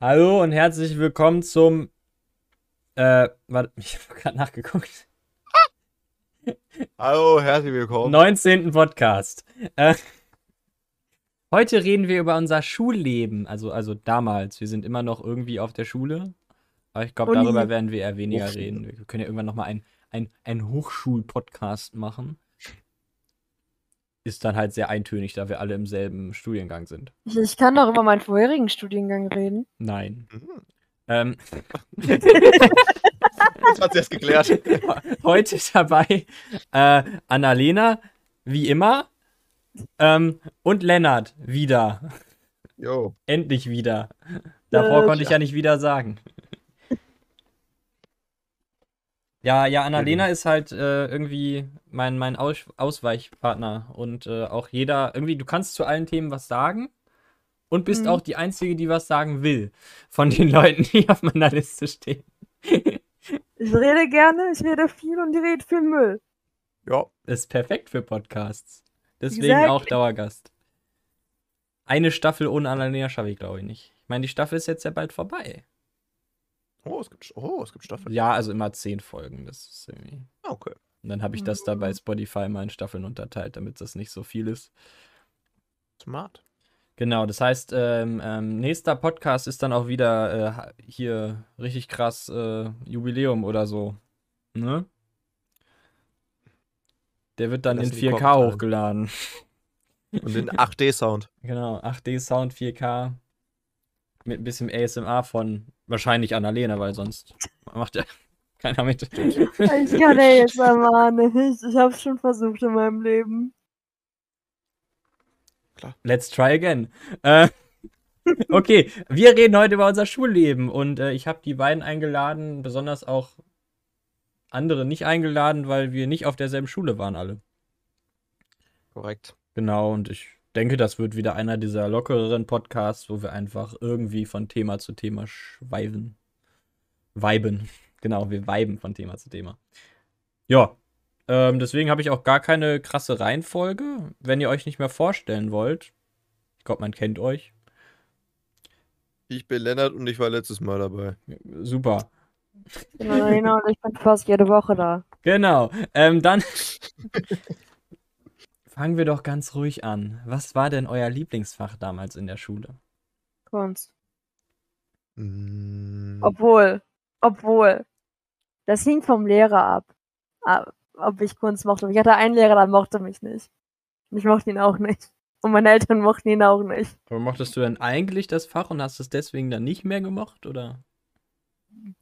Hallo und herzlich willkommen zum. Äh, warte, ich habe gerade nachgeguckt. Hallo, herzlich willkommen. 19. Podcast. Äh, heute reden wir über unser Schulleben. Also, also damals. Wir sind immer noch irgendwie auf der Schule. Aber ich glaube, darüber werden wir eher weniger Hochschule. reden. Wir können ja irgendwann nochmal ein, ein, ein Hochschul-Podcast machen. Ist dann halt sehr eintönig, da wir alle im selben Studiengang sind. Ich, ich kann doch über meinen vorherigen Studiengang reden. Nein. Mhm. Ähm, Jetzt hat sie es geklärt. heute dabei äh, Annalena, wie immer. Ähm, und Lennart, wieder. Jo. Endlich wieder. Davor Äh, konnte ich ja nicht wieder sagen. Ja, ja, Annalena ist halt äh, irgendwie mein, mein Aus Ausweichpartner und äh, auch jeder, irgendwie, du kannst zu allen Themen was sagen und bist Mhm. auch die Einzige, die was sagen will von den Leuten, die auf meiner Liste stehen. Ich rede gerne, ich rede viel und die redet viel Müll. Ja. ist perfekt für Podcasts. Deswegen Exactly. auch Dauergast. Eine Staffel ohne Annalena schaffe ich, glaube ich, nicht. Ich meine, die Staffel ist jetzt ja bald vorbei. Oh, es gibt, oh, es gibt Staffeln. Ja, also immer zehn Folgen. Das ist irgendwie. Ah, Okay. Und dann habe ich das da bei Mhm. Spotify mal in Staffeln unterteilt, damit das nicht so viel ist. Smart. Genau, das heißt, ähm, ähm, nächster Podcast ist dann auch wieder äh, hier richtig krass äh, Jubiläum oder so. Ne? Der wird dann in die 4K Kommentare. hochgeladen. Und den 8D-Sound. Genau, 8D Sound 4K mit ein bisschen ASMR von wahrscheinlich Annalena, weil sonst macht ja keiner mit. Ich kann ja jetzt einmal nicht. Ich hab's schon versucht in meinem Leben. Let's try again. Äh, okay, wir reden heute über unser Schulleben und äh, ich habe die beiden eingeladen, besonders auch andere nicht eingeladen, weil wir nicht auf derselben Schule waren alle. Korrekt. Genau, und ich denke, das wird wieder einer dieser lockereren Podcasts, wo wir einfach irgendwie von Thema zu Thema schweifen. Weiben. Genau, wir weiben von Thema zu Thema. Ja, ähm, deswegen habe ich auch gar keine krasse Reihenfolge. Wenn ihr euch nicht mehr vorstellen wollt, ich glaube, man kennt euch. Ich bin Lennart und ich war letztes Mal dabei. Super. Genau, genau, und ich bin fast jede Woche da. Genau. Ähm, dann fangen wir doch ganz ruhig an. Was war denn euer Lieblingsfach damals in der Schule? Kunst. Mm, Obwohl, obwohl. Das hing vom Lehrer ab. ab ob ich Kunst mochte. Ich hatte einen Lehrer, der mochte mich nicht. Und ich mochte ihn auch nicht. Und meine Eltern mochten ihn auch nicht. Aber mochtest du denn eigentlich das Fach und hast es deswegen dann nicht mehr gemocht, oder?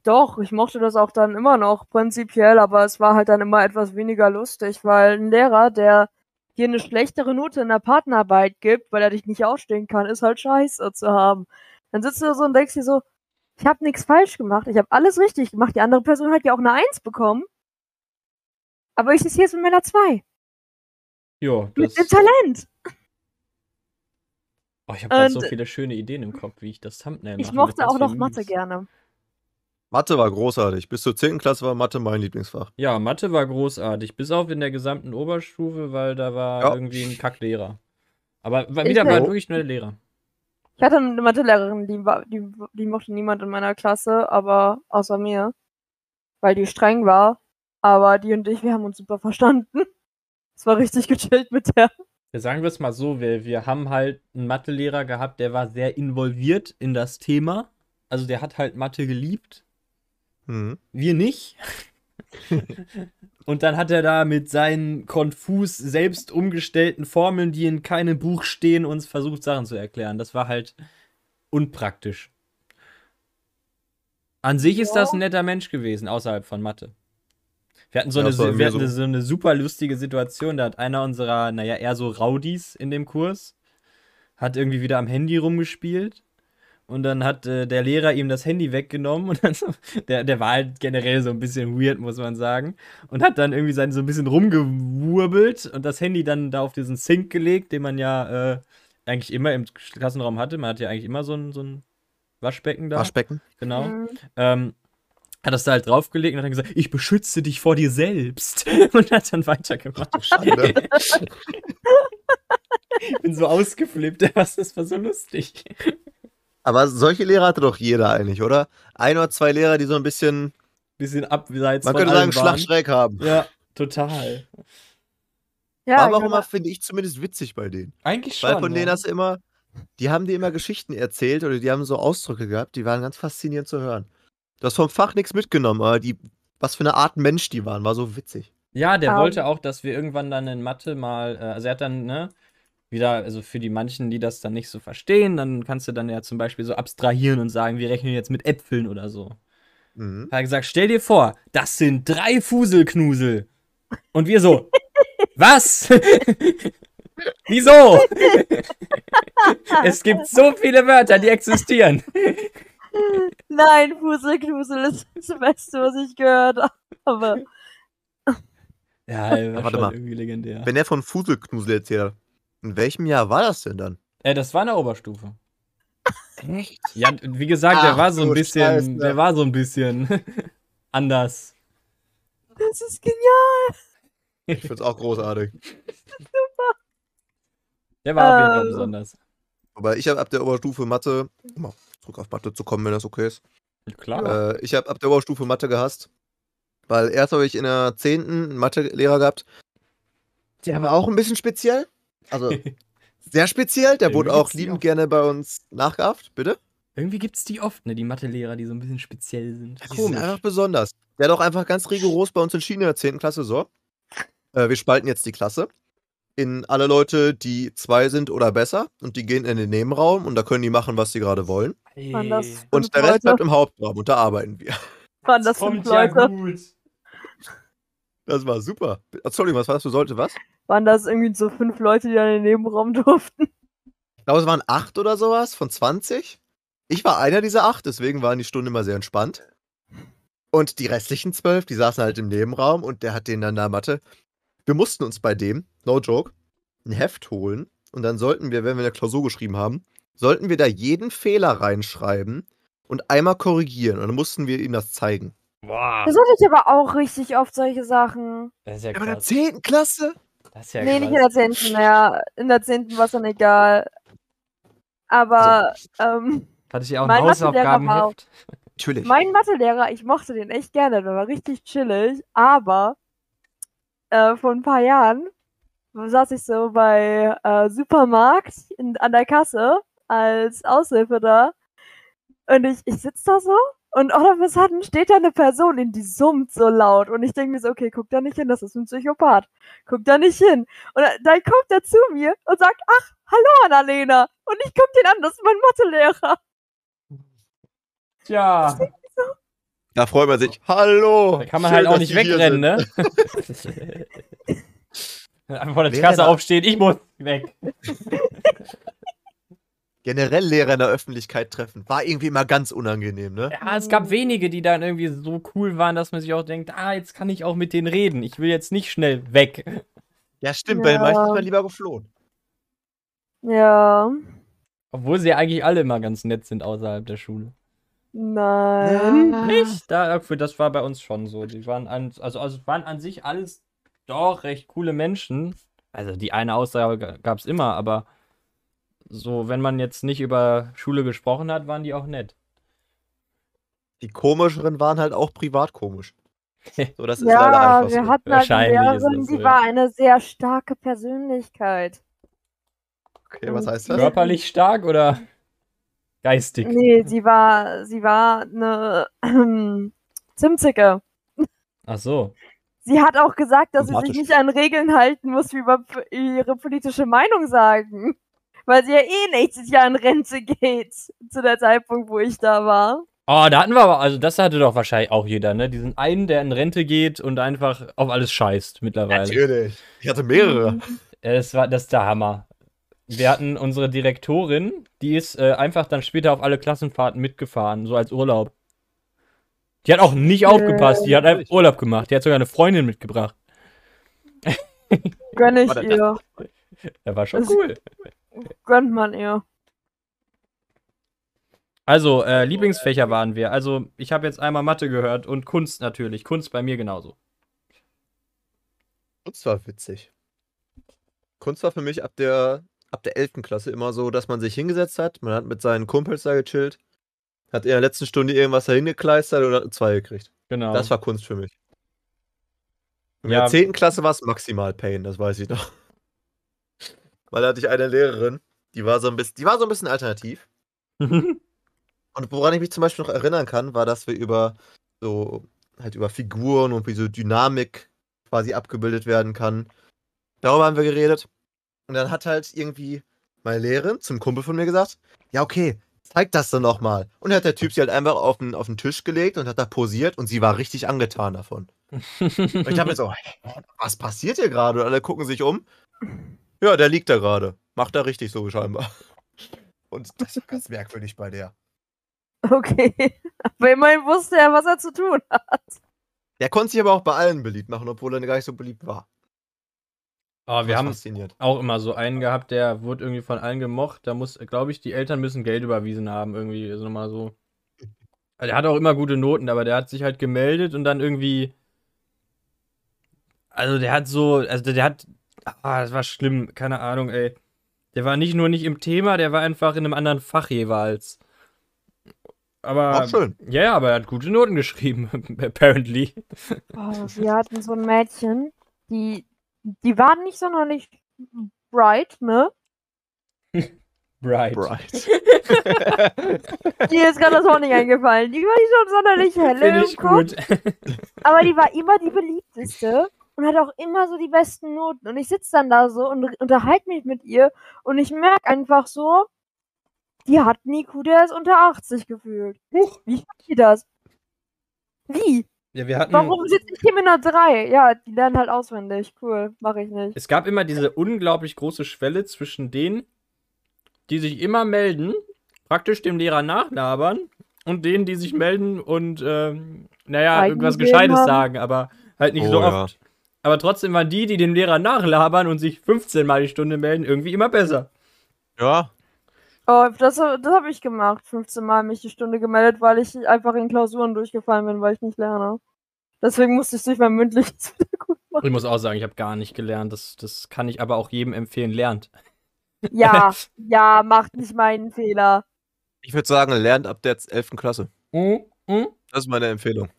Doch, ich mochte das auch dann immer noch prinzipiell, aber es war halt dann immer etwas weniger lustig, weil ein Lehrer, der dir eine schlechtere Note in der Partnerarbeit gibt, weil er dich nicht ausstehen kann, ist halt scheiße zu haben. Dann sitzt du so und denkst dir so, ich habe nichts falsch gemacht, ich habe alles richtig gemacht, die andere Person hat ja auch eine Eins bekommen. Aber ich sitze hier jetzt mit meiner Zwei, Ja, mit das. dem Talent. Oh, ich habe gerade so viele schöne Ideen im Kopf, wie ich das Thumbnail Ich mache. mochte mit ganz auch noch Mathe gerne. Mathe war großartig. Bis zur 10. Klasse war Mathe mein Lieblingsfach. Ja, Mathe war großartig, bis auf in der gesamten Oberstufe, weil da war Ja. irgendwie ein Kacklehrer. Aber war Ich wieder war wirklich nur der Lehrer. Ich hatte eine Mathelehrerin, die, war, die, die mochte niemand in meiner Klasse, aber außer mir. Weil die streng war. Aber die und ich, wir haben uns super verstanden. Es war richtig gechillt mit der. Ja, sagen wir es mal so, wir, wir haben halt einen Mathelehrer gehabt, der war sehr involviert in das Thema. Also der hat halt Mathe geliebt. Mhm. Wir nicht. Und dann hat er da mit seinen konfus selbst umgestellten Formeln, die in keinem Buch stehen, uns versucht, Sachen zu erklären. Das war halt unpraktisch. An sich ist Ja. das ein netter Mensch gewesen, außerhalb von Mathe. Wir hatten so, Ja, eine, wir hatten so. so eine super lustige Situation. Da hat einer unserer, naja, eher so Rowdies in dem Kurs, hat irgendwie wieder am Handy rumgespielt. Und dann hat äh, der Lehrer ihm das Handy weggenommen und dann so, der, der war halt generell so ein bisschen weird, muss man sagen. Und hat dann irgendwie sein, so ein bisschen rumgewurbelt und das Handy dann da auf diesen Sink gelegt, den man ja äh, eigentlich immer im Klassenraum hatte. Man hat ja eigentlich immer so ein, so ein Waschbecken da. Waschbecken. Genau. Mhm. Ähm, hat das da halt draufgelegt und hat dann gesagt, ich beschütze dich vor dir selbst. Und hat dann weitergemacht. Schande. Ich bin so ausgeflippt, was das war so lustig. Aber solche Lehrer hatte doch jeder eigentlich, oder? Ein oder zwei Lehrer, die so ein bisschen, Bisschen abseits man von könnte sagen. Schlag haben. Ja, total. Ja, War aber auch genau. immer, finde ich, zumindest witzig bei denen. Eigentlich schon. Weil von denen ja. hast du immer, die haben dir immer Geschichten erzählt oder die haben so Ausdrücke gehabt, die waren ganz faszinierend zu hören. Du hast vom Fach nichts mitgenommen, aber die, was für eine Art Mensch die waren, war so witzig. Ja, der Ähm. wollte auch, dass wir irgendwann dann in Mathe mal, äh, also er hat dann, ne, wieder, also für die manchen, die das dann nicht so verstehen, dann kannst du dann ja zum Beispiel so abstrahieren und sagen, wir rechnen jetzt mit Äpfeln oder so. Mhm. Hat gesagt, stell dir vor, das sind drei Fuselknusel. Und wir so, was? Wieso? es gibt so viele Wörter, die existieren. Nein, Fuselknusel ist das Beste, was ich gehört habe. Ja, ey, war Warte mal. Wenn er von Fuselknusel erzählt hat, in welchem Jahr war das denn dann? Äh, das war eine Oberstufe. Echt? Ja, wie gesagt, der Ach war so ein bisschen, Scheiße. der war so ein bisschen anders. Das ist genial. Ich finde es auch großartig. Der war auf jeden Fall Ähm. besonders. Aber ich habe ab der Oberstufe Mathe, um mal zurück auf Mathe zu kommen, wenn das okay ist. Klar. Äh, ich habe ab der Oberstufe Mathe gehasst. Weil erst habe ich in der 10. einen Mathelehrer gehabt. Der war auch ein bisschen speziell. Also sehr speziell. Der wurde auch liebend gerne bei uns nachgeahft. Bitte? Irgendwie gibt's die oft, ne, die Mathelehrer, die so ein bisschen speziell sind. Die sind einfach besonders. Der hat auch einfach ganz rigoros bei uns entschieden in der 10. Klasse. So, äh, wir spalten jetzt die Klasse in alle Leute, die zwei sind oder besser. Und die gehen in den Nebenraum und da können die machen, was sie gerade wollen. Waren das Ey, Und fünf der Rest Leute? bleibt im Hauptraum und da arbeiten wir. Waren das fünf kommt ja Leute? gut. Das war super. Entschuldigung, was warst du? Sollte was? Waren das irgendwie so fünf Leute, die an den Nebenraum durften? Ich glaube, es waren acht oder sowas von 20. Ich war einer dieser acht, deswegen waren die Stunden immer sehr entspannt. Und die restlichen zwölf, die saßen halt im Nebenraum und der hat denen dann da Mathe. Wir mussten uns bei dem, no joke, ein Heft holen und dann sollten wir, wenn wir eine Klausur geschrieben haben, sollten wir da jeden Fehler reinschreiben und einmal korrigieren und dann mussten wir ihm das zeigen. Boah, Das hatte ich aber auch richtig oft, solche Sachen. das ist ja Aber in der krass. 10. Klasse? Das ist ja nee, nicht in der krass. 10. Naja, in der 10. war es dann egal. Aber ähm, Hatte ich auch ein Mein Mathelehrer Hausaufgabenheft? Natürlich. mein Mathelehrer, ich mochte den echt gerne, der war richtig chillig. Aber äh, vor ein paar Jahren saß ich so bei äh, Supermarkt in, an der Kasse als Aushilfe da. Und ich, ich sitze da so und all of a sudden steht da eine Person in die summt so laut. Und ich denke mir so, okay, guck da nicht hin, das ist ein Psychopath. Guck da nicht hin. Und dann, kommt er zu mir und sagt, ach, hallo Annalena. Und ich guck den an, das ist mein Mathelehrer. Tja, Da freut man sich. Hallo! da kann man Schön, halt auch nicht wegrennen, ne? Einfach vor der da- aufstehen, ich muss weg. Generell Lehrer in der Öffentlichkeit treffen. War irgendwie immer ganz unangenehm, ne? Ja, es gab wenige, die dann irgendwie so cool waren, dass man sich auch denkt, ah, jetzt kann ich auch mit denen reden. Ich will jetzt nicht schnell weg. Ja, stimmt. Bei den Ja. meisten ist man lieber geflohen. Ja. Obwohl sie ja eigentlich alle immer ganz nett sind außerhalb der Schule. Nein. Nicht? Da, für das war bei uns schon so. Die waren an, also, also waren an sich alles doch recht coole Menschen. Also die eine Aussage gab es immer, aber so, wenn man jetzt nicht über Schule gesprochen hat, waren die auch nett. Die komischeren waren halt auch privat komisch. So, das ist leider Ja, einfach wir so. hatten halt eine Wahrscheinlich ist Lehrerin, die so, war ja. eine sehr starke Persönlichkeit. Okay, was heißt das? Körperlich stark oder geistig? Nee, sie war, sie war eine ähm, Zimtzicke. Ach so. Sie hat auch gesagt, dass sie sich nicht an Regeln halten muss, wie über ihre politische Meinung sagen. Weil sie ja eh nächstes Jahr in Rente geht. Zu der Zeitpunkt, wo ich da war. Oh, da hatten wir aber, also das hatte doch wahrscheinlich auch jeder, ne? Diesen einen, der in Rente geht und einfach auf alles scheißt mittlerweile. Natürlich. Ich hatte mehrere. Ja, das war das ist der Hammer. Wir hatten unsere Direktorin, die ist äh, einfach dann später auf alle Klassenfahrten mitgefahren, so als Urlaub. Die hat auch nicht aufgepasst, die hat einfach Urlaub gemacht. Die hat sogar eine Freundin mitgebracht. Gönn ich ihr. Der war schon Das- cool. Gönnt man ihr. Also, äh, Lieblingsfächer waren wir. Also, ich habe jetzt einmal Mathe gehört und Kunst natürlich. Kunst bei mir genauso. Kunst war witzig. Kunst war für mich ab der ab der 11. Klasse immer so, dass man sich hingesetzt hat, man hat mit seinen Kumpels da gechillt, hat in der letzten Stunde irgendwas da hingekleistert und hat eine 2 gekriegt. Genau. Das war Kunst für mich. In Ja. der 10. Klasse war es maximal Pain, das weiß ich noch. Weil da hatte ich eine Lehrerin, die war so ein bisschen, die war so ein bisschen alternativ. Und woran ich mich zum Beispiel noch erinnern kann, war, dass wir über so halt über Figuren und wie so Dynamik quasi abgebildet werden kann. Darüber haben wir geredet. Und dann hat halt irgendwie meine Lehrerin zum Kumpel von mir gesagt, ja okay, zeig das dann nochmal. Und dann hat der Typ sie halt einfach auf den, auf den Tisch gelegt und hat da posiert und sie war richtig angetan davon. Und ich dachte mir so, was passiert hier gerade? Und alle gucken sich um. Ja, der liegt da gerade. Macht er richtig so scheinbar. Und das ist ganz merkwürdig bei der. Okay. Aber immerhin wusste er, was er zu tun hat. Der konnte sich aber auch bei allen beliebt machen, obwohl er gar nicht so beliebt war. oh, wir haben fasziniert. auch immer so einen gehabt, der wurde irgendwie von allen gemocht. Da muss, glaube ich, die Eltern müssen Geld überwiesen haben, irgendwie. Also mal so. Also der hat auch immer gute Noten, aber der hat sich halt gemeldet und dann irgendwie. Also der hat so, also der hat. Ah, das war schlimm, keine Ahnung, ey. Der war nicht nur nicht im Thema, der war einfach in einem anderen Fach jeweils. Aber. Auch schön. Ja, ja, aber er hat gute Noten geschrieben, apparently. Oh, wir hatten so ein Mädchen, die, die war nicht sonderlich bright, ne? Bright. Bright. Dir ist gerade das Wort nicht eingefallen. Die war nicht schon sonderlich helle Finde im ich Kopf, gut. aber die war immer die beliebteste und hat auch immer so die besten Noten. Und ich sitze dann da so und unterhalte mich mit ihr und ich merke einfach so, die hat einen IQ, der ist unter 80 gefühlt. Huch. Wie schafft die das? Wie? Ja, wir hatten. Warum sitze ich hier mit einer 3? Ja, die lernen halt auswendig. Cool, mache ich nicht. Es gab immer diese unglaublich große Schwelle zwischen denen, die sich immer melden, praktisch dem Lehrer nachlabern, und denen, die sich melden und, ähm, naja, Eigene irgendwas Gescheites haben. sagen, aber halt nicht so Oh, ja. oft. Aber trotzdem waren die, die dem Lehrer nachlabern und sich 15 Mal die Stunde melden, irgendwie immer besser. Ja, Oh, das, das habe ich gemacht. 15 Mal mich die Stunde gemeldet, weil ich einfach in Klausuren durchgefallen bin, weil ich nicht lerne. Deswegen musste ich durch mein mündliches gut machen. Ich muss auch sagen, ich habe gar nicht gelernt. Das, das kann ich aber auch jedem empfehlen, lernt. Ja, ja, macht nicht meinen Fehler. ich würde sagen, lernt ab der 11. Klasse. Mhm. Mhm. Das ist meine Empfehlung.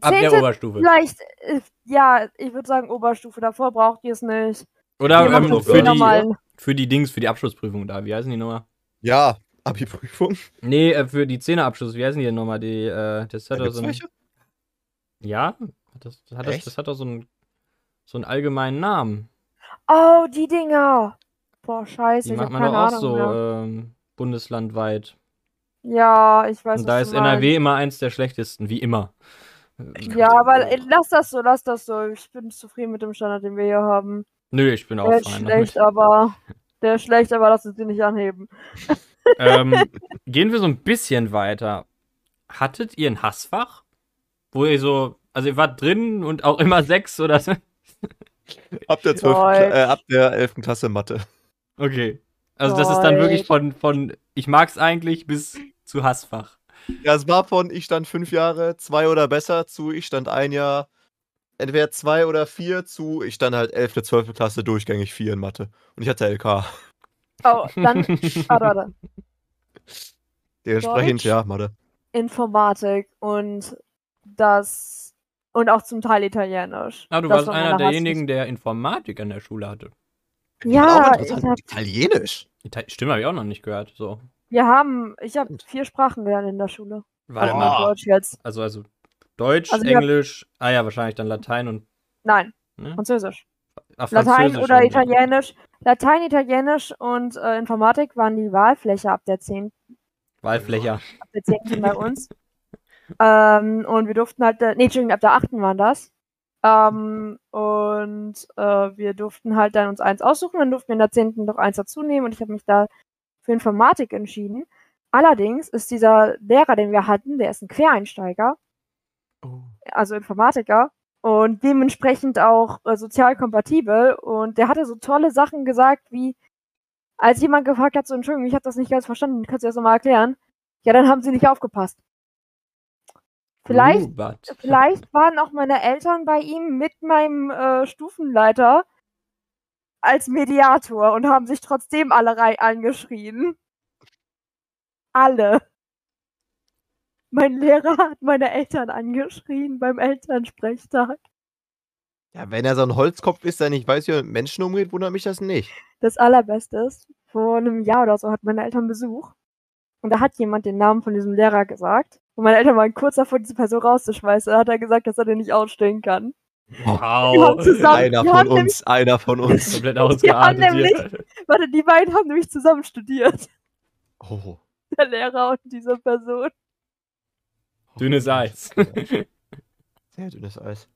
Ab der Oberstufe. vielleicht, äh, ja, ich würde sagen Oberstufe. Davor braucht ihr es nicht. Oder ähm, das für, die, für die Dings, für die Abschlussprüfung da. Wie heißen die nochmal? Ja, Abi-Prüfung. Nee, äh, für die Zehnerabschluss, wie heißen die denn nochmal? Die, äh, das hat Da doch so ein, welche? Ja? Hat das, hat das, das hat doch so einen, so einen allgemeinen Namen. Oh, die Dinger. Boah, scheiße, Die macht man doch auch Ahnung so ähm, bundeslandweit. Ja, ich weiß Und da was ist NRW meinst. immer eins der schlechtesten, wie immer. Ja, aber äh, lass das so, lass das so. Ich bin zufrieden mit dem Standard, den wir hier haben. Nö, ich bin auch Der ist fein schlecht, damit. aber der ist schlecht, aber lass uns den nicht anheben. ähm, gehen wir so ein bisschen weiter. Hattet ihr ein Hassfach? Wo ihr so, also ihr wart drin und auch immer sechs oder so? Ab der 12. Kla Deutsch. äh, ab der 11. Klasse Mathe. Okay. Also das ist dann wirklich von, von ich mag's eigentlich bis zu Hassfach. Ja, es war von ich stand fünf Jahre, zwei oder besser, zu ich stand ein Jahr, entweder zwei oder vier, zu ich stand halt 11., 12. Klasse durchgängig vier in Mathe. Und ich hatte LK. Oh, dann, warte, warte. Dementsprechend, Deutsch? ja, Mathe. Informatik und das und auch zum Teil Italienisch. Ah, du Das warst war einer derjenigen, der Informatik an der Schule hatte. Ja, Italienisch. Ita- Stimme habe ich auch noch nicht gehört. So. Wir haben, ich habe vier Sprachen gelernt in der Schule. Warte Oh. mal. Deutsch jetzt. Also, also Deutsch, Also, Englisch, ah ja, wahrscheinlich dann Latein und Nein, ne? Französisch. Ach, Latein Französisch oder Italienisch. Latein, Italienisch und äh, Informatik waren die Wahlfläche ab der 10. Wahlflächer. ab der 10. bei uns. Ähm, und wir durften halt, äh, nee, Entschuldigung, ab der 8. waren das. Ähm, und äh, wir durften halt dann uns eins aussuchen, dann durften wir in der 10. noch eins dazu nehmen und ich habe mich da für Informatik entschieden. Allerdings ist dieser Lehrer, den wir hatten, der ist ein Quereinsteiger, Oh. also Informatiker und dementsprechend auch äh, sozial kompatibel und der hatte so tolle Sachen gesagt, wie als jemand gefragt hat, so Entschuldigung, ich habe das nicht ganz verstanden, kannst du das nochmal erklären? Ja, dann haben sie nicht aufgepasst. Vielleicht, but. vielleicht waren auch meine Eltern bei ihm mit meinem äh, Stufenleiter als Mediator und haben sich trotzdem alle rei- angeschrien. Alle. Mein Lehrer hat meine Eltern angeschrien beim Elternsprechtag. Ja, wenn er so ein Holzkopf ist, der nicht weiß, wie er mit Menschen umgeht, wundert mich das nicht. Das Allerbeste ist, vor einem Jahr oder so hatten meine Eltern Besuch. Und da hat jemand den Namen von diesem Lehrer gesagt. Und meine Eltern waren kurz davor, diese Person rauszuschmeißen. Da hat er gesagt, dass er den nicht ausstehen kann. Die haben Wow. zusammen- einer die von haben uns, einer von uns. Komplett Die ausgeartet nämlich- hier. Warte, die beiden haben nämlich zusammen studiert. Oh. Der Lehrer und diese Person. Dünnes Eis. Sehr dünnes Eis.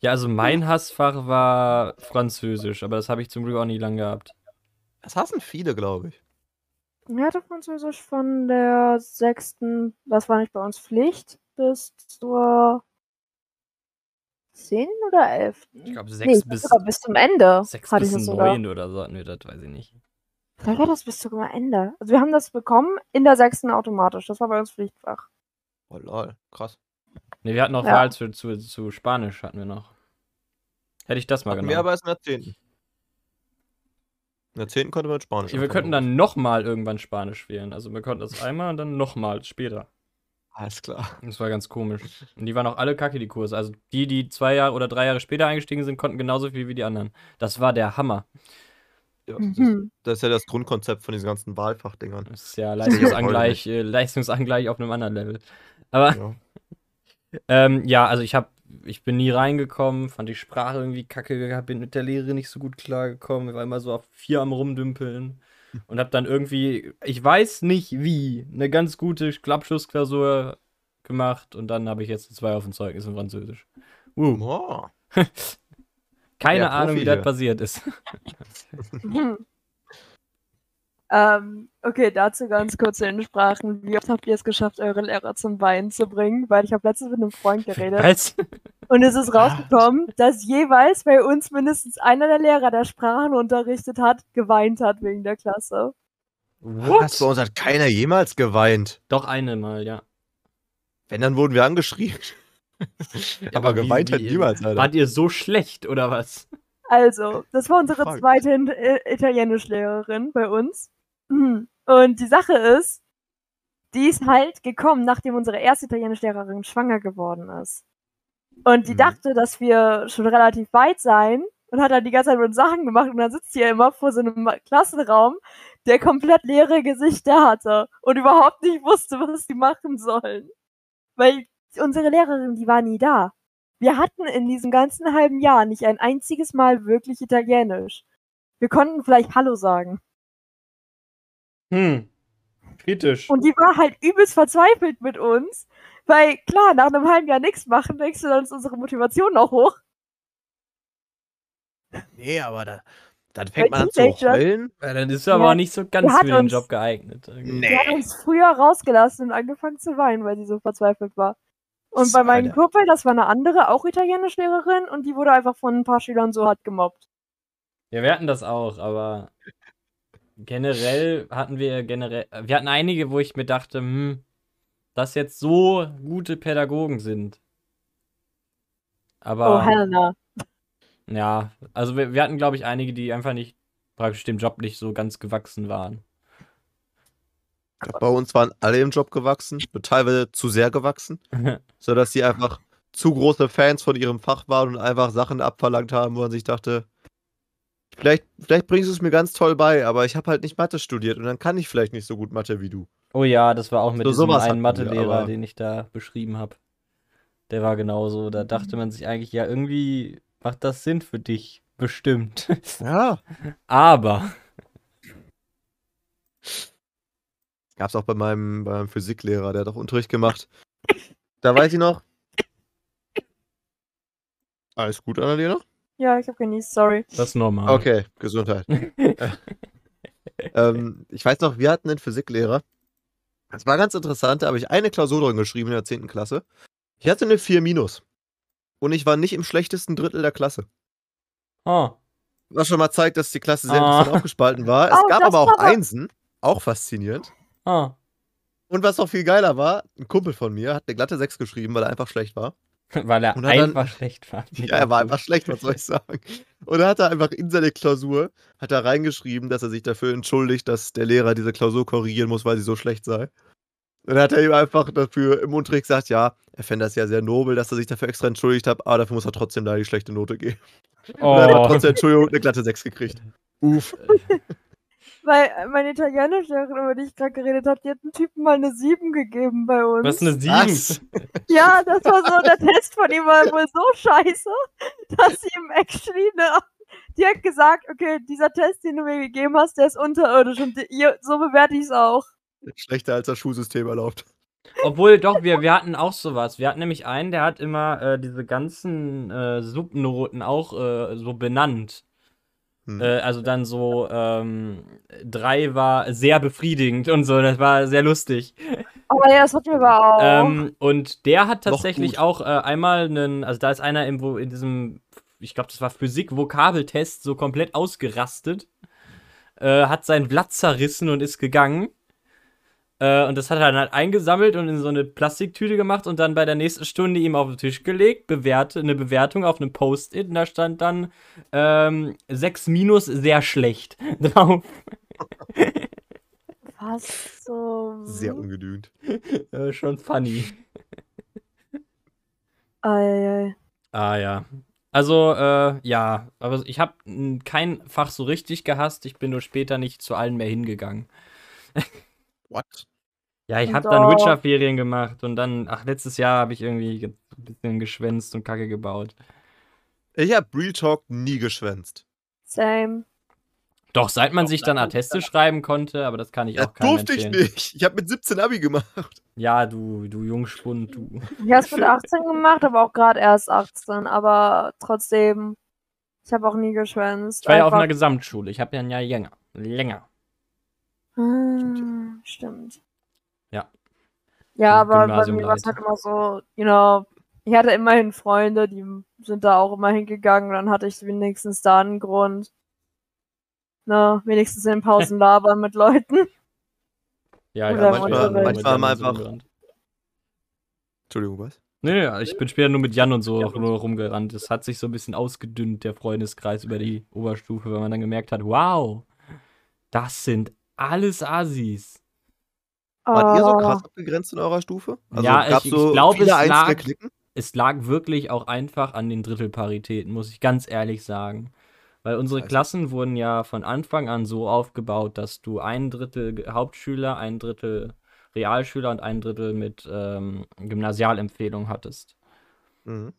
Ja, also mein Hassfach war Französisch, aber das habe ich zum Glück auch nie lang gehabt. Das hassen viele, glaube ich. Er hatte Französisch von der sechsten, das war nicht bei uns Pflicht, bis zur zehnten oder elften. Ich glaube nee, sechs ich bis, bis zum Ende sechs hatte bis ich das sogar. neun oder so hatten wir das, weiß ich nicht. Vielleicht war das bis zum Ende. Also wir haben das bekommen in der sechsten automatisch. Das war bei uns Pflichtfach. Oh lol, krass. Ne, wir hatten auch Ja. Wahl zu, zu, zu Spanisch hatten wir noch. Hätte ich das mal Hatten wir genommen. aber erst in der 10. In der 10. konnte man Spanisch. Ja, wir könnten dann nochmal irgendwann Spanisch wählen. Also wir konnten das einmal und dann nochmal später. Alles klar. Das war ganz komisch. Und die waren auch alle kacke, die Kurse. Also die, die zwei Jahre oder drei Jahre später eingestiegen sind, konnten genauso viel wie die anderen. Das war der Hammer. Ja, das, ist, Mhm. das ist ja das Grundkonzept von diesen ganzen Wahlfachdingern. Das ist ja Leistungsangleich, äh, Leistungsangleich auf einem anderen Level. Aber Ja. ähm, ja, also ich habe, ich bin nie reingekommen, fand die Sprache irgendwie kacke bin mit der Lehre nicht so gut klargekommen, war immer so auf vier am rumdümpeln und habe dann irgendwie, ich weiß nicht wie, eine ganz gute Klappschussklausur gemacht und dann habe ich jetzt zwei auf dem Zeugnis in Französisch. Uh, Oh. keine Ja, Ahnung, wie das passiert ist. Ähm, okay, dazu ganz kurz in Sprachen. Wie oft habt ihr es geschafft, eure Lehrer zum Weinen zu bringen? Weil ich habe letztens mit einem Freund geredet. Was? Und es ist rausgekommen, dass jeweils bei uns mindestens einer der Lehrer, der Sprachen unterrichtet hat, geweint hat wegen der Klasse. Was? Bei uns hat keiner jemals geweint. Doch eine Mal, ja. Wenn, dann wurden wir angeschrien. aber aber wie- geweint hat wie- niemals einer. Wart ihr so schlecht oder was? Also, das war unsere Frage. zweite Italienischlehrerin bei uns. Und die Sache ist, die ist halt gekommen, nachdem unsere erste Italienischlehrerin schwanger geworden ist. Und die Mhm. dachte, dass wir schon relativ weit seien und hat dann die ganze Zeit mit uns Sachen gemacht und dann sitzt sie ja immer vor so einem Klassenraum, der komplett leere Gesichter hatte und überhaupt nicht wusste, was sie machen sollen. Weil unsere Lehrerin, die war nie da. Wir hatten in diesem ganzen halben Jahr nicht ein einziges Mal wirklich Italienisch. Wir konnten vielleicht Hallo sagen. Hm. Kritisch. Und die war halt übelst verzweifelt mit uns. Weil klar, nach einem halben Jahr nichts machen, denkst du, dann ist unsere Motivation auch hoch. Nee, aber da, dann fängt man Bei an zu heulen. Ja, dann ist er aber Ja. auch nicht so ganz für den uns- Job geeignet. irgendwie. Nee. Die hat uns früher rausgelassen und angefangen zu weinen, weil sie so verzweifelt war. Und bei meinem. Kumpel, das war eine andere, auch Italienischlehrerin, und die wurde einfach von ein paar Schülern so hart gemobbt. Ja, wir hatten das auch, aber generell hatten wir generell, wir hatten einige, wo ich mir dachte, hm, dass jetzt so gute Pädagogen sind. Aber Oh, Helena. ja, also wir, wir hatten, glaube ich, einige, die einfach nicht praktisch dem Job nicht so ganz gewachsen waren. Bei uns waren alle im Job gewachsen, nur teilweise zu sehr gewachsen, sodass sie einfach zu große Fans von ihrem Fach waren und einfach Sachen abverlangt haben, wo man sich dachte, vielleicht, vielleicht bringst du es mir ganz toll bei, aber ich habe halt nicht Mathe studiert und dann kann ich vielleicht nicht so gut Mathe wie du. Oh ja, das war auch mit So diesem einen Mathelehrer, den ich da beschrieben habe. Der war genauso. Da dachte man sich eigentlich, ja, irgendwie macht das Sinn für dich. Bestimmt. Ja. Aber. Gab's auch bei meinem, bei meinem Physiklehrer, der hat auch Unterricht gemacht. Da weiß ich noch. Alles gut, Annalena? Ja, ich hab genießt, sorry. Das ist normal. Okay, Gesundheit. ähm, ich weiß noch, wir hatten einen Physiklehrer. Das war ganz interessant, da habe ich eine Klausur drin geschrieben in der 10. Klasse. Ich hatte eine 4 minus. Und ich war nicht im schlechtesten Drittel der Klasse. Oh. Was schon mal zeigt, dass die Klasse sehr Ah. interessant aufgespalten war. Es Oh, gab aber auch Einsen. Auch faszinierend. Oh. Und was noch viel geiler war, ein Kumpel von mir hat eine glatte 6 geschrieben, weil er einfach schlecht war. Weil er Und hat dann- einfach schlecht war. Ja, er war einfach schlecht, was soll ich sagen. Und dann hat er einfach in seine Klausur, hat er reingeschrieben, dass er sich dafür entschuldigt, dass der Lehrer diese Klausur korrigieren muss, weil sie so schlecht sei. Und dann hat er ihm einfach dafür im Unterricht gesagt, ja, er fände das ja sehr nobel, dass er sich dafür extra entschuldigt hat, aber dafür muss er trotzdem da die schlechte Note geben. Und dann hat er Oh. trotzdem Entschuldigung eine glatte 6 gekriegt. Uff. Weil äh, meine Italienischlehrerin, über die ich gerade geredet habe, die hat einem Typen mal eine 7 gegeben bei uns. Was eine 7? Was? Ja, das war so, der Test von ihm war wohl so scheiße, dass sie ihm actually eine, die hat gesagt, okay, dieser Test, den du mir gegeben hast, der ist unterirdisch und die, ihr, so bewerte ich es auch. Schlechter als das Schulsystem erlaubt. Obwohl, doch, wir, wir hatten auch sowas. Wir hatten nämlich einen, der hat immer äh, diese ganzen äh, Subnoten auch äh, so benannt. Hm. Äh, also dann so, ähm, drei war sehr befriedigend und so, das war sehr lustig. Aber ja, das hatten wir aber auch. Ähm, und der hat tatsächlich auch äh, einmal einen, also da ist einer im, wo- in diesem, ich glaube, das war Physik-Vokabeltest so komplett ausgerastet, äh, hat sein Blatt zerrissen und ist gegangen. Äh, und das hat er dann halt eingesammelt und in so eine Plastiktüte gemacht und dann bei der nächsten Stunde ihm auf den Tisch gelegt, bewerte, eine Bewertung auf einem Post-it und da stand dann ähm, 6 minus sehr schlecht drauf. Was so. Sehr ungenügend. äh, schon funny. Ei, Ah ja. Also, äh, ja, aber ich habe kein Fach so richtig gehasst. Ich bin nur später nicht zu allen mehr hingegangen. What? Ja, ich habe dann Witcher-Ferien gemacht und dann, ach, letztes Jahr habe ich irgendwie ge- ein bisschen geschwänzt und Kacke gebaut. Ich habe Real Talk nie geschwänzt. Same. Doch, seit man sich dann Atteste schreiben konnte, aber das kann ich Das auch keinem durfte ich empfehlen. nicht. Ich habe mit 17 Abi gemacht. Ja, du, du Jungspund, du. Ich hab's mit 18 gemacht, aber auch gerade erst 18. Aber trotzdem, ich habe auch nie geschwänzt. Ich war ja auf einer Gesamtschule. Ich habe ja ein Jahr länger. Länger. Ah, stimmt. Ja. Ja, aber bei Gymnasium mir war es halt immer so, you know, ich hatte immerhin Freunde, die sind da auch immer hingegangen und dann hatte ich wenigstens da einen Grund. Ne, wenigstens in den Pausen labern mit Leuten. Ja, hab manchmal- manchmal haben so einfach- rumgerannt. Entschuldigung, was? Nee, nee, ich bin später nur mit Jan und so auch nur rumgerannt. Es hat sich so ein bisschen ausgedünnt, der Freundeskreis über die Oberstufe, weil man dann gemerkt hat, wow, das sind alles Assis. Wart ihr so krass abgegrenzt in eurer Stufe? Also Ja, ich- ich so glaub, viele es lag-? Es lag wirklich auch einfach an den Drittelparitäten, muss ich ganz ehrlich sagen. Weil unsere Scheiße. Klassen wurden ja von Anfang an so aufgebaut, dass du ein Drittel Hauptschüler, ein Drittel Realschüler und ein Drittel mit ähm, Gymnasialempfehlung hattest. Mhm.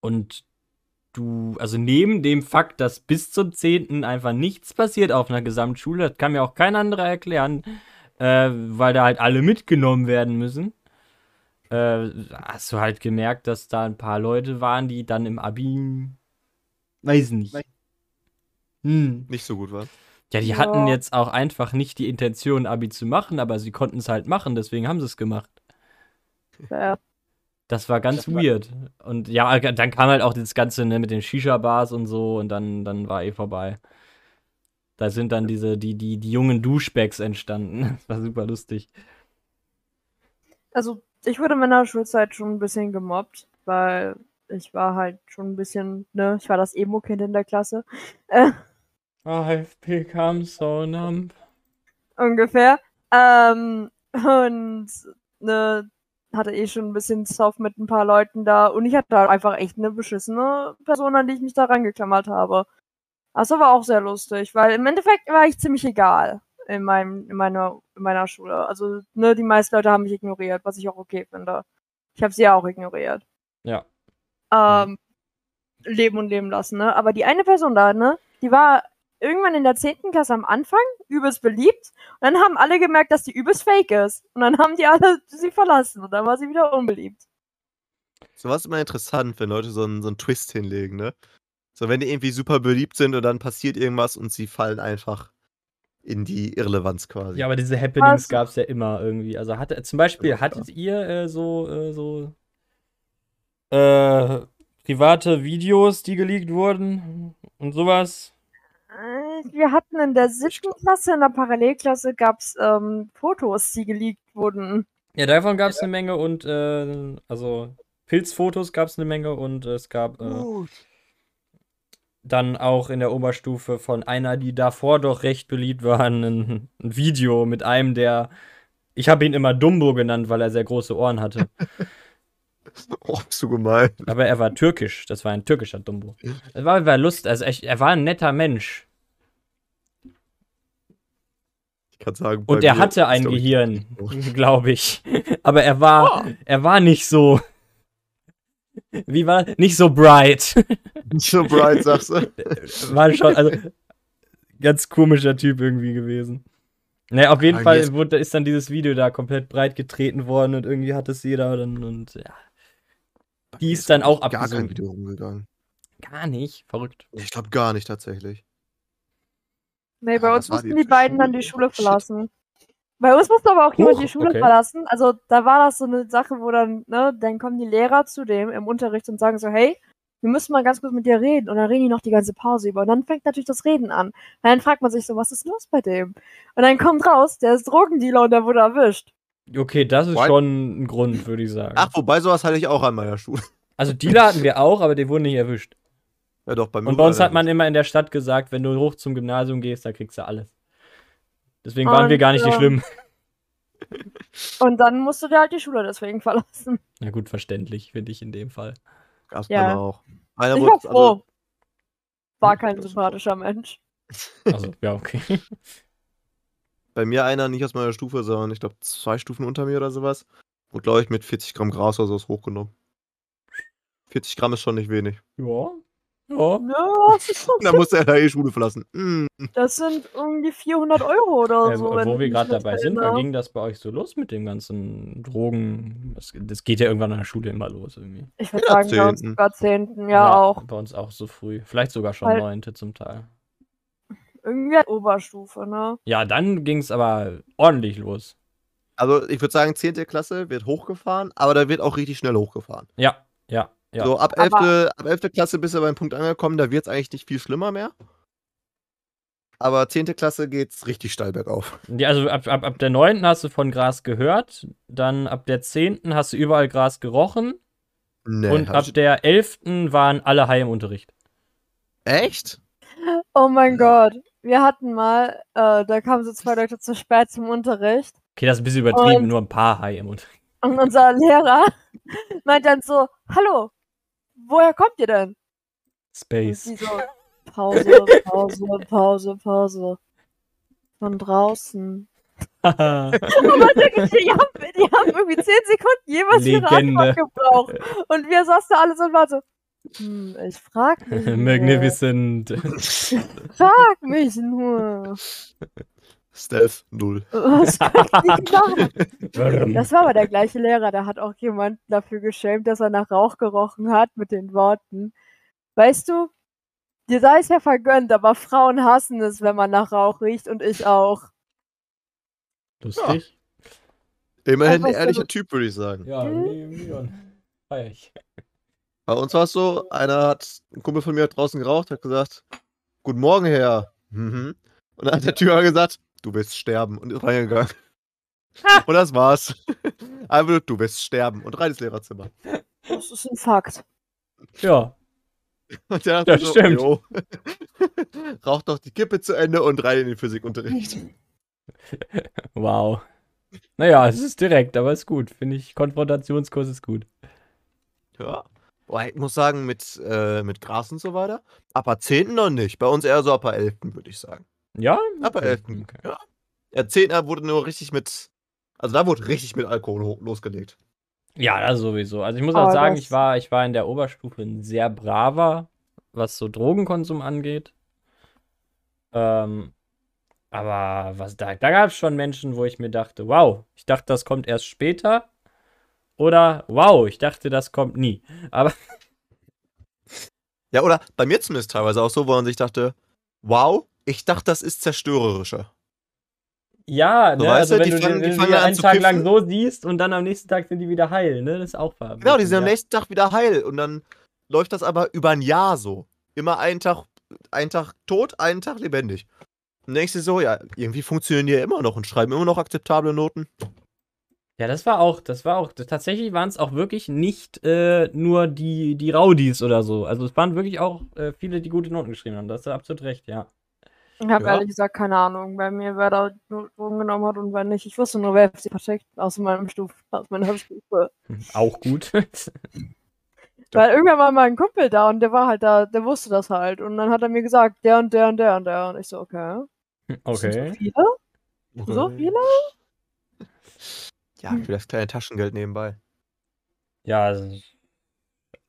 Und du, also neben dem Fakt, dass bis zum 10. einfach nichts passiert auf einer Gesamtschule, das kann mir auch kein anderer erklären, äh, weil da halt alle mitgenommen werden müssen, äh, hast du halt gemerkt, dass da ein paar Leute waren, die dann im Abi, weiß nicht. Hm. Nicht so gut war. Ja, die Ja. hatten jetzt auch einfach nicht die Intention, Abi zu machen, aber sie konnten es halt machen, deswegen haben sie es gemacht. ja. Das war ganz weird. Und ja, dann kam halt auch das Ganze ne, mit den Shisha-Bars und so und dann, dann war eh vorbei. Da sind dann diese, die, die, die jungen Duschbags entstanden. Das war super lustig. Also, ich wurde in meiner Schulzeit schon ein bisschen gemobbt, weil ich war halt schon ein bisschen, ne, ich war das Emo-Kind in der Klasse. I've become so numb. ungefähr. Ähm, und ne, hatte eh schon ein bisschen Zoff mit ein paar Leuten da und ich hatte halt einfach echt eine beschissene Person, an die ich mich da rangeklammert habe. Das war auch sehr lustig, weil im Endeffekt war ich ziemlich egal in meinem, in meiner, in meiner Schule. Also, ne, die meisten Leute haben mich ignoriert, was ich auch okay finde. Ich habe sie ja auch ignoriert. Ja. Ähm, leben und leben lassen, ne? Aber die eine Person da, ne, die war irgendwann in der 10. Klasse am Anfang übelst beliebt und dann haben alle gemerkt, dass die übelst fake ist. Und dann haben die alle sie verlassen und dann war sie wieder unbeliebt. Sowas ist immer interessant, wenn Leute so einen, so einen Twist hinlegen, ne? So, wenn die irgendwie super beliebt sind und dann passiert irgendwas und sie fallen einfach in die Irrelevanz quasi. Ja, aber diese Happenings Was? gab es ja immer irgendwie. Also hatte, zum Beispiel, Ja, hattet ihr äh, so, äh, so äh, private Videos, die geleakt wurden und sowas? Äh, Wir hatten in der siebten Klasse, in der Parallelklasse, gab's ähm, Fotos, die geleakt wurden. Ja, davon gab es eine Menge und äh, also Pilzfotos gab es eine Menge und es gab äh, Gut. Dann auch in der Oberstufe von einer, die davor doch recht beliebt war, ein, ein Video mit einem, der. Ich habe ihn immer Dumbo genannt, weil er sehr große Ohren hatte. Oh, bist du gemein. Aber er war türkisch. Das war ein türkischer Dumbo. Es war, war Lust. Also echt, er war ein netter Mensch. Ich kann sagen, Und er hatte ein Gehirn, Oh. glaube ich. Aber er war, er war nicht so. Wie war nicht so bright. Nicht so bright, sagst du. war schon, also ganz komischer Typ irgendwie gewesen. Naja, auf jeden Ah, Fall wurde, ist dann dieses Video da komplett breit getreten worden und irgendwie hat es jeder dann und ja. Die ist dann auch Gar kein abgesunken. Video rumgegangen. Gar nicht, verrückt. Ich glaube gar nicht tatsächlich. Nee, bei Ja, uns was war mussten die die beiden dann die Schule? Schule verlassen. Bei uns musste aber auch jemand Huch, die Schule okay. verlassen. Also da war das so eine Sache, wo dann, ne, dann kommen die Lehrer zu dem im Unterricht und sagen so, hey, wir müssen mal ganz kurz mit dir reden. Und dann reden die noch die ganze Pause über. Und dann fängt natürlich das Reden an. Und dann fragt man sich so, was ist los bei dem? Und dann kommt raus, der ist Drogendealer und der wurde erwischt. Okay, das ist What? schon ein Grund, würde ich sagen. Ach, wobei sowas hatte ich auch an meiner Schule. Also Dealer hatten wir auch, aber die wurden nicht erwischt. Ja, doch, bei mir. Und bei uns hat man immer in der Stadt gesagt, wenn du hoch zum Gymnasium gehst, da kriegst du alles. Deswegen waren wir Und, gar nicht die ähm, Schlimmen. Und dann musste der halt die Schule deswegen verlassen. Na gut, verständlich, finde ich in dem Fall. Gab's Ja. auch. Einer Ich wurde, war froh. also, War kein das ist sympathischer Mensch. Also, ja, okay. bei mir einer nicht aus meiner Stufe, sondern ich glaube zwei Stufen unter mir oder sowas. Und glaube ich mit 40 Gramm Gras oder sowas hochgenommen. 40 Gramm ist schon nicht wenig. Ja. Ja. Ja, das, ist schon Und dann musste er da die Schule verlassen. Mm. das sind irgendwie 400 Euro oder Äh, so. wo wir gerade dabei sind, wann ging das bei euch so los mit dem ganzen Drogen? Das, das geht ja irgendwann an der Schule immer los irgendwie. Ich würde Ja, sagen, bei uns sogar Zehnten, ja, auch. Bei uns auch so früh. Vielleicht sogar schon Weil- neunte zum Teil. Irgendwie halt Oberstufe, ne? Ja, dann ging es aber ordentlich los. Also ich würde sagen, 10. Klasse wird hochgefahren, aber da wird auch richtig schnell hochgefahren. Ja, ja, ja. So ab 11. Aber- ab 11. Klasse bist du beim Punkt angekommen, da wird es eigentlich nicht viel schlimmer mehr. Aber 10. Klasse geht's richtig steil bergauf. Ja, also ab, ab, ab der 9. hast du von Gras gehört, dann ab der 10. hast du überall Gras gerochen Nee, und ab der 11. waren alle high im Unterricht. Echt? Oh mein Gott. Wir hatten mal, äh, da kamen so zwei Leute zu spät zum Unterricht. Okay, das ist ein bisschen übertrieben, Und- nur ein paar high im Unterricht. Und unser Lehrer meint dann so, hallo, woher kommt ihr denn? Und Space. sie so, Pause, Pause, Pause, Pause. Von draußen. Haha. Und die, haben, die haben irgendwie 10 Sekunden jeweils für ihre Legende. Antwort gebraucht. Und wir saßen da alle so und waren so, hm, ich frag mich. Magnificent. Frag mich nur. Stealth 0. Was? Das war aber der gleiche Lehrer, der hat auch jemanden dafür geschämt, dass er nach Rauch gerochen hat mit den Worten. Weißt du, dir sei es ja vergönnt, aber Frauen hassen es, wenn man nach Rauch riecht und ich auch. Lustig. Immerhin ein ehrlicher Typ, würde ich sagen. Ja, Hm? nee, Leon. Feier ich. Bei uns war es so, einer hat, ein Kumpel von mir hat draußen geraucht, hat gesagt, Guten Morgen, Herr. Mhm. Und dann hat der Typ gesagt, du wirst sterben und ist reingegangen. und das war's. Einfach nur, du wirst sterben und rein ins Lehrerzimmer. Das ist ein Fakt. Ja, Und der Das so, stimmt. jo. Raucht doch die Kippe zu Ende und rein in den Physikunterricht. wow. Naja, es ist direkt, aber ist gut. Finde ich, Konfrontationskurs ist gut. Ja. Boah, ich muss sagen, mit, äh, mit Gras und so weiter. Ab der 10. noch nicht. Bei uns eher so ab der 11. würde ich sagen. Ja? Ab der 11. Okay. Ja. Der 10. wurde nur richtig mit. Also da wurde richtig mit Alkohol ho- losgelegt. Ja, das sowieso. Also ich muss Aber auch sagen, ich war, ich war in der Oberstufe ein sehr braver, was so Drogenkonsum angeht. Ähm, aber was da, da gab es schon Menschen, wo ich mir dachte, wow, ich dachte, das kommt erst später. Oder wow, ich dachte, das kommt nie. Aber Ja, oder bei mir zumindest teilweise auch so, wo man sich dachte, wow, ich dachte, das ist zerstörerischer. ja, So, ne, also du, wenn die du, fangen- die fangen du an einen Tag lang kiffen. so siehst und dann am nächsten Tag sind die wieder heil, ne? Das ist auch verrückt. Genau, die sind ja. am nächsten Tag wieder heil. Und dann läuft das aber über ein Jahr so. Immer einen Tag, einen Tag tot, einen Tag lebendig. Und denkst du so, ja, irgendwie funktionieren die ja immer noch und schreiben immer noch akzeptable Noten. Ja, das war auch, das war auch, tatsächlich waren es auch wirklich nicht äh, nur die, die Raudis oder so. Also es waren wirklich auch äh, viele, die gute Noten geschrieben haben. Das ist absolut recht, ja. Ich habe Ja. ehrlich gesagt keine Ahnung, bei mir wer da Drogen genommen hat und wer nicht. Ich wusste nur, wer sie versteckt aus meinem Stuf, aus meiner Stufe. Hm, Auch gut. Weil irgendwann war mein Kumpel da und der war halt da, der wusste das halt. Und dann hat er mir gesagt, der und der und der und der. Und ich so, okay. Sind so okay. viele? So viele? Ja, für das kleine Taschengeld nebenbei. Ja, also,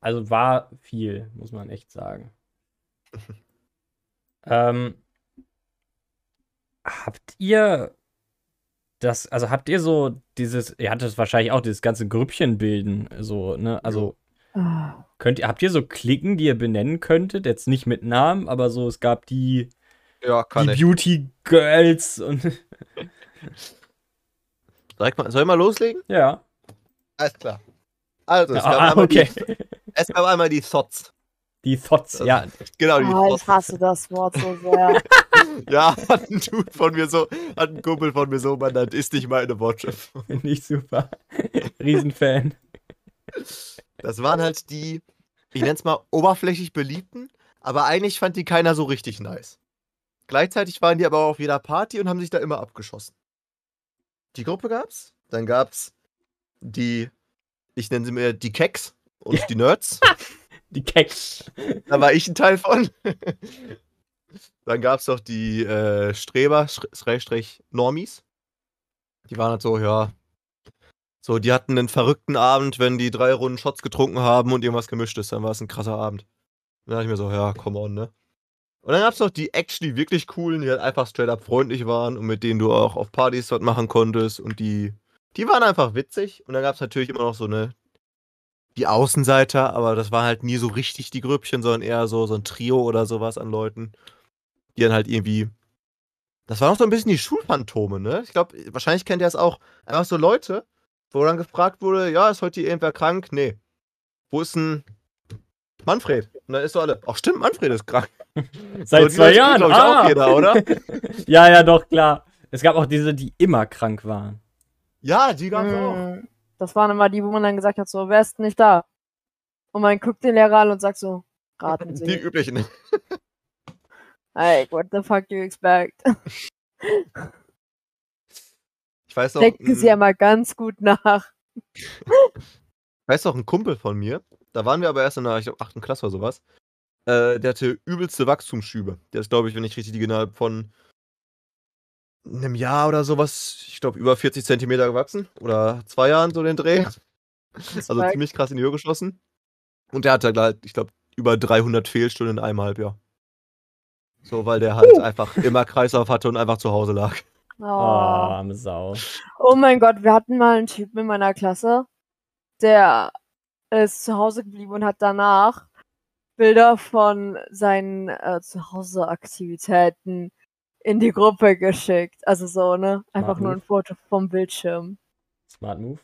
also war viel, muss man echt sagen. ähm, habt ihr das, also habt ihr so dieses, ihr hattet wahrscheinlich auch dieses ganze Grüppchen bilden, so, ne? Also Ah. könnt ihr, habt ihr so Klicken, die ihr benennen könntet? Jetzt nicht mit Namen, aber so, es gab die, Ja, die ich. Beauty Girls und Sag mal, soll ich mal loslegen? ja. Alles klar. Also, es, Ah, gab, ah, einmal okay. die, es gab einmal die Thoughts. Die Thoughts, Das- ja. Genau, die ich Thoughts. hasse das Wort so sehr. Ja, hat ein Dude von mir so, hat ein Kumpel von mir so benannt, ist nicht meine Wortschöpfung. Finde ich super. Riesenfan. Das waren halt die, ich nenne es mal oberflächlich beliebten, aber eigentlich fand die keiner so richtig nice. Gleichzeitig waren die aber auch auf jeder Party und haben sich da immer abgeschossen. Die Gruppe gab's, dann gab's die, ich nenne sie mir die Keks und die Nerds. Die Keks. Da war ich ein Teil von. Dann gab es noch die äh, Streber, Schrägstrich Normies. Die waren halt so, ja. So, die hatten einen verrückten Abend, wenn die drei Runden Shots getrunken haben und irgendwas gemischt ist. Dann war es ein krasser Abend. Dann dachte ich mir so, ja, come on, ne? Und dann gab es noch die actually wirklich coolen, die halt einfach straight up freundlich waren und mit denen du auch auf Partys was machen konntest. Und die, die waren einfach witzig. Und dann gab es natürlich immer noch so eine die Außenseiter, aber das war halt nie so richtig die Grüppchen, sondern eher so, so ein Trio oder sowas an Leuten, die dann halt irgendwie. Das war noch so ein bisschen die Schulphantome, ne? Ich glaube, wahrscheinlich kennt ihr das auch. Einfach so Leute, wo dann gefragt wurde, ja, ist heute hier irgendwer krank? Nee. Wo ist denn Manfred? Und dann ist so alle, ach stimmt, Manfred ist krank. Seit So, zwei Leute Jahren. kennt, glaub ich, ah. auch jeder, oder? Ja, ja, doch, klar. Es gab auch diese, die immer krank waren. Ja, die gab's auch. Das waren immer die, wo man dann gesagt hat, so, wer ist nicht da? Und man guckt den Lehrer an und sagt so, raten Die Sie. üblichen. Hey, what the fuck do you expect? Ich weiß noch, Denken Sie ja mal ganz gut nach. Weißt du, auch ein Kumpel von mir, da waren wir aber erst in der, ich glaube, 8. Klasse oder sowas. Äh, der hatte übelste Wachstumsschübe. Der ist, glaube ich, wenn ich richtig liege, innerhalb von einem Jahr oder sowas, ich glaube, über 40 Zentimeter gewachsen. Oder zwei Jahren so den Dreh. Also Respekt. ziemlich krass in die Höhe geschossen. Und der hatte halt, ich glaube, über 300 Fehlstunden in einem Halbjahr. So, weil der halt einfach immer Kreislauf hatte und einfach zu Hause lag. Oh, Oh. arme Sau. oh mein Gott, wir hatten mal einen Typen in meiner Klasse, der ist zu Hause geblieben und hat danach Bilder von seinen äh, Zuhause-Aktivitäten in die Gruppe geschickt. Also so, ne? Einfach Smart nur ein move. Foto vom Bildschirm. Smart Move.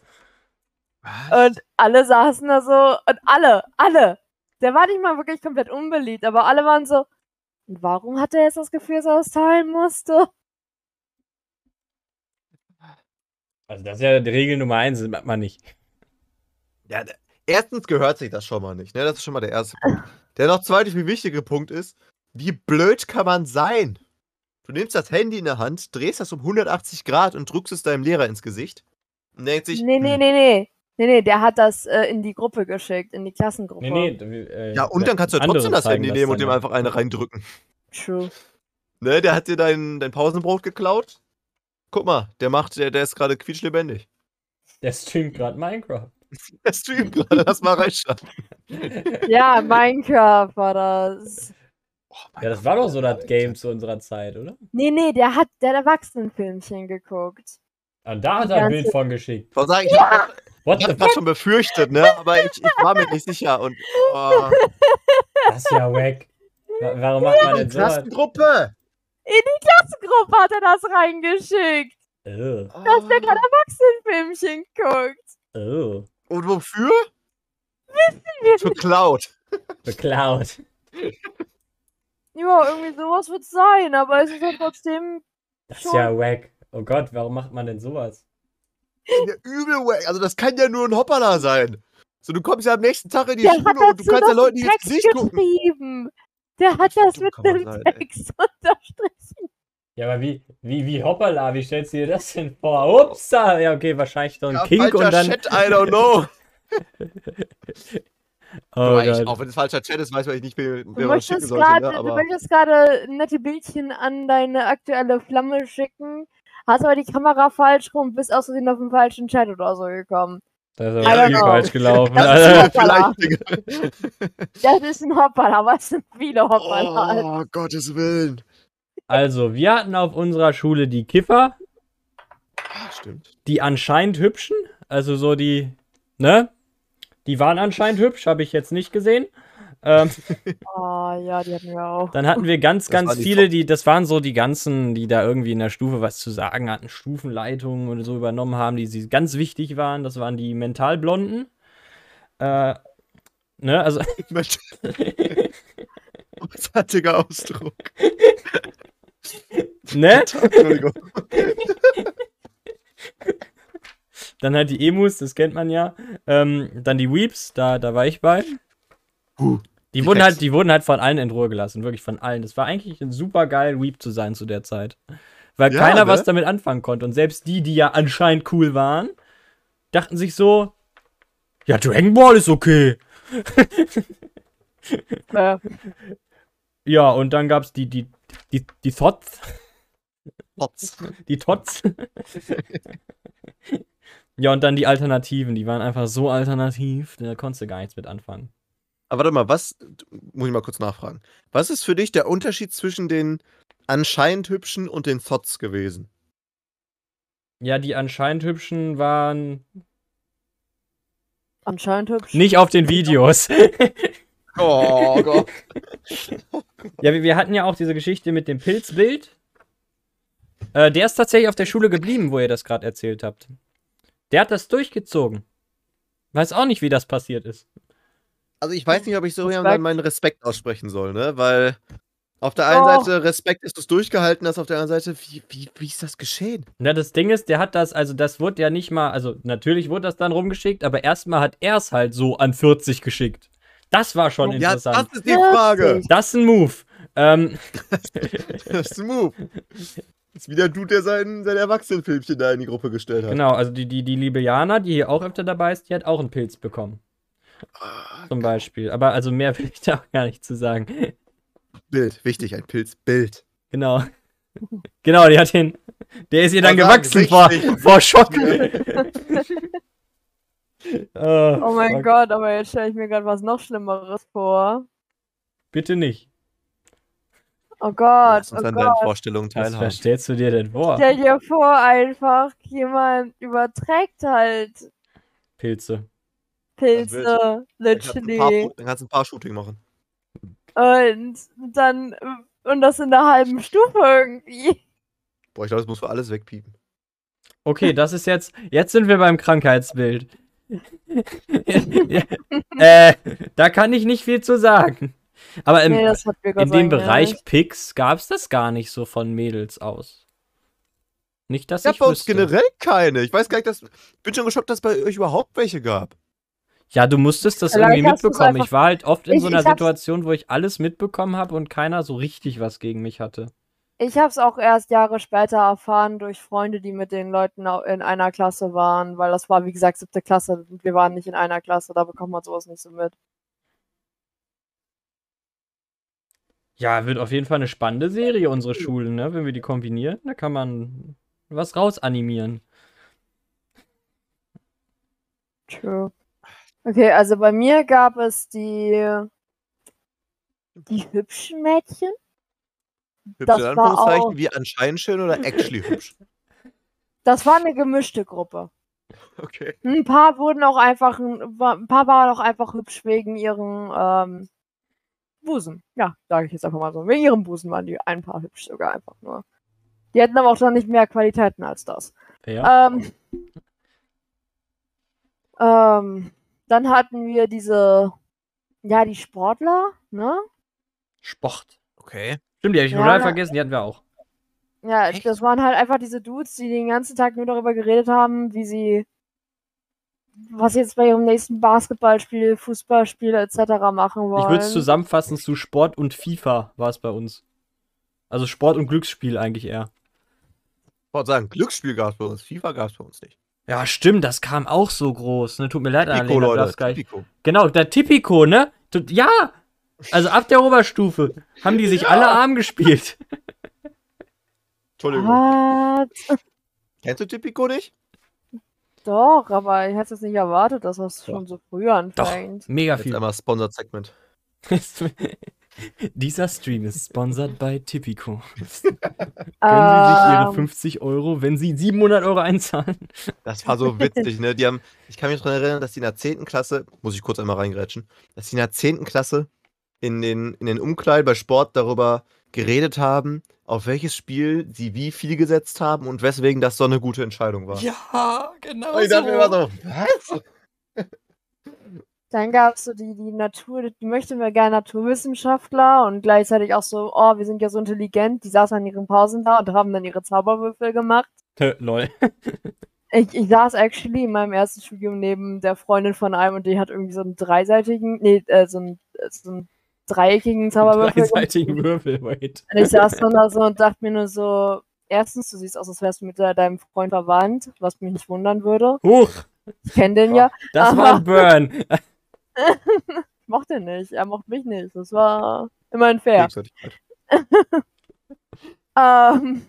Und alle saßen da so, und alle, alle. Der war nicht mal wirklich komplett unbeliebt, aber alle waren so, "Und warum hat er jetzt das Gefühl, dass er das teilen musste? Also, das ist ja die Regel Nummer eins, das macht man nicht. Ja, erstens gehört sich das schon mal nicht, ne? Das ist schon mal der erste Punkt. Der noch zweite viel wichtige Punkt ist, wie blöd kann man sein? Du nimmst das Handy in der Hand, drehst das um 180 Grad und drückst es deinem Lehrer ins Gesicht und denkt sich, Nee, nee, hm, nee, nee. Nee, nee, der hat das äh, in die Gruppe geschickt, in die Klassengruppe. Nee, nee. Äh, ja, und dann kannst du ja trotzdem das Handy nehmen und dem einfach eine reindrücken. True. Ne, der hat dir dein, dein Pausenbrot geklaut. Guck mal, der macht, der, der ist gerade quietschlebendig. Der streamt gerade Minecraft. Der streamt gerade, lass mal reinschauen. Ja, Minecraft war das. Ja, das war doch so das Game zu unserer Zeit, oder? Nee, nee, der hat der hat Erwachsenenfilmchen geguckt. Und da hat Die er ein Bild von geschickt. Ich wollte sagen, ich hab What ich hab das schon befürchtet, ne? Aber ich, ich war mir nicht sicher. Und oh, Das ist ja wack. Wa- Warum macht man denn die so? was? Klassengruppe! In die Klassengruppe hat er das reingeschickt, Oh, dass der gerade Erwachsenenfilmchen guckt. oh. Und wofür? wir Für Cloud. Beklaut. Ja, irgendwie sowas wird sein, aber es ist ja trotzdem Das ist ja wack. Oh Gott, warum macht man denn sowas? Ja, übel wack. Also das kann ja nur ein Hoppala sein. So, du kommst ja am nächsten Tag in die Der Schule und du kannst ja Leuten nicht ins Text Gesicht gucken. Der hat das mit einem sein, ey. Text unterstrichen. Ja, aber wie, wie, wie hoppala, wie stellst du dir das denn vor? Upsa! Ja, okay, wahrscheinlich doch ein Ja, Kink und dann. Chat, I don't know. Oh Aber ich, auch wenn es falscher Chat ist, weiß man nicht, wer, Du möchtest sollte. gerade Ne? du möchtest gerade nette Bildchen an deine aktuelle Flamme schicken, hast aber die Kamera falsch rum, bist aus Versehen auf den falschen Chat oder so gekommen. Da ist aber viel falsch gelaufen. Das ist Also. Das ist ein Hoppala, aber es sind viele Hoppala. oh, Gottes Willen. also, wir hatten auf unserer Schule die Kiffer, Ah, stimmt. die anscheinend hübschen. Also so die, ne? Die waren anscheinend hübsch, habe ich jetzt nicht gesehen. Ähm, Oh ja, die hatten wir auch. dann hatten wir ganz, ganz die viele, die, das waren so die ganzen, die da irgendwie in der Stufe was zu sagen hatten, Stufenleitungen und so übernommen haben, die sie ganz wichtig waren. Das waren die Mentalblonden. Äh, ne, also Großartiger Ausdruck. ne? Entschuldigung. Dann halt die Emus, das kennt man ja. Ähm, dann die Weeps, da, da war ich bei. Huh, Die die wurden, halt, die wurden halt von allen in Ruhe gelassen, wirklich von allen. Das war eigentlich ein super geil, Weep zu sein zu der Zeit. Weil Ja, keiner ne? was damit anfangen konnte. Und selbst die, die ja anscheinend cool waren, dachten sich so, ja, Dragon Ball ist okay. Äh, Ja, und dann gab's die, die, die, die Thots, Trotz. die Tots. ja, und dann die Alternativen, die waren einfach so alternativ, da konntest du gar nichts mit anfangen. Aber warte mal, was, muss ich mal kurz nachfragen. Was ist für dich der Unterschied zwischen den anscheinend hübschen und den Thots gewesen? Ja, die anscheinend hübschen waren anscheinend hübsch. nicht auf den Videos. Oh Gott. Ja, wir, wir hatten ja auch diese Geschichte mit dem Pilzbild. Äh, der ist tatsächlich auf der Schule geblieben, wo ihr das gerade erzählt habt. Der hat das durchgezogen. Weiß auch nicht, wie das passiert ist. Also ich weiß nicht, ob ich so jemandem meinen Respekt aussprechen soll, ne? Weil auf der einen Doch. Seite Respekt, dass du es durchgehalten hast, auf der anderen Seite, wie, wie, wie ist das geschehen? Na, das Ding ist, der hat das, also das wurde ja nicht mal, also natürlich wurde das dann rumgeschickt, aber erstmal hat er es halt so an 40 geschickt. Das war schon Ja, das interessant. ist die Frage. 40. Das ist ein Move. Ähm, Das ist ein Move. Das ist wieder ein Dude, der sein, sein Erwachsenenfilmchen da in die Gruppe gestellt hat. genau, also die, die, die liebe Jana, die hier auch öfter dabei ist, die hat auch einen Pilz bekommen. Ah, Zum Beispiel. Aber also mehr will ich da auch gar nicht zu sagen. Bild, wichtig, ein Pilzbild. Genau. Genau, die hat den. Der ist ihr dann Aber gewachsen vor, vor Schock. Oh mein fuck. Gott, aber jetzt stelle ich mir gerade was noch Schlimmeres vor. Bitte nicht. Oh Gott, Lass uns oh an deinen Gott. Vorstellungen Was, teilhaben. was stellst du dir denn vor? Stell dir vor, einfach jemand überträgt halt Pilze. Pilze, literally. Paar, dann kannst du ein paar Shooting machen. Und dann, und das in der halben Stufe irgendwie. Boah, ich glaube, das muss für alles wegpiepen. Okay, das ist jetzt. Jetzt sind wir beim Krankheitsbild. äh, da kann ich nicht viel zu sagen. Aber im, nee, in dem Bereich nicht. Picks gab es das gar nicht so von Mädels aus. Nicht, dass Ich ich bei uns generell keine. Ich weiß gar nicht, dass. Ich bin schon geschockt, dass es bei euch überhaupt welche gab. Ja, du musstest das Vielleicht irgendwie mitbekommen. einfach- Ich war halt oft in Ich- so einer Situation, wo ich alles mitbekommen habe und keiner so richtig was gegen mich hatte. Ich habe es auch erst Jahre später erfahren durch Freunde, die mit den Leuten in einer Klasse waren, weil das war, wie gesagt, siebte Klasse und wir waren nicht in einer Klasse, da bekommt man sowas nicht so mit. Ja, wird auf jeden Fall eine spannende Serie, unsere Schulen, ne? Wenn wir die kombinieren, da kann man was raus animieren. True. Okay, also bei mir gab es die, die hübschen Mädchen. Hübsch Das Anführungszeichen, auch- wie anscheinend schön oder actually hübsch? Das war eine gemischte Gruppe. Okay. Ein paar wurden auch einfach, ein paar waren auch einfach hübsch wegen ihren ähm, Busen. Ja, sage ich jetzt einfach mal so. Wegen ihrem Busen waren die ein paar hübsch sogar einfach nur. Die hätten aber auch dann nicht mehr Qualitäten als das. Ja. Ähm, ähm, dann hatten wir diese, ja, die Sportler, ne? Sport. Okay. Stimmt, die habe ich Ja, total vergessen, die hatten wir auch. Ja, Echt? das waren halt einfach diese Dudes, die den ganzen Tag nur darüber geredet haben, wie sie was jetzt bei ihrem nächsten Basketballspiel, Fußballspiel etc. machen wollen. Ich würde es zusammenfassen zu Sport und FIFA war es bei uns. Also Sport und Glücksspiel eigentlich eher. Ich wollte sagen, Glücksspiel gab es bei uns, FIFA gab es bei uns nicht. Ja, stimmt, das kam auch so groß. Ne? Tut mir leid, Tipico, Annalena, Leute, gleich. Tipico. Genau, der Tipico, ne? Ja! Also ab der Oberstufe haben die sich alle arm gespielt. Entschuldigung. What? Kennst du Tipico nicht? Doch, aber ich hätte es nicht erwartet, dass das Doch. schon so früh anfängt. Mega Jetzt viel. einmal Sponsored Segment. Dieser Stream ist sponsored by Tipico. Gönnen Sie sich Ihre Ähm, 50 Euro, wenn Sie 700 Euro einzahlen. Das war so witzig, ne? Die haben, ich kann mich daran erinnern, dass die in der 10. Klasse, muss ich kurz einmal reingrätschen, dass die in der 10. Klasse in den, in den Umkleiden bei Sport darüber geredet haben, auf welches Spiel sie wie viel gesetzt haben und weswegen das so eine gute Entscheidung war. Ja, genau. Und ich dachte mir immer so, was? Dann gab es so die, die Natur, die möchten wir gerne Naturwissenschaftler und gleichzeitig auch so, oh, wir sind ja so intelligent, die saßen an ihren Pausen da und haben dann ihre Zauberwürfel gemacht. Hä, Lol. Ich, ich saß actually in meinem ersten Studium neben der Freundin von einem und die hat irgendwie so einen dreiseitigen, nee, äh, so einen, äh, so einen dreieckigen Zauberwürfel. Dreiseitigen Würfel, wait. Und ich saß dann da so und dachte mir nur so, erstens, du siehst aus, als wärst du mit de- deinem Freund verwandt, was mich nicht wundern würde. Huch, Ich kenne den ja. das war ein Burn. Ich mochte ihn nicht. Er mochte mich nicht. Das war immerhin fair. Ähm,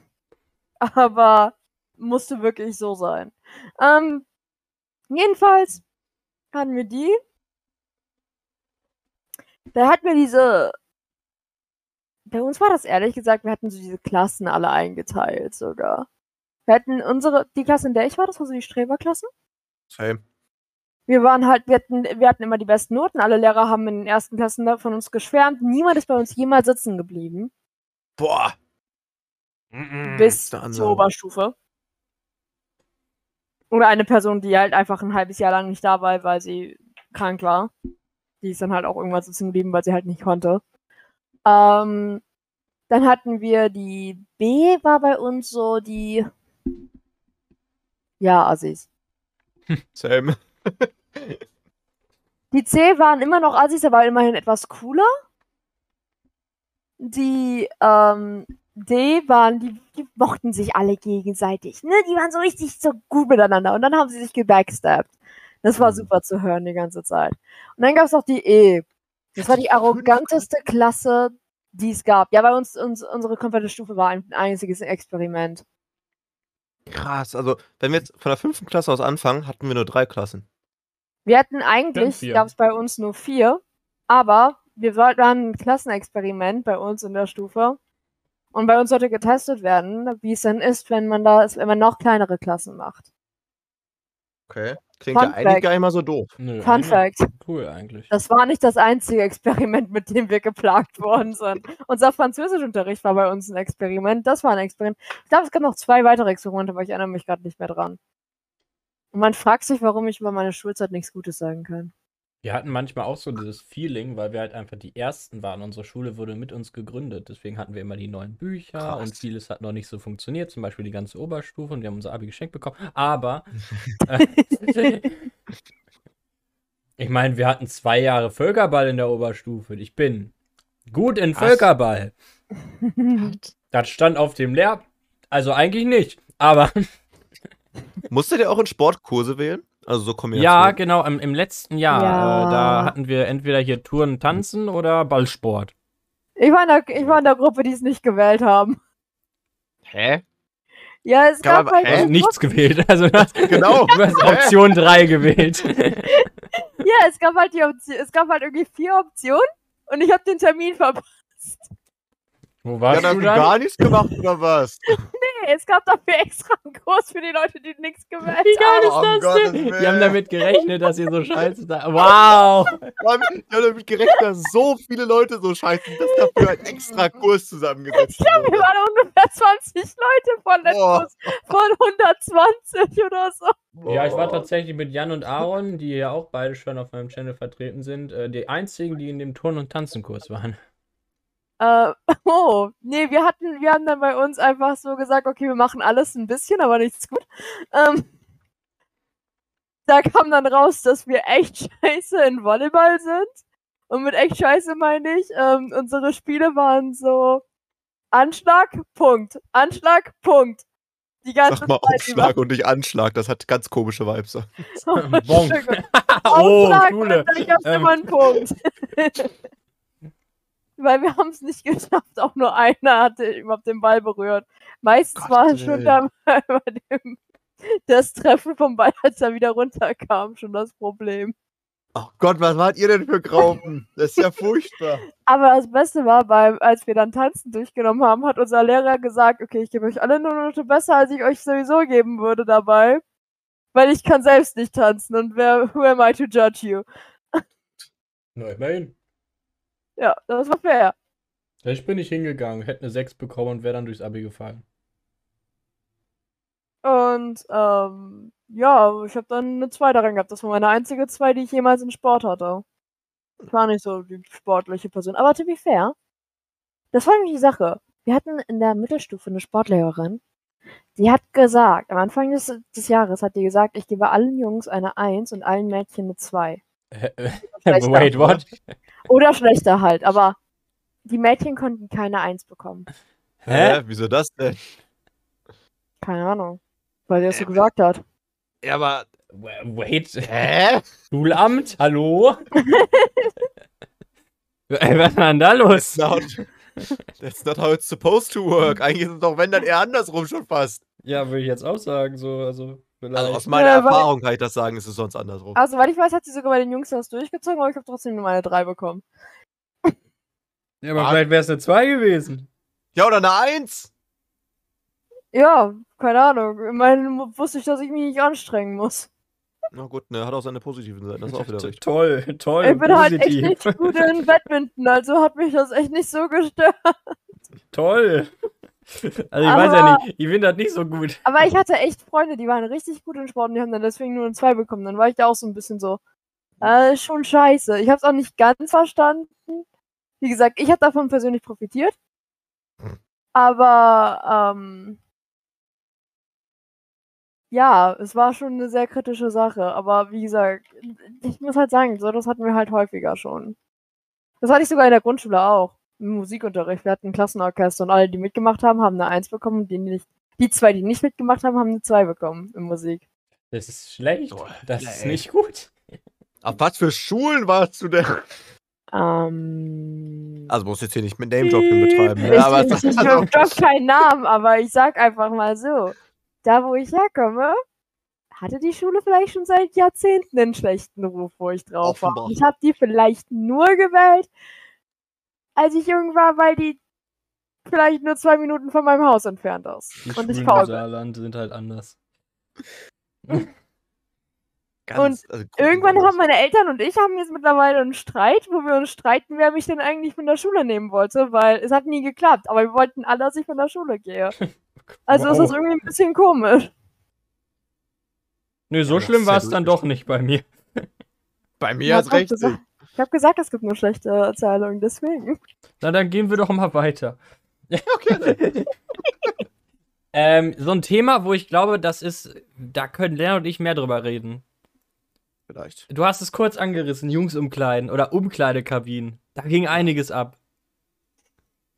aber musste wirklich so sein. Ähm, jedenfalls hatten wir die. Da hatten wir diese. Bei uns war das ehrlich gesagt, wir hatten so diese Klassen alle eingeteilt sogar. Wir hatten unsere, die Klasse, in der ich war, das war so die Streberklasse. Same. Wir waren halt, wir hatten, wir hatten immer die besten Noten. Alle Lehrer haben in den ersten Klassen da von uns geschwärmt. Niemand ist bei uns jemals sitzen geblieben. Boah. bis der zur Ansage. Oberstufe. Oder eine Person, die halt einfach ein halbes Jahr lang nicht da war, weil sie krank war. Die ist dann halt auch irgendwann sitzen geblieben, weil sie halt nicht konnte. Ähm, dann hatten wir die B, war bei uns so die. Ja, Assis. Same. Die C waren immer noch Assis, aber immerhin etwas cooler. Die ähm, D waren, die, die mochten sich alle gegenseitig. Ne? Die waren so richtig so gut miteinander. Und dann haben sie sich gebackstabbt. Das war Mhm. super zu hören die ganze Zeit. Und dann gab es noch die E. Das war die arroganteste Klasse, die es gab. Ja, bei uns, uns unsere komplette Stufe war ein einziges Experiment. Krass. Also, wenn wir jetzt von der fünften Klasse aus anfangen, hatten wir nur drei Klassen. Wir hatten eigentlich, gab es bei uns nur vier, aber wir wollten ein Klassenexperiment bei uns in der Stufe. Und bei uns sollte getestet werden, wie es dann ist, wenn man da, wenn man noch kleinere Klassen macht. Okay. Klingt Fun ja eigentlich gar nicht mal so doof. Nö, Fun Fact. Cool eigentlich. Das war nicht das einzige Experiment, mit dem wir geplagt worden sind. Unser Französischunterricht war bei uns ein Experiment. Das war ein Experiment. Ich glaube, es gab noch zwei weitere Experimente, aber ich erinnere mich gerade nicht mehr dran. Und man fragt sich, warum ich über meine Schulzeit nichts Gutes sagen kann. Wir hatten manchmal auch so dieses Feeling, weil wir halt einfach die Ersten waren. Unsere Schule wurde mit uns gegründet. Deswegen hatten wir immer die neuen Bücher Krass. und vieles hat noch nicht so funktioniert. Zum Beispiel die ganze Oberstufe und wir haben unser Abi geschenkt bekommen. Aber äh, ich meine, wir hatten zwei Jahre Völkerball in der Oberstufe. Ich bin gut in? Völkerball. Das stand auf dem Lehr. Also eigentlich nicht. Aber Musstet ihr auch in Sportkurse wählen? Also so Kombination? ja, genau, im, im letzten Jahr, Ja. äh, da hatten wir entweder hier Touren, Tanzen oder Ballsport. Ich war, in der, ich war in der Gruppe, die es nicht gewählt haben. Hä? Ja, es Kann gab halt hä? Nichts gewählt. Also du hast, Genau. du hast Option 3 gewählt. Ja, es gab halt die Option, es gab halt irgendwie vier Optionen und ich habe den Termin verpasst. Wo Ja, warst dann du hast du dann? gar nichts gemacht, oder was? Nee, es gab dafür extra einen Kurs für die Leute, die nichts gewählt Wie geil haben. Oh, ist das denn? Die haben damit gerechnet, dass ihr so scheiße da. Wow! Wir haben ich hab damit gerechnet, dass so viele Leute so scheißen, dass dafür ein extra Kurs zusammengesetzt Wir wurde. waren ungefähr 20 Leute von der Boah. Kurs von 120 oder so. Ja, ich war tatsächlich mit Jan und Aaron, die ja auch beide schon auf meinem Channel vertreten sind, äh, die einzigen, die in dem Turn- und Tanzenkurs waren. Äh, oh, nee, wir hatten, wir haben dann bei uns einfach so gesagt, okay, wir machen alles ein bisschen, aber nichts gut. Ähm, da kam dann raus, dass wir echt scheiße in Volleyball sind. Und mit echt scheiße meine ich, ähm, unsere Spiele waren so Anschlag, Punkt. Anschlag, Punkt. Die ganze Sag mal Zeit über. Aufschlag und nicht Anschlag, das hat ganz komische Vibes. Bonk. Entschuldigung. oh, Aufschlag Schule. und dann gab's Ähm. immer einen Punkt. Weil wir haben es nicht geschafft, auch nur einer hatte überhaupt den Ball berührt. Meistens Gott, war es schon dann bei dem das Treffen vom Ball, als er wieder runterkam, schon das Problem. Oh Gott, was wart ihr denn für Graupen? Das ist ja furchtbar. Aber das Beste war, beim, als wir dann Tanzen durchgenommen haben, hat unser Lehrer gesagt, okay, ich gebe euch alle eine Note besser, als ich euch sowieso geben würde dabei. Weil ich kann selbst nicht tanzen und wer, who am I to judge you? Na, immerhin. Ja, das war fair. Ich bin nicht hingegangen, hätte eine 6 bekommen und wäre dann durchs Abi gefallen. Und ähm, ja, ich habe dann eine 2 daran gehabt. Das war meine einzige 2, die ich jemals in Sport hatte. Ich war nicht so die sportliche Person. Aber to be fair, das war nämlich die Sache. Wir hatten in der Mittelstufe eine Sportlehrerin, die hat gesagt, am Anfang des, des Jahres hat die gesagt, ich gebe allen Jungs eine 1 und allen Mädchen eine 2. Wait, what? Oder schlechter halt, aber die Mädchen konnten keine 1 bekommen. Hä? Wieso das denn? Keine Ahnung. Weil sie das so gesagt hat. Ja, aber. Wait. Hä? Schulamt? Hallo? Ey, was war denn da That's los? not, that's not how it's supposed to work. Eigentlich ist es doch, wenn dann eher andersrum schon fast. Ja, würde ich jetzt auch sagen, so, also, vielleicht. Also aus meiner Ja, Erfahrung kann ich das sagen, ist es sonst andersrum. Also, weil ich weiß, hat sie sogar bei den Jungs das durchgezogen, aber ich habe trotzdem nur meine 3 bekommen. ja, aber vielleicht wäre es eine 2 gewesen. Ja, oder eine Eins? Ja, keine Ahnung. Immerhin wusste ich, dass ich mich nicht anstrengen muss. Na gut, ne, hat auch seine positiven Seiten, das ist auch wieder richtig. Toll, toll, ich bin halt echt positiv. nicht gut in Badminton, also hat mich das echt nicht so gestört. Toll. Also ich weiß ja Aber- nicht, ich finde das nicht so gut. Aber ich hatte echt Freunde, die waren richtig gut in Sport und die haben dann deswegen nur eine 2 bekommen. Dann war ich da auch so ein bisschen so, äh, schon scheiße. Ich habe es auch nicht ganz verstanden. Wie gesagt, ich habe davon persönlich profitiert. Aber, ähm, ja, es war schon eine sehr kritische Sache. Aber wie gesagt, ich muss halt sagen, so das hatten wir halt häufiger schon. Das hatte ich sogar in der Grundschule auch. Musikunterricht. Wir hatten ein Klassenorchester und alle, die mitgemacht haben, haben eine 1 bekommen und die nicht die zwei, die nicht mitgemacht haben, haben eine 2 bekommen in Musik. Das ist schlecht. Oh, Das ist nee. nicht gut. Auf was für Schulen warst du denn? Ähm. Also musst jetzt hier nicht mit Name-Dropping betreiben. ich, Ne? Aber ich, ich, ist also, drop keinen Namen, aber ich sag einfach mal so. Da, wo ich herkomme, hatte die Schule vielleicht schon seit Jahrzehnten einen schlechten Ruf, wo ich drauf war. Offenbar. Ich habe die vielleicht nur gewählt, als ich jung war, weil die vielleicht nur zwei Minuten von meinem Haus entfernt ist. Die und ich Schulen faul. Saarland sind halt anders. ganz, also Irgendwann haben meine Eltern und ich haben jetzt mittlerweile einen Streit, wo wir uns streiten, wer mich denn eigentlich von der Schule nehmen wollte, weil es hat nie geklappt, aber wir wollten alle, dass ich von der Schule gehe. Also ist das Wow. irgendwie ein bisschen komisch. Nö, so das schlimm ja war es dann doch nicht bei mir. Bei mir Ja, hat's doch, recht. das- Ich habe gesagt, es gibt nur schlechte Erzählungen, deswegen. Na, dann gehen wir doch mal weiter. Okay, Ähm, so ein Thema, wo ich glaube, das ist, da können Lena und ich mehr drüber reden. vielleicht. Du hast es kurz angerissen, Jungsumkleiden oder Umkleidekabinen. Da ging einiges ab.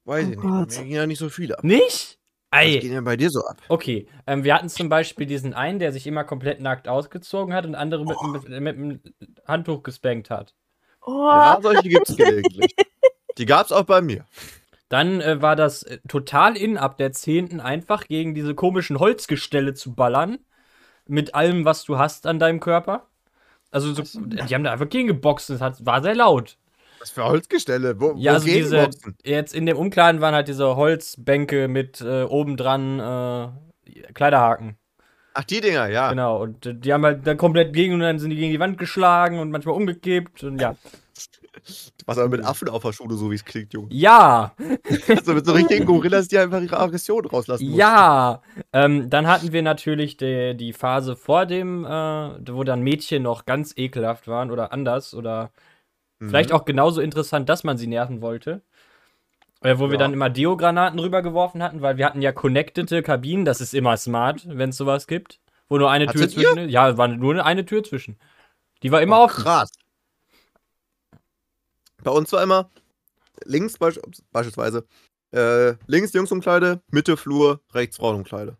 Weiß Oh ich nicht. Gott. Mir gehen ja nicht so viele ab. Nicht? Was Ei. geht denn bei dir so ab? Okay, ähm, wir hatten zum Beispiel diesen einen, der sich immer komplett nackt ausgezogen hat und andere mit, mit, mit einem Handtuch gespankt hat. Oh, Ja, solche gibt's gelegentlich. Die gab's auch bei mir. Dann äh, war das äh, total in ab der 10. einfach gegen diese komischen Holzgestelle zu ballern. Mit allem, was du hast an deinem Körper. Also, so, die haben da einfach gegen geboxt. Das hat, war sehr laut. Was für Holzgestelle? Wo, Ja, wo also gehen diese, jetzt in dem Umkleiden waren halt diese Holzbänke mit äh, obendran äh, Kleiderhaken. Ach, die Dinger, ja. Genau. Und äh, die haben halt dann komplett gegen und dann sind die gegen die Wand geschlagen und manchmal umgekippt und ja. Was aber mit Affen auf der Schule, so wie es klingt, Junge. Ja! Also mit so richtigen Gorillas, die einfach ihre Aggression rauslassen mussten. Ja! Ähm, dann hatten wir natürlich die, die Phase vor dem, äh, wo dann Mädchen noch ganz ekelhaft waren oder anders oder Mhm. vielleicht auch genauso interessant, dass man sie nerven wollte. Äh, wo wir Ja. dann immer Deo-Granaten rübergeworfen hatten, weil wir hatten ja connectete Kabinen, das ist immer smart, wenn es sowas gibt. Wo nur eine Tür Hattet zwischen ist. Ja, war nur eine Tür zwischen. Die war immer Oh, offen. krass. Bei uns war immer links beisch beispielsweise äh, links Jungsumkleide, Mitte Flur, rechts Frauenumkleide.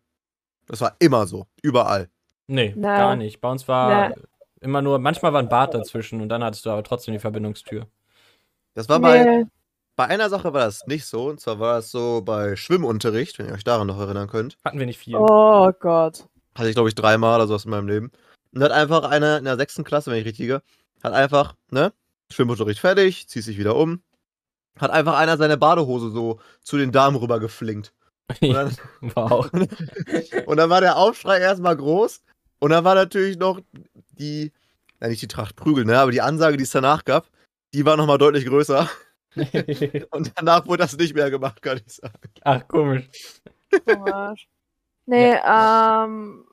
Das war immer so, überall. Nee, Nee. gar nicht. Bei uns war Nee. immer nur, manchmal war ein Bad dazwischen und dann hattest du aber trotzdem die Verbindungstür. Das war bei, Nee. Bei einer Sache war das nicht so, und zwar war das so bei Schwimmunterricht, wenn ihr euch daran noch erinnern könnt. Hatten wir nicht viel. Oh Gott. Hatte ich, glaube ich, dreimal oder sowas in meinem Leben. Und hat einfach einer in der sechsten Klasse, wenn ich richtige, hat einfach, ne, Schwimmunterricht fertig, zieht sich wieder um, hat einfach einer seine Badehose so zu den Damen rüber geflinkt. Und dann, wow. und dann war der Aufschrei erstmal groß. Und dann war natürlich noch die, ja nicht die Tracht Prügel, ne, aber die Ansage, die es danach gab, die war nochmal deutlich größer. Und danach wurde das nicht mehr gemacht, kann ich sagen. Ach, komisch. Komisch. Nee, ähm.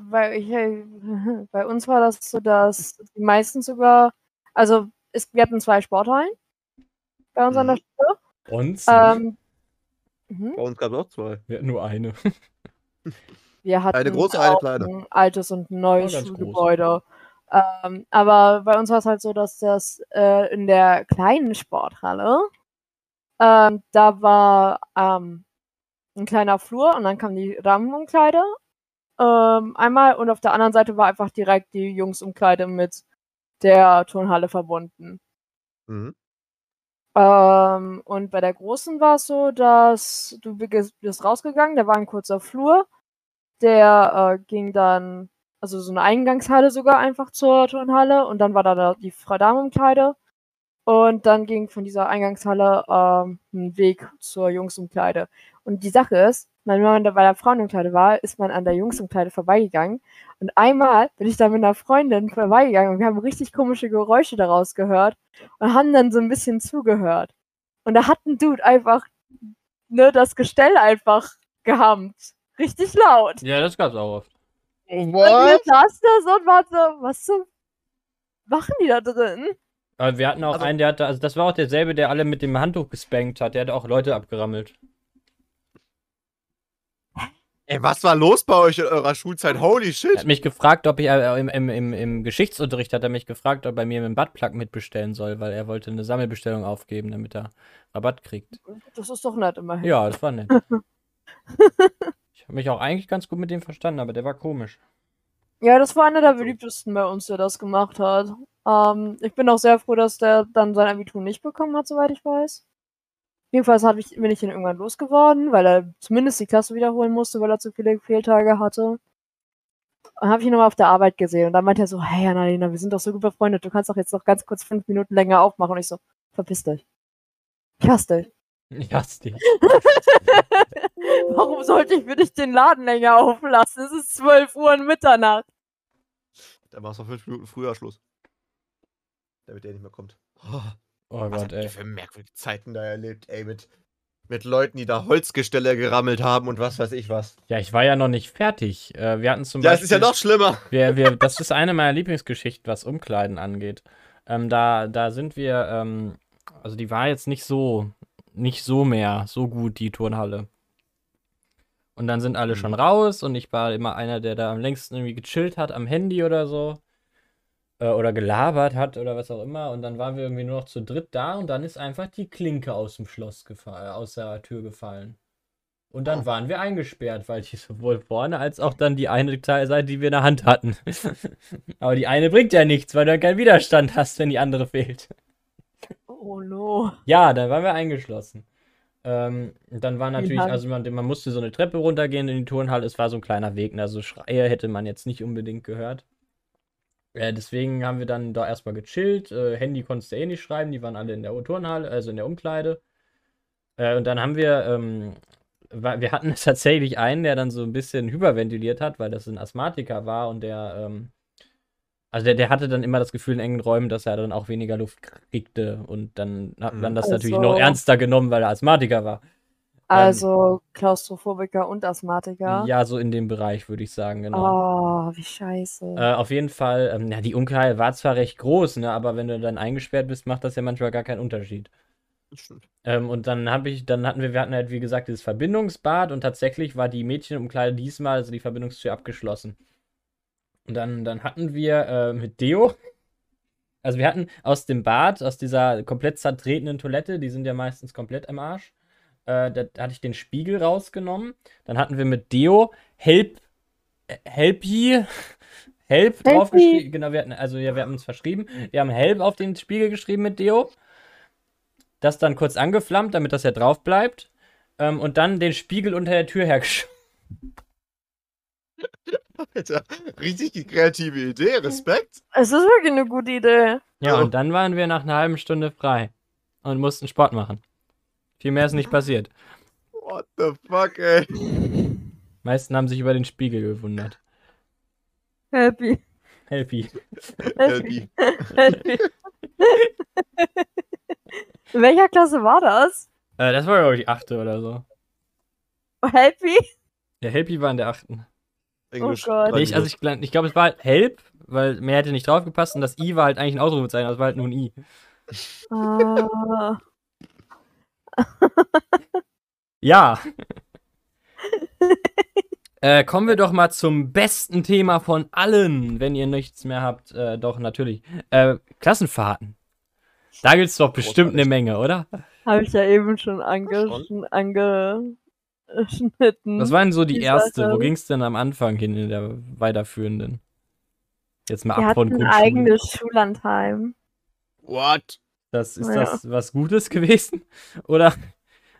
Bei, ich, bei uns war das so, dass die meisten sogar, also es, wir hatten zwei Sporthallen bei uns an der Mhm. Schule. Uns? Ähm, mhm. Bei uns gab es auch zwei. wir hatten nur eine. Wir hatten Eine große, eine kleine. ein altes und neues Ja, ganz groß. Ähm, aber bei uns war es halt so, dass das äh, in der kleinen Sporthalle, ähm, da war ähm, ein kleiner Flur und dann kam die Damenumkleide ähm, einmal und auf der anderen Seite war einfach direkt die Jungsumkleide mit der Turnhalle verbunden. Mhm. Ähm, und bei der großen war es so, dass du bist bist rausgegangen, da war ein kurzer Flur, der äh, ging dann, also so eine Eingangshalle sogar einfach zur Turnhalle und dann war da die Frau Damenumkleide und dann ging von dieser Eingangshalle ähm, ein Weg zur Jungsumkleide. Und die Sache ist, wenn man da bei der Frauenumkleide war, ist man an der Jungsumkleide vorbeigegangen und einmal bin ich da mit einer Freundin vorbeigegangen und wir haben richtig komische Geräusche daraus gehört und haben dann so ein bisschen zugehört. Und da hat ein Dude einfach ne, das Gestell einfach gehammt. Richtig laut. Ja, das gab's auch oft. Und wir saßen da so und waren so, was zum machen die da drin? Aber wir hatten auch Also- einen, der hatte, also das war auch derselbe, der alle mit dem Handtuch gespankt hat. Der hat auch Leute abgerammelt. Ey, was war los bei euch in eurer Schulzeit? Holy Er shit! hat mich gefragt, ob ich äh, im, im, im, im Geschichtsunterricht hat er mich gefragt, ob er mir einen Buttplug mitbestellen soll, weil er wollte eine Sammelbestellung aufgeben, damit er Rabatt kriegt. Das ist doch nett immerhin. Ja, das war nett. ich habe mich auch eigentlich ganz gut mit dem verstanden, aber der war komisch. Ja, das war einer der beliebtesten bei uns, der das gemacht hat. Ähm, ich bin auch sehr froh, dass der dann sein Abitur nicht bekommen hat, soweit ich weiß. Jedenfalls hab ich, bin ich ihn irgendwann losgeworden, weil er zumindest die Klasse wiederholen musste, weil er zu viele Fehltage hatte. Dann habe ich ihn nochmal auf der Arbeit gesehen und dann meinte er so, hey Annalena, wir sind doch so gut befreundet, du kannst doch jetzt noch ganz kurz fünf Minuten länger aufmachen. Und ich so, verpiss dich. Ich hasse dich. Ich hasse dich. Warum sollte ich für dich den Laden länger auflassen? Es ist 12 Uhr und Mitternacht. Da war es noch fünf Minuten früher Schluss. Damit der nicht mehr kommt. Oh, Oh was Gott, ey. für merkwürdige Zeiten da erlebt, ey, mit, mit Leuten, die da Holzgestelle gerammelt haben und was weiß ich was. Ja, ich war ja noch nicht fertig. Äh, wir hatten zum Ja, es Beispiel. ist ja noch schlimmer. Wir, wir, das ist eine meiner Lieblingsgeschichten, was Umkleiden angeht. Ähm, da, da sind wir, ähm, also die war jetzt nicht so, nicht so mehr, so gut, die Turnhalle. Und dann sind alle Mhm. schon raus und ich war immer einer, der da am längsten irgendwie gechillt hat am Handy oder so. Äh, oder gelabert hat oder was auch immer. Und dann waren wir irgendwie nur noch zu dritt da und dann ist einfach die Klinke aus dem Schloss gefallen, aus der Tür gefallen. Und dann Oh. waren wir eingesperrt, weil die sowohl vorne als auch dann die eine Seite, die wir in der Hand hatten. Aber die eine bringt ja nichts, weil du dann keinen Widerstand hast, wenn die andere fehlt. Oh no. Ja, dann waren wir eingeschlossen. Ähm, dann war natürlich, also man, man musste so eine Treppe runtergehen in die Turnhalle. Es war so ein kleiner Weg, ne? also Schreie hätte man jetzt nicht unbedingt gehört. Äh, deswegen haben wir dann da erstmal gechillt. Äh, Handy konntest du eh nicht schreiben, die waren alle in der Turnhalle, also in der Umkleide. Äh, und dann haben wir, ähm, wir hatten tatsächlich einen, der dann so ein bisschen hyperventiliert hat, weil das ein Asthmatiker war und der, ähm, also der, der hatte dann immer das Gefühl in engen Räumen, dass er dann auch weniger Luft kriegte und dann hat man das natürlich Also- noch ernster genommen, weil er Asthmatiker war. Also Klaustrophobiker und Asthmatiker. Ja, so in dem Bereich würde ich sagen, genau. Oh, wie scheiße. Äh, auf jeden Fall, ähm, ja, die Umkleide war zwar recht groß, ne, aber wenn du dann eingesperrt bist, macht das ja manchmal gar keinen Unterschied. Ähm, und dann habe ich, dann hatten wir, wir hatten halt, wie gesagt, dieses Verbindungsbad und tatsächlich war die Mädchenumkleide diesmal, also die Verbindungstür abgeschlossen. Und dann, dann hatten wir äh, mit Deo, also wir hatten aus dem Bad, aus dieser komplett zertretenen Toilette, die sind ja meistens komplett am Arsch, äh, da, da hatte ich den Spiegel rausgenommen. Dann hatten wir mit Deo Help, äh, Helpy, Help draufgeschrieben. Genau, wir hatten, also ja, wir haben uns verschrieben. Wir haben Help auf den Spiegel geschrieben mit Deo. Das dann kurz angeflammt, damit das ja drauf bleibt. Ähm, und dann den Spiegel unter der Tür hergeschoben. Alter, richtig kreative Idee, Respekt. Es ist wirklich eine gute Idee. Ja, Oh. und dann waren wir nach einer halben Stunde frei und mussten Sport machen. Viel mehr ist nicht passiert. What the fuck, ey. meisten haben sich über den Spiegel gewundert. Happy. Helpy. Happy. Happy. In welcher Klasse war das? Äh, das war, glaube ich, die achte oder so. Happy? Der Helpy war in der achten. Englisch. Gott. Nee, ich, also ich, ich glaube, es war halt Help, weil mehr hätte nicht draufgepasst und das I war halt eigentlich ein Ausrufezeichen, das war halt nur ein I. Ah. Ja. äh, kommen wir doch mal zum besten Thema von allen, wenn ihr nichts mehr habt. Äh, doch, natürlich. Äh, Klassenfahrten. Da gibt's doch bestimmt eine Menge, oder? Habe ich ja eben schon ange angeschnitten. Was war denn so die Die erste? Wo Sache. ging's denn am Anfang hin in der weiterführenden? Jetzt mal Wir ab von hatten ein Grundschule. eigenes Schullandheim. What? Das, ist Ja. das was Gutes gewesen? Oder?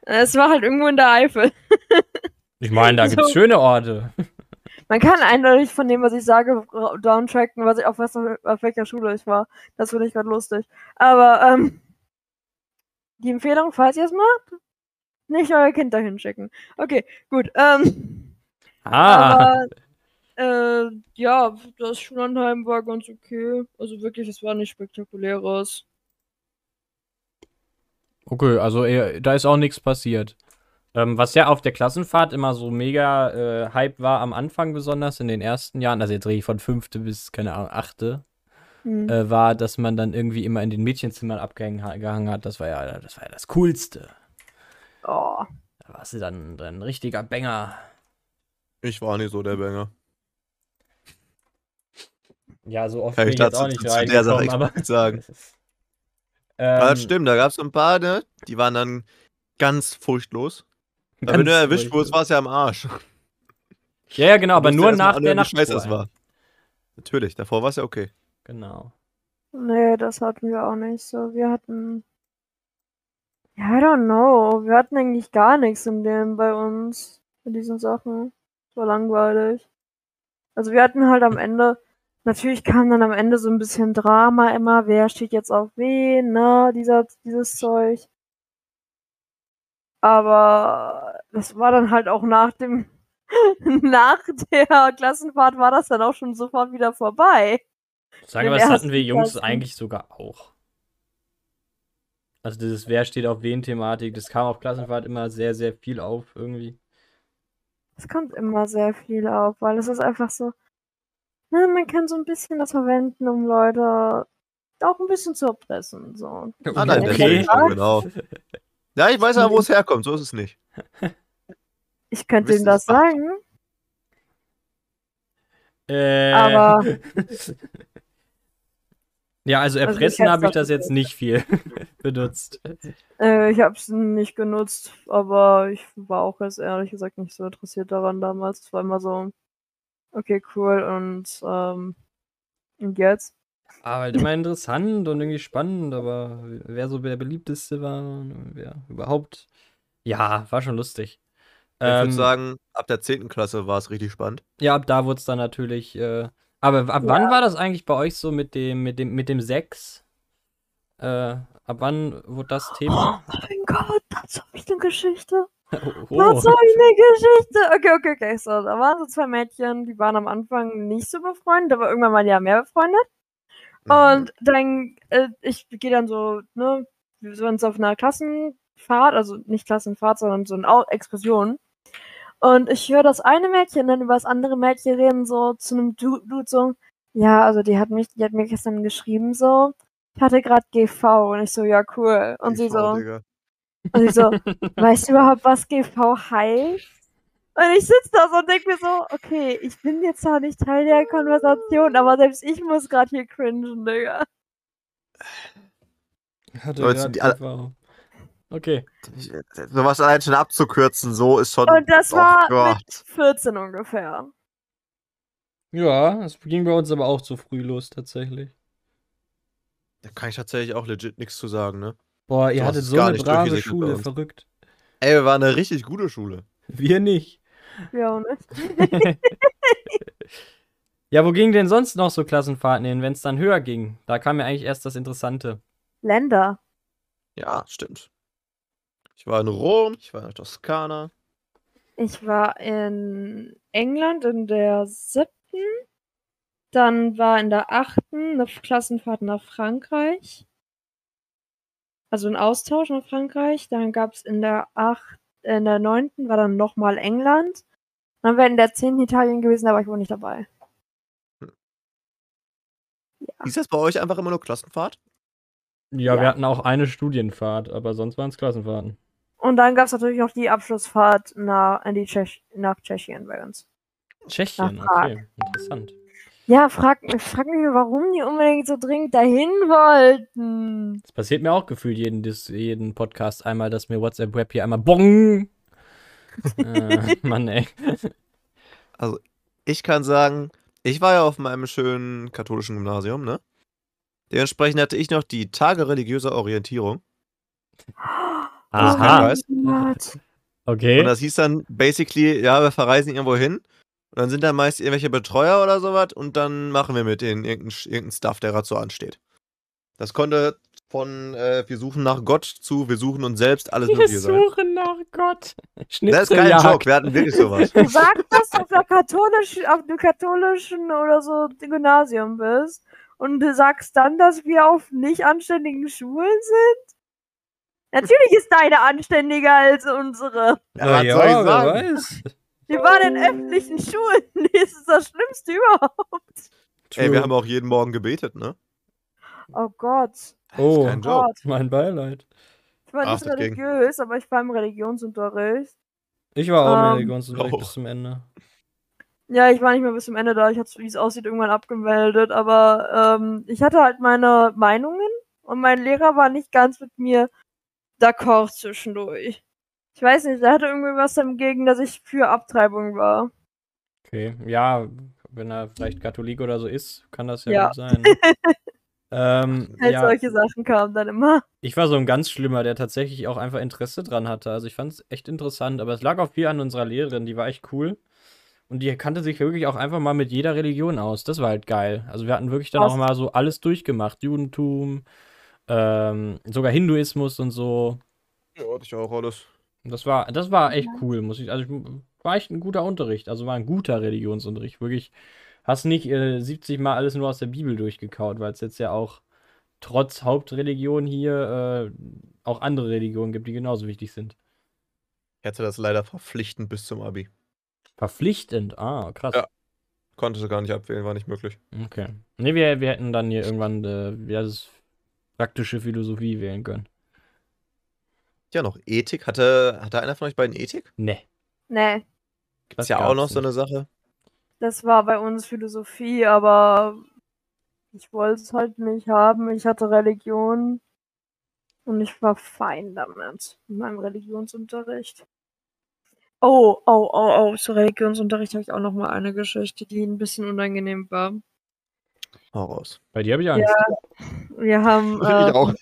Es war halt irgendwo in der Eifel. Ich meine, da gibt's So. schöne Orte. Man kann eindeutig von dem, was ich sage, downtracken, was ich auf, was, auf welcher Schule ich war. Das finde ich gerade lustig. Aber ähm, die Empfehlung, falls ihr es macht, nicht euer Kind dahin schicken. Okay, gut. Ähm, Ah, aber äh, ja, das Schullandheim war ganz okay. Also wirklich, es war nicht spektakuläres. okay, also eher, da ist auch nichts passiert. Ähm, was ja auf der Klassenfahrt immer so mega äh, Hype war, am Anfang besonders, in den ersten Jahren, also jetzt rede ich von fünfte bis, keine Ahnung, achte, Hm. äh, war, dass man dann irgendwie immer in den Mädchenzimmern abgehangen ha- gehangen hat. Das war ja das, war ja das Coolste. Oh. Da warst du dann, dann ein richtiger Banger. Ich war nicht so der Banger. Ja, so oft Kann bin ich ich jetzt dazu auch nicht zu der Sache aber sagen. ähm, Ja, das stimmt, da gab es ein paar, ne? Die waren dann ganz furchtlos. Aber wenn ganz du erwischt wurdest, war es ja am Arsch. Ja, ja, genau, aber nur nach der wie scheiße Nacht. es war. Natürlich, davor war es ja okay. Genau. Nee, das hatten wir auch nicht so. Wir hatten. Ja, I don't know. Wir hatten eigentlich gar nichts in dem bei uns. In diesen Sachen. Es war langweilig. Also wir hatten halt am Ende. Natürlich kam dann am Ende so ein bisschen Drama immer. Wer steht jetzt auf wen, ne? Dieser, dieses Zeug. Aber das war dann halt auch nach dem. nach der Klassenfahrt war das dann auch schon sofort wieder vorbei. Sagen wir, das hatten wir Jungs Klasse. eigentlich sogar auch. Also dieses Wer steht auf wen Thematik, das kam auf Klassenfahrt immer sehr, sehr viel auf irgendwie. Es kommt immer sehr viel auf, weil es ist einfach so, na, man kann so ein bisschen das verwenden, um Leute auch ein bisschen zu erpressen. So. Ah, nein, Okay. okay. schon, genau. Ja, ich weiß aber, wo es herkommt, so ist es nicht. Ich könnte ihm das sagen. Äh, Aber- ja, also Also erpressen hätt's habe ich das jetzt nicht viel benutzt. Äh, ich habe es nicht genutzt, aber ich war auch jetzt ehrlich gesagt nicht so interessiert daran damals. Es war immer so, okay, cool und, ähm, und jetzt? Aber halt immer interessant und irgendwie spannend, aber wer so der beliebteste war, und wer überhaupt. Ja, war schon lustig. Ich würde Ähm, sagen, ab der 10. Klasse war es richtig spannend. Ja, ab da wurde es dann natürlich. Äh, aber ab wann war das eigentlich bei euch so mit dem, mit dem, mit dem Sex? Äh, ab wann wurde das Thema? Oh mein Gott, dazu habe ich eine Geschichte. Oh, Dazu habe ich eine Geschichte. Okay, okay, okay. So, da waren so zwei Mädchen, die waren am Anfang nicht so befreundet, aber irgendwann mal ja mehr befreundet. Mhm. Und dann, äh, ich gehe dann so, ne, wir sind auf einer Klassenfahrt, also nicht Klassenfahrt, sondern so eine Exkursion. Und ich höre das eine Mädchen dann über das andere Mädchen reden, so zu einem Du- Dude so, ja, also die hat mich, die hat mir gestern geschrieben so, ich hatte gerade GV und ich so, ja, cool. Und sie Ich schau, so, Digga. Und ich so, weißt du überhaupt, was GV heißt? Und ich sitze da so und denke mir so, okay, ich bin jetzt zwar nicht Teil der Konversation, aber selbst ich muss gerade hier cringen, Digga. Hatte Leute, die alle- TV. Okay. Sowas allein schon abzukürzen, so ist schon. Und das oh war Gott. mit 14 ungefähr. Ja, es ging bei uns aber auch zu früh los, tatsächlich. Da kann ich tatsächlich auch legit nichts zu sagen, ne? Boah, ihr hattet so eine nicht brave Schule, verrückt. Ey, wir waren eine richtig gute Schule. Wir nicht. Ja, und ich. ja, wo gingen denn sonst noch so Klassenfahrten hin, wenn es dann höher ging? Da kam ja eigentlich erst das Interessante. Länder. Ja, stimmt. Ich war in Rom, ich war in der Toskana. Ich war in England in der siebten. Dann war in der achten eine Klassenfahrt nach Frankreich. Also ein Austausch nach Frankreich. Dann gab es in der acht, in der neunten war dann nochmal England. Dann wäre in der zehnten Italien gewesen, da war ich wohl nicht dabei. Hieß das bei euch einfach immer nur Klassenfahrt? Ja, Ja. wir hatten auch eine Studienfahrt, aber sonst waren es Klassenfahrten. Und dann gab es natürlich noch die Abschlussfahrt nach, in die Tschech nach Tschechien bei uns. Tschechien, okay, interessant. Ja, frag, frag mich, warum die unbedingt so dringend dahin wollten. Das passiert mir auch gefühlt jeden, jeden Podcast einmal, dass mir WhatsApp Web hier einmal Bong. äh, Mann, ey. Ich kann sagen, ich war ja auf meinem schönen katholischen Gymnasium, ne? Dementsprechend hatte ich noch die Tage religiöser Orientierung. Aha. Oh Gott. Okay. Und das hieß dann basically, ja, wir verreisen irgendwo hin. Und dann sind da meist irgendwelche Betreuer oder sowas und dann machen wir mit denen irgendeinen irgendein Stuff, der gerade so ansteht. Das konnte von äh, wir suchen nach Gott zu wir suchen uns selbst alles Wir mögliche sein. suchen nach Gott. Das ist kein. Joke, wir hatten wirklich sowas. Du sagst, dass du auf, der katholisch, auf einem katholischen oder so Gymnasium bist und du sagst dann, dass wir auf nicht anständigen Schulen sind? Natürlich ist deine anständiger als unsere. Ja, Na was ja, soll ich wer sagen? weiß. Wir waren in öffentlichen Schulen. Das ist das Schlimmste überhaupt. Ey, True. wir haben auch jeden Morgen gebetet, ne? Oh Gott. Oh. kein. Gott. Mein Beileid. Ich war Ach, nicht religiös, aber ich war im Religionsunterricht. Ich war auch im Ähm, Religionsunterricht oh. bis zum Ende. Ja, ich war nicht mehr bis zum Ende da. Ich hatte, wie es aussieht, irgendwann abgemeldet. Aber ähm, ich hatte halt meine Meinungen und mein Lehrer war nicht ganz mit mir d'accord zwischendurch. Ich weiß nicht, er hatte irgendwie was dagegen, dass ich für Abtreibung war. Okay, ja, wenn er vielleicht Katholik oder so ist, kann das ja, Ja. gut sein. Ne? ähm, Halt ja, solche Sachen kamen dann immer. ich war so ein ganz Schlimmer, der tatsächlich auch einfach Interesse dran hatte. Also ich fand es echt interessant, aber es lag auch viel an unserer Lehrerin, die war echt cool. Und die kannte sich wirklich auch einfach mal mit jeder Religion aus. Das war halt geil. Also wir hatten wirklich dann Krass. auch mal so alles durchgemacht. Judentum, ähm, sogar Hinduismus und so. Ja, hatte ich auch alles. Das war, das war echt cool, muss ich. Also ich, war echt ein guter Unterricht. Also war ein guter Religionsunterricht. Wirklich, hast nicht äh, 70 Mal alles nur aus der Bibel durchgekaut, weil es jetzt ja auch trotz Hauptreligion hier äh, auch andere Religionen gibt, die genauso wichtig sind. Ich hatte das leider verpflichtend bis zum Abi. Verpflichtend. Ah, krass. Ja. Konnte sie gar nicht abwählen, war nicht möglich. Okay. Ne, wir, wir hätten dann hier irgendwann äh, ja, das praktische Philosophie wählen können. Ja, noch Ethik. Hatte, hatte einer von euch beiden Ethik? Ne. Nee, Gibt's Das ja auch noch so nicht. eine Sache. das war bei uns Philosophie, aber ich wollte es halt nicht haben. Ich hatte Religion und ich war fein damit, in meinem Religionsunterricht. Oh, oh, oh, oh, zu Religionsunterricht habe ich auch noch mal eine Geschichte, die ein bisschen unangenehm war. Hau raus. Bei dir habe ich Angst. Wir haben, Ich äh, auch.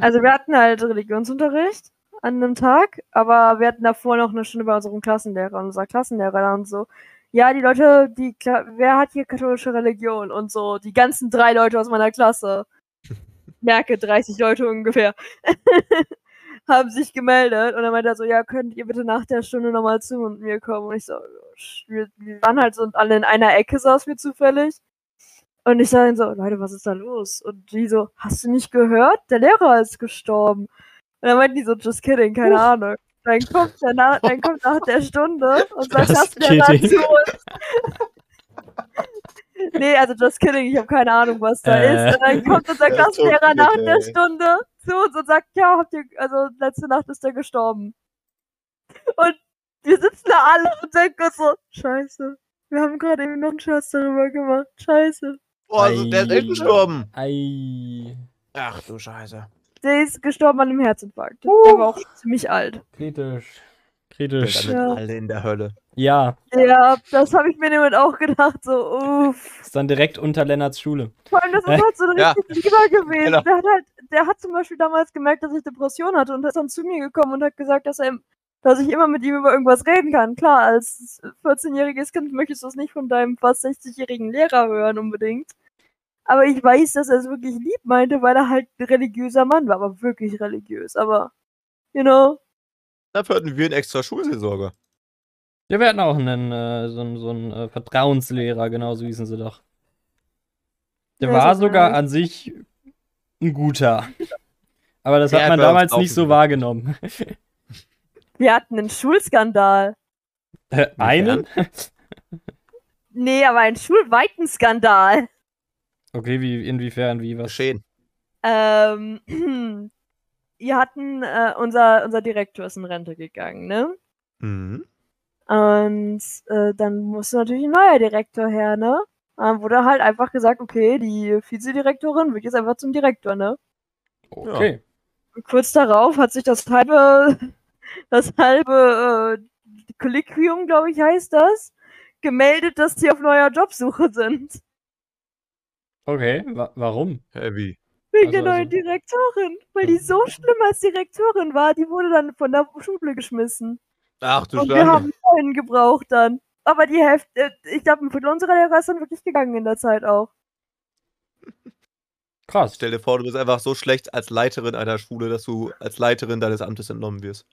also wir hatten halt Religionsunterricht an einem Tag, aber wir hatten davor noch eine Stunde bei unserem Klassenlehrer und unser Klassenlehrer dann so, ja, die Leute, die, Kla- wer hat hier katholische Religion? Und so, die ganzen drei Leute aus meiner Klasse, merke 30 Leute ungefähr, haben sich gemeldet und dann meinte er so, ja, könnt ihr bitte nach der Stunde nochmal zu und mir kommen? Und ich so, wir, wir waren halt so alle in einer Ecke, saß mir zufällig und ich sage so, Leute, was ist da los? Und die so, hast du nicht gehört? Der Lehrer ist gestorben. Und dann meinten die so, just kidding, keine Ahnung. Dann kommt, der na, dann kommt nach der Stunde und sagt, hast du der kidding. dazu? Nee, also just kidding, ich habe keine Ahnung, was da Äh. ist. Und dann kommt unser Klassenlehrer nach der. Stunde zu uns und sagt, ja, habt ihr, also letzte Nacht ist er gestorben. Und wir sitzen da alle und denken uns so, scheiße, wir haben gerade eben noch einen Scherz darüber gemacht, scheiße. Boah, also der ist echt gestorben. Ei. Ach du Scheiße. Der ist gestorben an einem Herzinfarkt. Der war auch schon ziemlich alt. Kritisch. Kritisch. Ja. alle in der Hölle. Ja, Ja, das habe ich mir nämlich auch gedacht, so, uff. ist dann direkt unter Lennarts Schule. Vor allem, das ist halt so ein ja. richtig lieber gewesen. Genau. Der hat halt, der hat zum Beispiel damals gemerkt, dass ich Depression hatte und ist dann zu mir gekommen und hat gesagt, dass er, dass ich immer mit ihm über irgendwas reden kann. Klar, als 14-jähriges Kind möchtest du es nicht von deinem fast 60-jährigen Lehrer hören unbedingt. Aber ich weiß, dass er es wirklich lieb meinte, weil er halt ein religiöser Mann war, aber wirklich religiös. Aber, you know, Dafür hatten wir einen extra Schulseelsorger. Ja, wir hatten auch einen, äh, so einen, so einen äh, Vertrauenslehrer, genau so hießen sie doch. Der Ja, war so sogar an sich ein guter. Aber das Der hat man hat damals nicht so wahrgenommen. wir hatten einen Schulskandal. Äh, einen? Nee, aber einen schulweiten Skandal. Okay, wie, inwiefern, wie, was? Geschehen. Ähm, wir hatten, äh, unser, unser Direktor ist in Rente gegangen, ne? Mhm. Und äh, dann musste natürlich ein neuer Direktor her, ne? Dann wurde halt einfach gesagt, okay, die Vizedirektorin wird jetzt einfach zum Direktor, ne? Okay. Und kurz darauf hat sich das halbe, das halbe äh, Kollegium, glaube ich, heißt das, gemeldet, dass die auf neuer Jobsuche sind. Okay, wa warum? Heavy. Wegen der Also- neuen Direktorin. Weil die so schlimm als Direktorin war, die wurde dann von der Schule geschmissen. Ach du Und wir Scheiße. haben einen gebraucht dann. Aber die Hälfte, äh, ich glaube, ein Viertel unserer Lehrer ist dann wirklich gegangen in der Zeit auch. Krass. Stell dir vor, du bist einfach so schlecht als Leiterin einer Schule, dass du als Leiterin deines Amtes entnommen wirst.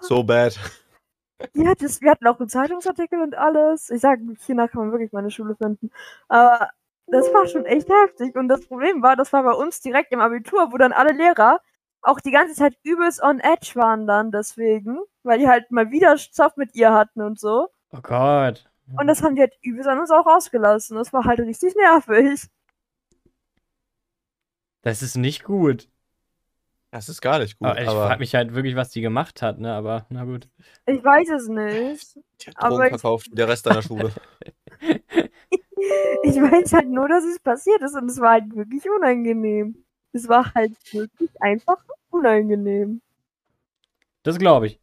So bad. Ja, das, wir hatten auch einen Zeitungsartikel und alles. Ich sage, hiernach kann man wirklich meine Schule finden. Aber das war schon echt heftig. Und das Problem war, das war bei uns direkt im Abitur, wo dann alle Lehrer auch die ganze Zeit übelst on edge waren dann deswegen. Weil die halt mal wieder Zoff mit ihr hatten und so. Oh Gott. Und das haben die halt übelst an uns auch ausgelassen. Das war halt richtig nervig. Das ist nicht gut. Das ist gar nicht gut. aber ich aber frage mich halt wirklich, was die gemacht hat, ne? Aber na gut. Ich weiß es nicht. die hat aber Drogen ich- verkauft der Rest deiner Schule. Ich weiß halt nur, dass es passiert ist und es war halt wirklich unangenehm. Es war halt wirklich einfach unangenehm. Das glaube ich.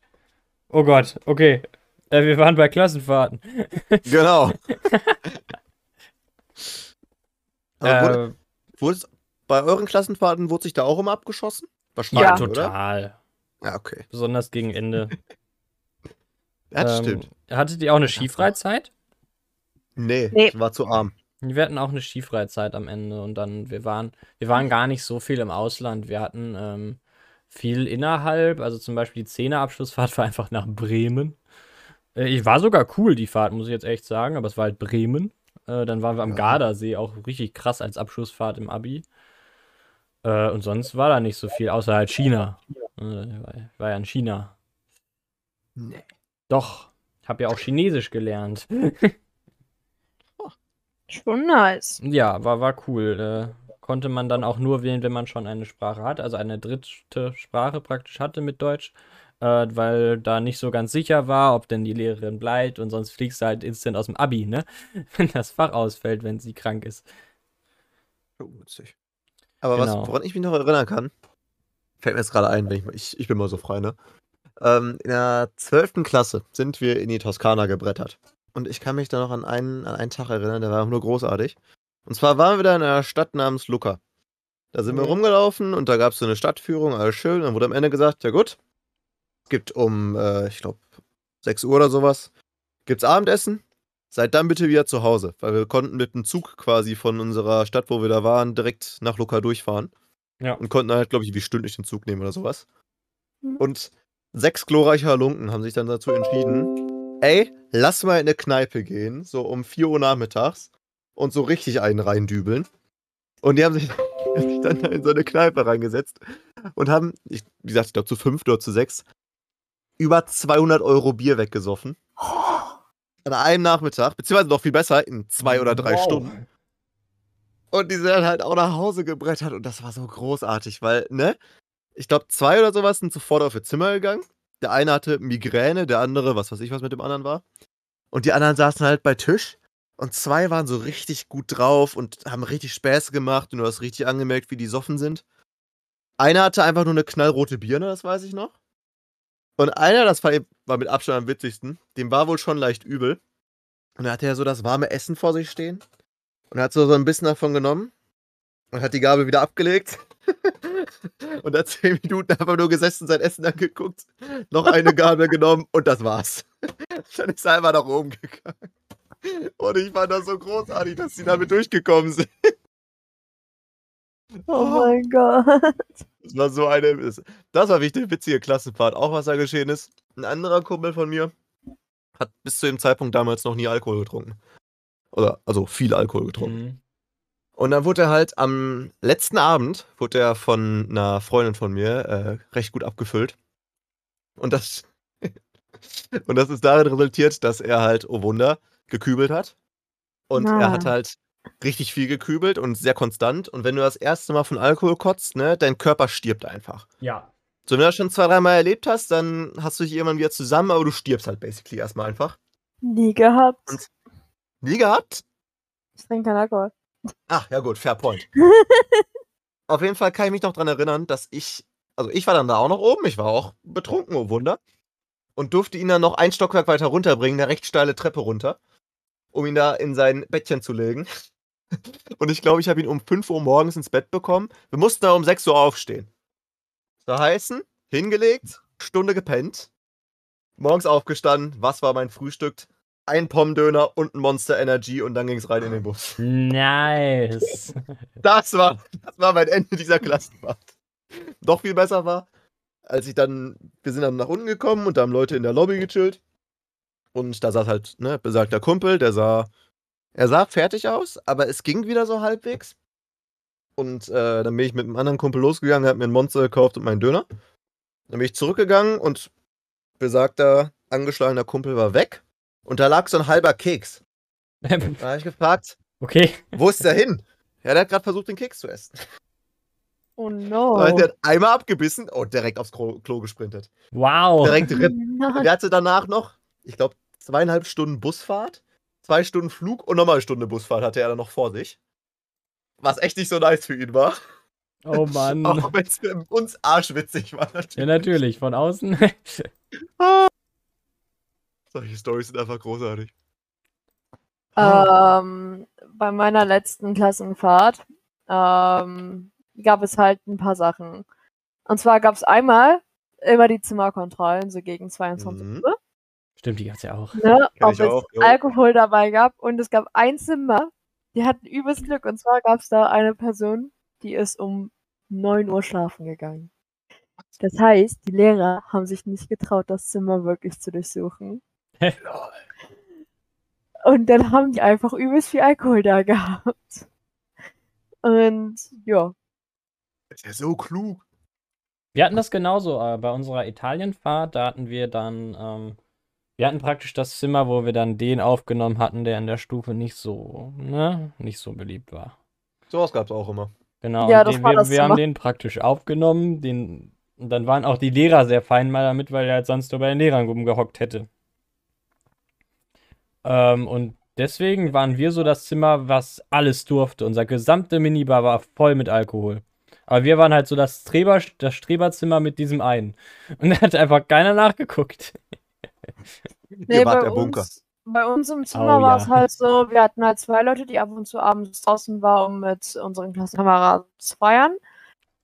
Oh Gott, okay. Äh, wir waren bei Klassenfahrten. genau. Äh, wurde bei euren Klassenfahrten wurde sich da auch immer abgeschossen? ja, Wahrscheinlich, oder? total. Ja, okay. Besonders gegen Ende. Ja, das Ähm, stimmt. Hattet ihr auch eine Skifreizeit? Nee, Nee. ich war zu arm. Wir hatten auch eine Skifreizeit am Ende und dann, wir waren, wir waren gar nicht so viel im Ausland. Wir hatten ähm, viel innerhalb, also zum Beispiel die Zehnerabschlussfahrt war einfach nach Bremen. Äh, ich war sogar cool, die Fahrt, muss ich jetzt echt sagen, aber es war halt Bremen. Äh, dann waren wir am Ja. Gardasee, auch richtig krass als Abschlussfahrt im Abi. Äh, und sonst war da nicht so viel, außer halt China. Äh, war, war ja in China. Nee. Doch, hab ja auch Chinesisch gelernt. Schon nice. Ja, war, war cool. Äh, konnte man dann auch nur wählen, wenn man schon eine Sprache hat, also eine dritte Sprache praktisch hatte mit Deutsch, äh, weil da nicht so ganz sicher war, ob denn die Lehrerin bleibt und sonst fliegst du halt instant aus dem Abi, ne? Wenn das Fach ausfällt, wenn sie krank ist. Oh, witzig. Aber Genau. was, woran ich mich noch erinnern kann, fällt mir jetzt gerade ein, wenn ich, ich, ich bin mal so frei, ne? Ähm, in der 12. Klasse sind wir in die Toskana gebrettert. Und ich kann mich da noch an einen, an einen Tag erinnern, der war nur großartig. Und zwar waren wir da in einer Stadt namens Lucca. Da sind wir Mhm. rumgelaufen und da gab es so eine Stadtführung, alles schön. Und dann wurde am Ende gesagt, ja gut, es gibt um, äh, ich glaube, 6 Uhr oder sowas, gibt's Abendessen. Seid dann bitte wieder zu Hause, weil wir konnten mit dem Zug quasi von unserer Stadt, wo wir da waren, direkt nach Lucca durchfahren. Ja. Und konnten halt, glaube ich, wie stündlich den Zug nehmen oder sowas. Mhm. Und sechs glorreiche Halunken haben sich dann dazu entschieden, ey, lass mal in eine Kneipe gehen, so um 4 Uhr nachmittags und so richtig einen reindübeln. Und die haben sich, haben sich dann da in so eine Kneipe reingesetzt und haben, ich, wie gesagt, ich glaube zu fünf oder zu sechs, über 200 Euro Bier weggesoffen. an einem Nachmittag, beziehungsweise noch viel besser, in zwei oder drei Wow. Stunden. Und die sind dann halt auch nach Hause gebrettert und das war so großartig, weil, ne? Ich glaube, zwei oder sowas sind sofort auf ihr Zimmer gegangen. Der eine hatte Migräne, der andere, was weiß ich, was mit dem anderen war. Und die anderen saßen halt bei Tisch. Und zwei waren so richtig gut drauf und haben richtig Späße gemacht und du hast richtig angemerkt, wie die soffen sind. Einer hatte einfach nur eine knallrote Birne, das weiß ich noch. Und einer, das war, mit Abstand am witzigsten, dem war wohl schon leicht übel. Und da hatte er so das warme Essen vor sich stehen. Und hat so, so ein bisschen davon genommen und hat die Gabel wieder abgelegt. und hat zehn Minuten einfach nur gesessen, sein Essen angeguckt, noch eine Gabel genommen und das war's. Dann ist er einfach nach oben gegangen. Und ich fand das so großartig, dass sie damit durchgekommen sind. Oh mein Gott. Das war so eine. Das war wirklich eine witzige Klassenfahrt. Auch was da geschehen ist. Ein anderer Kumpel von mir hat bis zu dem Zeitpunkt damals noch nie Alkohol getrunken. Oder, also viel Alkohol getrunken. Mhm. Und dann wurde er halt am letzten Abend, wurde er von einer Freundin von mir äh, recht gut abgefüllt. Und das, und das ist darin resultiert, dass er halt, oh Wunder, gekübelt hat. Und er hat Ah. halt richtig viel gekübelt und sehr konstant. Und wenn du das erste Mal von Alkohol kotzt, ne, dein Körper stirbt einfach. Ja. So, wenn du das schon zwei, dreimal erlebt hast, dann hast du dich irgendwann wieder zusammen, aber du stirbst halt basically erstmal einfach. Nie gehabt. Und- Nie gehabt? Ich trinke keinen Alkohol. Ach, ja gut, fair point. Auf jeden Fall kann ich mich noch dran erinnern, dass ich, also ich war dann da auch noch oben, ich war auch betrunken, oh Wunder. Und durfte ihn dann noch ein Stockwerk weiter runterbringen, eine recht steile Treppe runter, um ihn da in sein Bettchen zu legen. Und ich glaube, ich habe ihn um 5 Uhr morgens ins Bett bekommen. Wir mussten da um 6 Uhr aufstehen. Da heißen, hingelegt, Stunde gepennt, morgens aufgestanden, was war mein Frühstück? Ein Pommdöner und ein Monster Energy und dann ging es rein in den Bus. Nice. Das war, das war mein Ende dieser Klassenfahrt. Noch viel besser war, als ich dann, wir sind dann nach unten gekommen und da haben Leute in der Lobby gechillt. Und da saß halt, ne, besagter Kumpel, der sah, er sah fertig aus, aber es ging wieder so halbwegs. Und äh, dann bin ich mit einem anderen Kumpel losgegangen, hab mir ein Monster gekauft und meinen Döner. Dann bin ich zurückgegangen und besagter, angeschlagener Kumpel war weg. Und da lag so ein halber Keks. Da habe ich gefragt, okay. wo ist der hin? Ja, der hat gerade versucht, den Keks zu essen. Oh no. Oh. Der hat einmal abgebissen und direkt aufs Klo, Klo gesprintet. Wow. Direkt rip. Nein. Der hatte danach noch, ich glaube, zweieinhalb Stunden Busfahrt, zwei Stunden Flug und nochmal eine Stunde Busfahrt hatte er dann noch vor sich. Was echt nicht so nice für ihn war. Oh Mann. Auch wenn es für uns arschwitzig war. Ja, Natürlich. natürlich. Von außen. Solche Storys sind einfach großartig. Ähm, bei meiner letzten Klassenfahrt ähm, gab es halt ein paar Sachen. Und zwar gab es einmal immer die Zimmerkontrollen, so gegen 22 Mhm. Uhr, Stimmt, die gab's ja auch. ne, ob es auch, jo. Alkohol dabei gab. Und es gab ein Zimmer, die hatten übelst Glück. Und zwar gab es da eine Person, die ist um 9 Uhr schlafen gegangen. Das heißt, die Lehrer haben sich nicht getraut, das Zimmer wirklich zu durchsuchen. Und dann haben die einfach übelst viel Alkohol da gehabt. Und ja. Ist ja so klug. Wir hatten das genauso äh, bei unserer Italienfahrt. Da hatten wir dann, ähm, wir hatten praktisch das Zimmer, wo wir dann den aufgenommen hatten, der in der Stufe nicht so, ne, nicht so beliebt war. Sowas gab es auch immer. Genau, Ja, und das den, war wir, das wir haben Zimmer. den praktisch aufgenommen. Den, und dann waren auch die Lehrer sehr fein mal damit, weil er halt sonst nur bei den Lehrern rumgehockt hätte. Ähm, und deswegen waren wir so das Zimmer, was alles durfte. Unser gesamte Minibar war voll mit Alkohol. Aber wir waren halt so das, Streber, das Streberzimmer mit diesem einen. Und da hat einfach keiner nachgeguckt. Ihr wart der Bunker. uns, bei uns im Zimmer Oh, war es ja. halt so, wir hatten halt zwei Leute, die ab und zu abends draußen waren, um mit unseren Klassenkameraden zu feiern.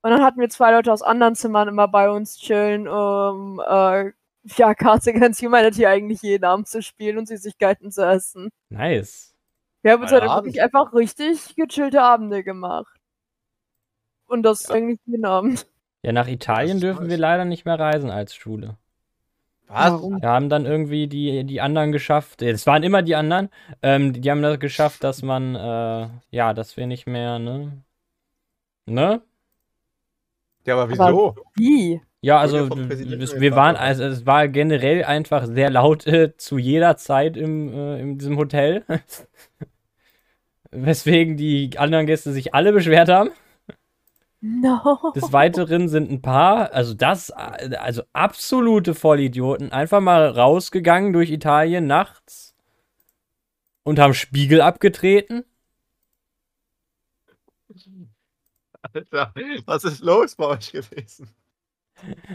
Und dann hatten wir zwei Leute aus anderen Zimmern immer bei uns chillen, um äh, ja, Cards Against Humanity eigentlich jeden Abend zu spielen und Süßigkeiten zu essen. Nice. Wir haben uns halt Abend. wirklich einfach richtig gechillte Abende gemacht. Und das Ja. eigentlich jeden Abend. Ja, nach Italien dürfen wir leider nicht mehr reisen als Schule. Was? Warum? Wir haben dann irgendwie die, die anderen geschafft. Es waren immer die anderen. Ähm, die, die haben das geschafft, dass man, äh, ja, dass wir nicht mehr, ne? Ne? Ja, aber wieso? Wie? Ja, also wir waren, also es war generell einfach sehr laut äh, zu jeder Zeit im, äh, in diesem Hotel. Weswegen die anderen Gäste sich alle beschwert haben. No. Des Weiteren sind ein paar, also das, äh, also absolute Vollidioten, einfach mal rausgegangen durch Italien nachts und haben Spiegel abgetreten. Alter, was ist los bei euch gewesen?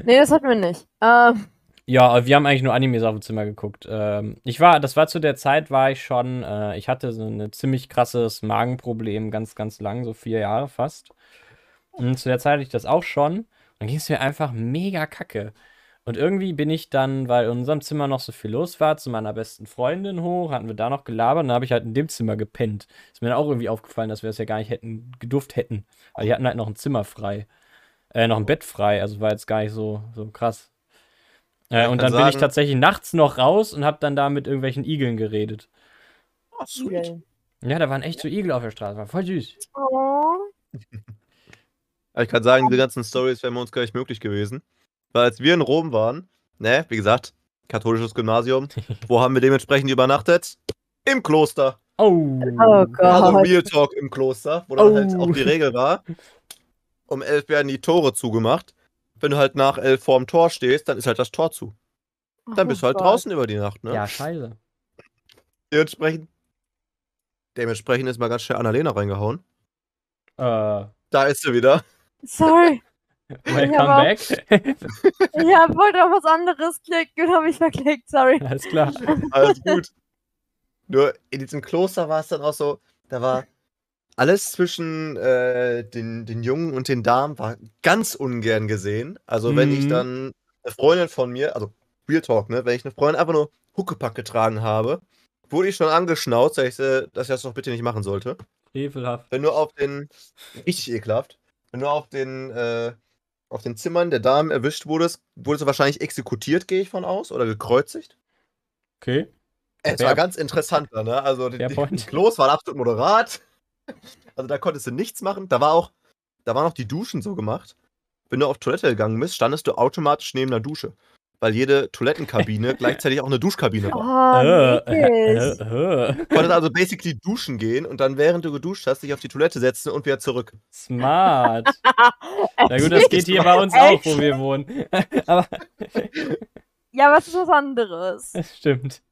Nee, das hatten wir nicht. Ähm, Ja, wir haben eigentlich nur Animes auf dem Zimmer geguckt. Ähm, ich war, das war zu der Zeit, war ich schon, äh, ich hatte so ein ziemlich krasses Magenproblem, ganz, ganz lang, so vier Jahre fast. Und zu der Zeit hatte ich das auch schon. Dann ging es mir einfach mega kacke. Und irgendwie bin ich dann, weil in unserem Zimmer noch so viel los war, zu meiner besten Freundin hoch, hatten wir da noch gelabert und dann habe ich halt in dem Zimmer gepennt. Ist mir dann auch irgendwie aufgefallen, dass wir das ja gar nicht hätten, gedurft hätten. Weil die hatten halt noch ein Zimmer frei. Äh, noch ein Bett frei, also war jetzt gar nicht so, so krass. Äh, und dann bin ich sagen- tatsächlich nachts noch raus und habe dann da mit irgendwelchen Igeln geredet. Oh, sweet. Ja, da waren echt so Igel auf der Straße, war voll süß. oh. Ich kann sagen, diese ganzen Stories wären bei uns gar nicht möglich gewesen. Weil als wir in Rom waren, ne, wie gesagt, katholisches Gymnasium, wo haben wir dementsprechend übernachtet? Im Kloster. Oh. Oh Gott. Also Real Talk im Kloster, wo dann Oh. halt auch die Regel war. Um elf werden die Tore zugemacht. Wenn du halt nach elf vorm Tor stehst, dann ist halt das Tor zu. Dann bist du halt Oh Gott. draußen über die Nacht, ne? Ja, scheiße. Dementsprechend, dementsprechend ist mal ganz schnell Annalena reingehauen. Äh, Da ist sie wieder. Sorry. welcome aber- back. Ich hab, wollte auf was anderes klicken und habe mich verklickt. Sorry. Alles klar. Alles gut. Nur in diesem Kloster war es dann auch so, da war alles zwischen äh, den, den Jungen und den Damen war ganz ungern gesehen. Also wenn ich Mhm. dann eine Freundin von mir, also Real Talk, ne, wenn ich eine Freundin einfach nur Huckepack getragen habe, wurde ich schon angeschnauzt, dass ich, äh, dass ich das doch bitte nicht machen sollte. Frevelhaft. Wenn du auf den, richtig ekelhaft, wenn du auf den, äh, auf den Zimmern der Damen erwischt wurdest, wurdest du wahrscheinlich exekutiert, gehe ich von aus, oder gekreuzigt. Okay. Es war ganz interessant, da, ne? Also Fair die, die Klos waren absolut moderat. Also da konntest du nichts machen. Da war auch, da waren auch die Duschen so gemacht. Wenn du auf Toilette gegangen bist, standest du automatisch neben der Dusche. Weil jede Toilettenkabine gleichzeitig auch eine Duschkabine war. Oh, Äh, äh, äh. Du konntest also basically duschen gehen und dann, während du geduscht hast, dich auf die Toilette setzen und wieder zurück. Smart. Na gut, das geht hier bei uns auch, wo wir wohnen. Aber Ja, was ist was anderes? das stimmt.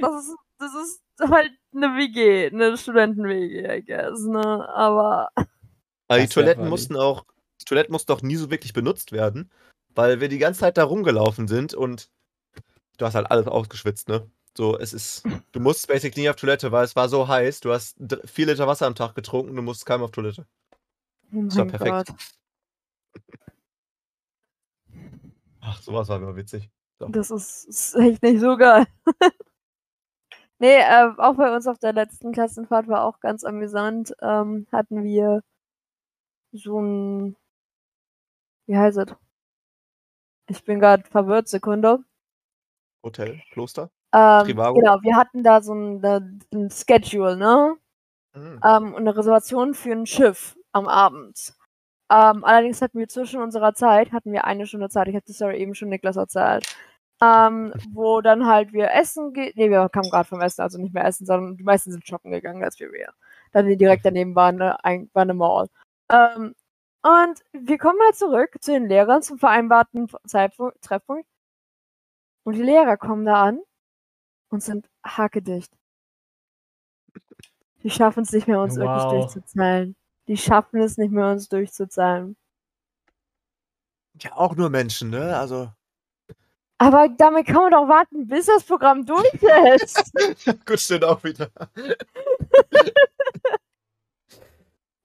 Das ist, das ist halt eine WG, eine Studenten-WG, I guess, ne? Aber Aber die Das Toiletten funny. mussten auch, die Toiletten mussten auch nie so wirklich benutzt werden, weil wir die ganze Zeit da rumgelaufen sind und du hast halt alles ausgeschwitzt, ne? So, es ist, du musst basically nie auf Toilette, weil es war so heiß, du hast vier Liter Wasser am Tag getrunken, du musst keinem auf Toilette. oh Das war perfekt. Gott. Ach, sowas war immer witzig. Das ist, ist echt nicht so geil. nee, äh, auch bei uns auf der letzten Klassenfahrt war auch ganz amüsant. Ähm, hatten wir so ein. Wie heißt es? Ich bin gerade verwirrt, Sekunde. Hotel, Kloster. Ähm, genau, wir hatten da so ein, ein, Schedule, ne? Mhm. ähm, und eine Reservation für ein Schiff am Abend. Ähm, allerdings hatten wir zwischen unserer Zeit, hatten wir eine Stunde Zeit, ich habe die Story eben schon Niklas erzählt, ähm, wo dann halt wir essen gehen, nee, wir kamen gerade vom Essen, also nicht mehr essen, sondern die meisten sind shoppen gegangen, als wir wir. Dann direkt daneben war eine, ein, war eine Mall. Ähm, und wir kommen halt zurück zu den Lehrern zum vereinbarten Zeitpunkt, Treffpunkt. Und die Lehrer kommen da an und sind hakedicht. Die schaffen es nicht mehr, uns wirklich Wow. durchzuzahlen. Die schaffen es nicht mehr, uns durchzuzahlen. Ja, auch nur Menschen, ne? Also. Aber damit kann man doch warten, bis das Programm durch ist. Gut, stimmt auch wieder.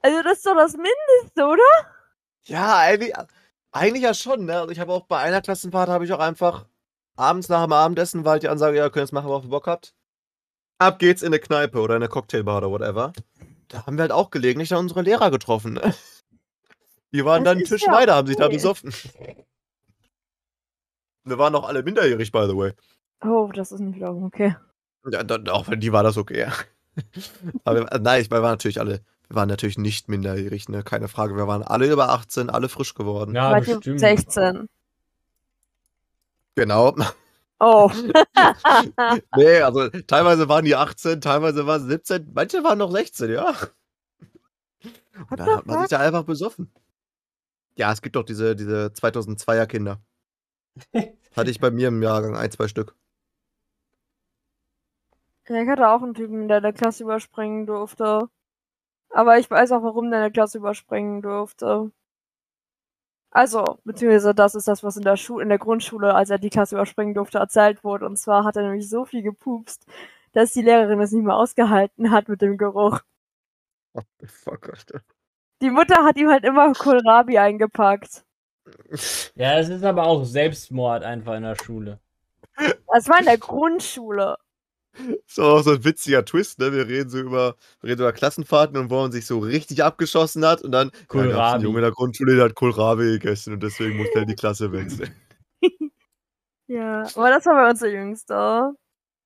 also das ist doch das Mindeste, oder? Ja, eigentlich, eigentlich ja schon, ne? Also ich habe auch bei einer Klassenfahrt habe ich auch einfach abends nach dem Abendessen, weil die Ansage, ja, könnt ihr es machen, worauf ihr Bock habt. Ab geht's in eine Kneipe oder in eine Cocktailbar oder whatever. Da haben wir halt auch gelegentlich dann unsere Lehrer getroffen, ne? Die waren Das dann Tisch ja weiter, haben sich da besoffen. Wir waren auch alle minderjährig, by the way. Oh, das ist nicht wiederum okay. Ja, dann, auch wenn die war das okay. Aber wir, nein, ich, wir waren natürlich alle, Wir waren natürlich nicht minderjährig, ne? Keine Frage. Wir waren alle über 18, alle frisch geworden. Ja, Wart ihr bestimmt. 16. Genau. Oh. nee, also teilweise waren die 18, teilweise waren sie 17, manche waren noch 16, ja. Und dann hat man sich da einfach besoffen. Ja, es gibt doch diese, diese 2002er Kinder. Hatte ich bei mir im Jahrgang ein, zwei Stück. Ja, ich hatte auch einen Typen, der der Klasse überspringen durfte. Aber ich weiß auch, warum der eine Klasse überspringen durfte. Also, beziehungsweise das ist das, was in der Schule, in der Grundschule, als er die Klasse überspringen durfte, erzählt wurde. Und zwar hat er nämlich so viel gepupst, dass die Lehrerin es nicht mehr ausgehalten hat mit dem Geruch. What the fuck, Alter. Die Mutter hat ihm halt immer Kohlrabi eingepackt. Ja, es ist aber auch Selbstmord einfach in der Schule. Das war in der Grundschule. Ist doch auch so ein witziger Twist, ne? Wir reden so über, wir reden über Klassenfahrten und wo man sich so richtig abgeschossen hat und dann ja, Kohlrabi. einen Junge in der Grundschule, der hat Kohlrabi gegessen und deswegen musste er die Klasse wechseln. Ja, aber das war bei uns der Jüngste.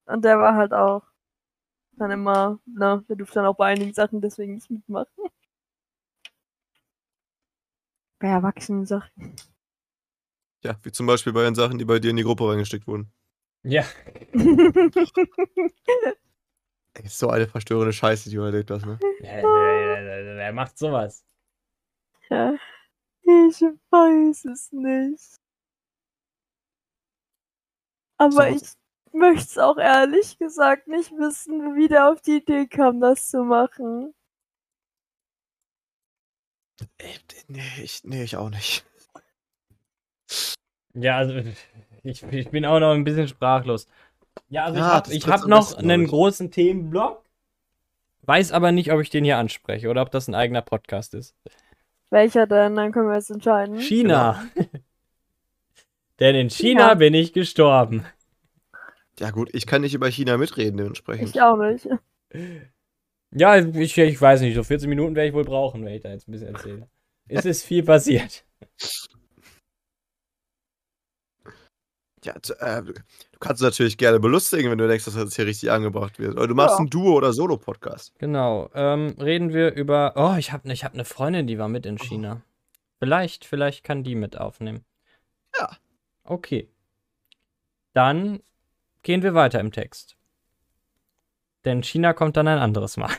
Und der war halt auch dann immer, ne, der durfte dann auch bei einigen Sachen deswegen nicht mitmachen. Bei Erwachsenen-Sachen. Ja, wie zum Beispiel bei den Sachen, die bei dir in die Gruppe reingesteckt wurden. Ja. Ey, ist so eine verstörende Scheiße, die du erlebt hast, ne? Wer, wer macht sowas? ja. Ich weiß es nicht. Aber So. ich möchte es auch ehrlich gesagt nicht wissen, wie der auf die Idee kam, das zu machen. Ey, nee, ich, nee, ich auch nicht. Ja, also ich, ich bin auch noch ein bisschen sprachlos. Ja, also Ja, ich habe hab noch besten, einen großen Themenblock. Weiß aber nicht, ob ich den hier anspreche oder ob das ein eigener Podcast ist. Welcher denn? Dann können wir jetzt entscheiden. China. Denn in China China. bin ich gestorben. Ja, gut, ich kann nicht über China mitreden, dementsprechend. Ich auch nicht. Ja, ich, ich weiß nicht, so 14 Minuten werde ich wohl brauchen, wenn ich da jetzt ein bisschen erzähle. Es ist viel passiert. Ja, äh, du kannst natürlich gerne belustigen, wenn du denkst, dass das hier richtig angebracht wird. Oder du machst Ja. einen Duo- oder Solo-Podcast. Genau. Ähm, reden wir über. Oh, ich habe ich hab eine Freundin, die war mit in China. Vielleicht, vielleicht kann die mit aufnehmen. Ja. Okay. Dann gehen wir weiter im Text. Denn China kommt dann ein anderes Mal.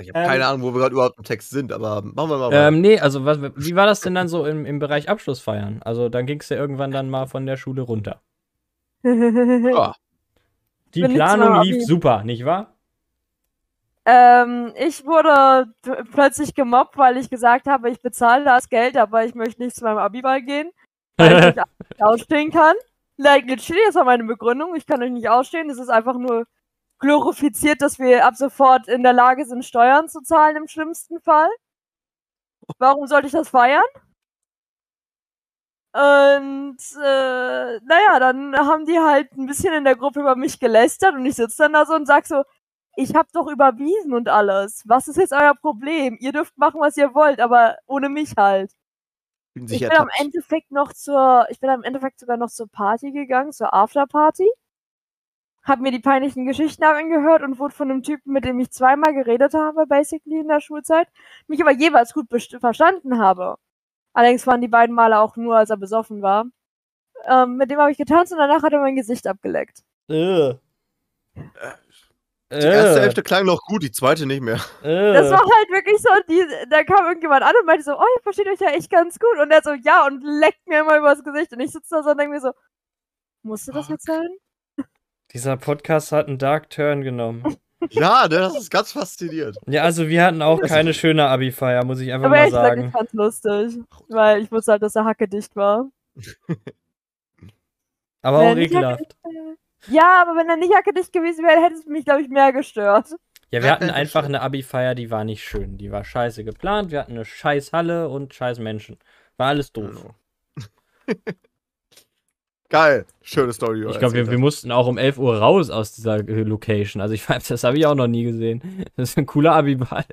Ich habe Ähm. keine Ahnung, wo wir gerade überhaupt im Text sind, aber machen wir mal weiter. Ähm, nee, also was, wie war das denn dann so im, im Bereich Abschlussfeiern? Also dann ging es ja irgendwann dann mal von der Schule runter. Ja, Die Bin Planung lief abi- super, nicht wahr? Ähm, ich wurde plötzlich gemobbt, weil ich gesagt habe, ich bezahle das Geld, aber ich möchte nicht zu meinem Abiball gehen, weil ich nicht ausstehen kann. Like, literally, das war meine Begründung. Ich kann euch nicht ausstehen. Es ist einfach nur glorifiziert, dass wir ab sofort in der Lage sind, Steuern zu zahlen im schlimmsten Fall. Warum sollte ich das feiern? Und äh, naja, dann haben die halt ein bisschen in der Gruppe über mich gelästert und ich sitze dann da so und sag so, ich hab doch überwiesen und alles. Was ist jetzt euer Problem? Ihr dürft machen, was ihr wollt, aber ohne mich halt. Ich sich bin am. Endeffekt noch zur, ich bin am Endeffekt sogar noch zur Party gegangen, zur Afterparty. Hab mir die peinlichen Geschichten angehört und wurde von einem Typen, mit dem ich zweimal geredet habe, basically in der Schulzeit, mich aber jeweils gut verstanden habe. Allerdings waren die beiden Male auch nur, als er besoffen war. Ähm, mit dem habe ich getanzt und danach hat er mein Gesicht abgeleckt. Äh. Die erste Hälfte klang noch gut, die zweite nicht mehr. Äh. Das war halt wirklich so, die, da kam irgendjemand an und meinte so, oh, ihr versteht euch ja echt ganz gut. Und er so, ja, und leckt mir immer übers Gesicht. Und ich sitze da so und denke mir so, musst du das jetzt sein? Dieser Podcast hat einen Dark Turn genommen. Ja, ne, das ist ganz faszinierend. Ja, also wir hatten auch keine schöne Abi-Feier, muss ich einfach Aber mal gesagt, sagen. ich fand's lustig. Weil ich wusste halt, dass er hackedicht war. Aber Wenn auch nicht ekelhaft. Ja, aber wenn er nicht hackedicht gewesen wäre, hätte es mich, glaube ich, mehr gestört. Ja, wir hatten einfach eine Abi-Feier, die war nicht schön. Die war scheiße geplant. Wir hatten eine scheiß Halle und scheiß Menschen. War alles doof. Geil. Schöne Story. Ich glaube, wir, wir mussten auch um 11 Uhr raus aus dieser äh, Location. Also ich weiß, das habe ich auch noch nie gesehen. Das ist ein cooler Abi-Ball.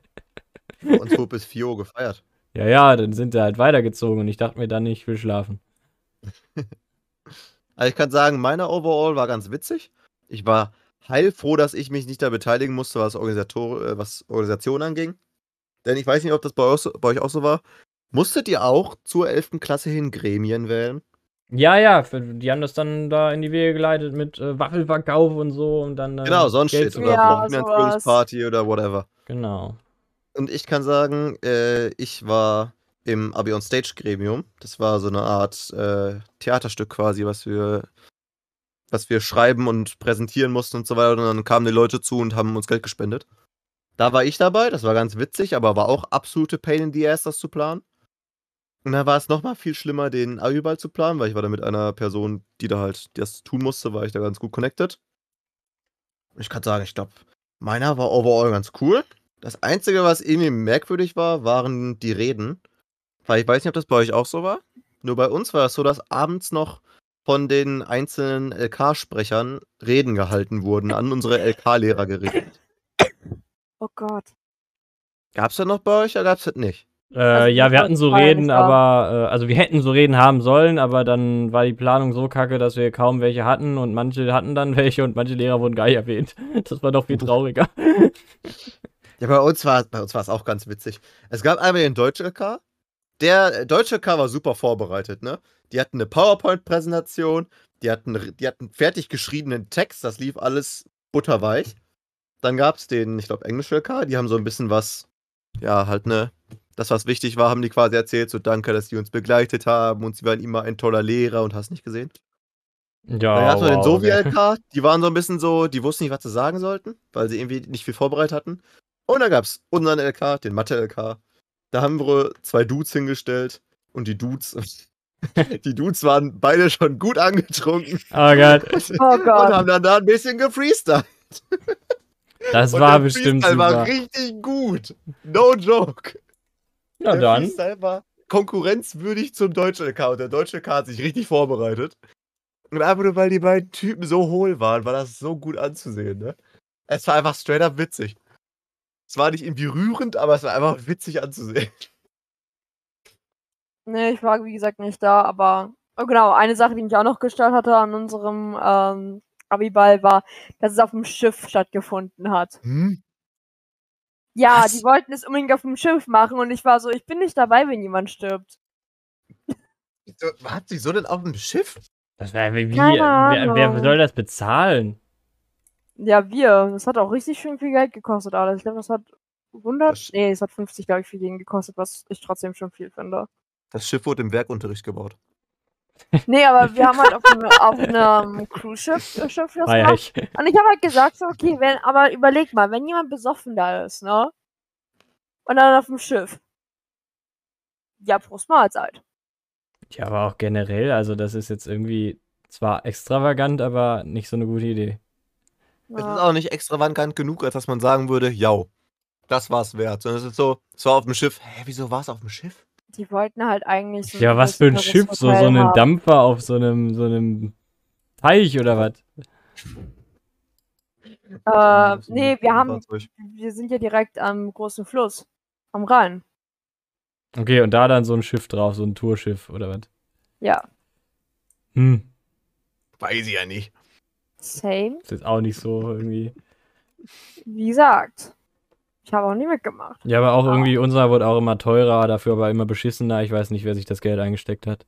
Uns wurde bis 4 Uhr gefeiert. Ja, ja, dann sind wir halt weitergezogen und ich dachte mir dann ich will schlafen. Also ich kann sagen, meiner Overall war ganz witzig. Ich war heilfroh, dass ich mich nicht da beteiligen musste, was, Organisator äh, was Organisation anging. Denn ich weiß nicht, ob das bei euch, so- bei euch auch so war. Musstet ihr auch zur 11. Klasse hin Gremien wählen? Ja, ja, für, die haben das dann da in die Wege geleitet mit äh, Waffelverkauf und so und dann. Äh, Genau, sonst Geld steht oder Ja, Finanzierungsparty oder whatever. Genau. Und ich kann sagen, äh, ich war im Abi on Stage Gremium. Das war so eine Art äh, Theaterstück quasi, was wir, was wir schreiben und präsentieren mussten und so weiter. Und dann kamen die Leute zu und haben uns Geld gespendet. Da war ich dabei, das war ganz witzig, aber war auch absolute Pain in the Ass, das zu planen. Und dann war es nochmal viel schlimmer, den Abiball zu planen, weil ich war da mit einer Person, die da halt das tun musste, war ich da ganz gut connected. Ich kann sagen, ich glaube, meiner war overall ganz cool. Das Einzige, was irgendwie merkwürdig war, waren die Reden. Weil ich weiß nicht, ob das bei euch auch so war. Nur bei uns war es so, dass abends noch von den einzelnen LK-Sprechern Reden gehalten wurden, an unsere LK-Lehrer gerichtet. Oh Gott. Gab's das noch bei euch oder gab's das nicht? Äh, Also, ja, wir hatten so Reden, aber, äh, also wir hätten so Reden haben sollen, aber dann war die Planung so kacke, dass wir kaum welche hatten und manche hatten dann welche und manche Lehrer wurden gar nicht erwähnt. Das war doch viel trauriger. Ja, bei uns war bei uns war es auch ganz witzig. Es gab einmal den Deutsche LK. Der äh, Deutsche LK war super vorbereitet, ne? Die hatten eine PowerPoint-Präsentation, die hatten, die hatten fertig geschriebenen Text, das lief alles butterweich. Dann gab es den, ich glaube, Englisch LK, die haben so ein bisschen was, ja, halt, ne, das, was wichtig war, haben die quasi erzählt, so danke, dass die uns begleitet haben und sie waren immer ein toller Lehrer und hast nicht gesehen. Ja, Dann es noch den wow, Sovi okay. LK, die waren so ein bisschen so, die wussten nicht, was sie sagen sollten, weil sie irgendwie nicht viel vorbereitet hatten. Und dann gab es unseren LK, den Mathe-LK. Da haben wir zwei Dudes hingestellt und die Dudes, die Dudes waren beide schon gut angetrunken Oh Gott, Oh und Gott. haben dann da ein bisschen gefreestylt. das und war der bestimmt Freestyle war richtig gut. No joke. Na der dann. Freestyle war konkurrenzwürdig zum deutschen und der deutsche LK hat sich richtig vorbereitet. Und einfach nur, weil die beiden Typen so hohl waren, war das so gut anzusehen, ne? Es war einfach straight up witzig. Es war nicht irgendwie rührend, aber es war einfach witzig anzusehen. Nee, ich war wie gesagt nicht da, aber oh, genau, eine Sache, die mich auch noch gestört hatte an unserem ähm, Abiball war, dass es auf dem Schiff stattgefunden hat. Hm? Ja, Was? die wollten es unbedingt auf dem Schiff machen und ich war so, ich bin nicht dabei, wenn jemand stirbt. Wieso- Hat sie so denn auf dem Schiff? Das wär, wie, Keine wer, wer soll das bezahlen? Ja, wir. Das hat auch richtig schön viel Geld gekostet, alles. Ich glaube, das hat 100, Das- nee, es hat 50, glaube ich, für jeden gekostet, was ich trotzdem schon viel finde. Das Schiff wurde im Werkunterricht gebaut. Nee, aber wir haben halt auf einem, auf einem Cruise-Schiff äh, Schiff das ja gemacht. ich. Und ich habe halt gesagt, so, okay, wenn, aber überleg mal, wenn jemand besoffen da ist, ne? Und dann auf dem Schiff. Ja, Prost Mahlzeit. Ja, aber auch generell, also das ist jetzt irgendwie zwar extravagant, aber nicht so eine gute Idee. Es ist Ja. auch nicht extravagant genug, als dass man sagen würde, ja, das war's wert. Sondern es ist so, es war auf dem Schiff. Hä, wieso war es auf dem Schiff? Die wollten halt eigentlich so Ja, was für ein Schiff, so, so Hotel ein haben. Dampfer auf so einem, so einem Teich oder was? Äh, nee, wir haben, wir sind ja direkt am großen Fluss. Am Rhein. Okay, und da dann so ein Schiff drauf, so ein Tourschiff oder was? Ja. Hm, Weiß ich ja nicht. Same. ist jetzt auch nicht so irgendwie. Wie gesagt. Ich habe auch nie mitgemacht. Ja, aber auch irgendwie, unser wird auch immer teurer, dafür aber immer beschissener. Ich weiß nicht, wer sich das Geld eingesteckt hat.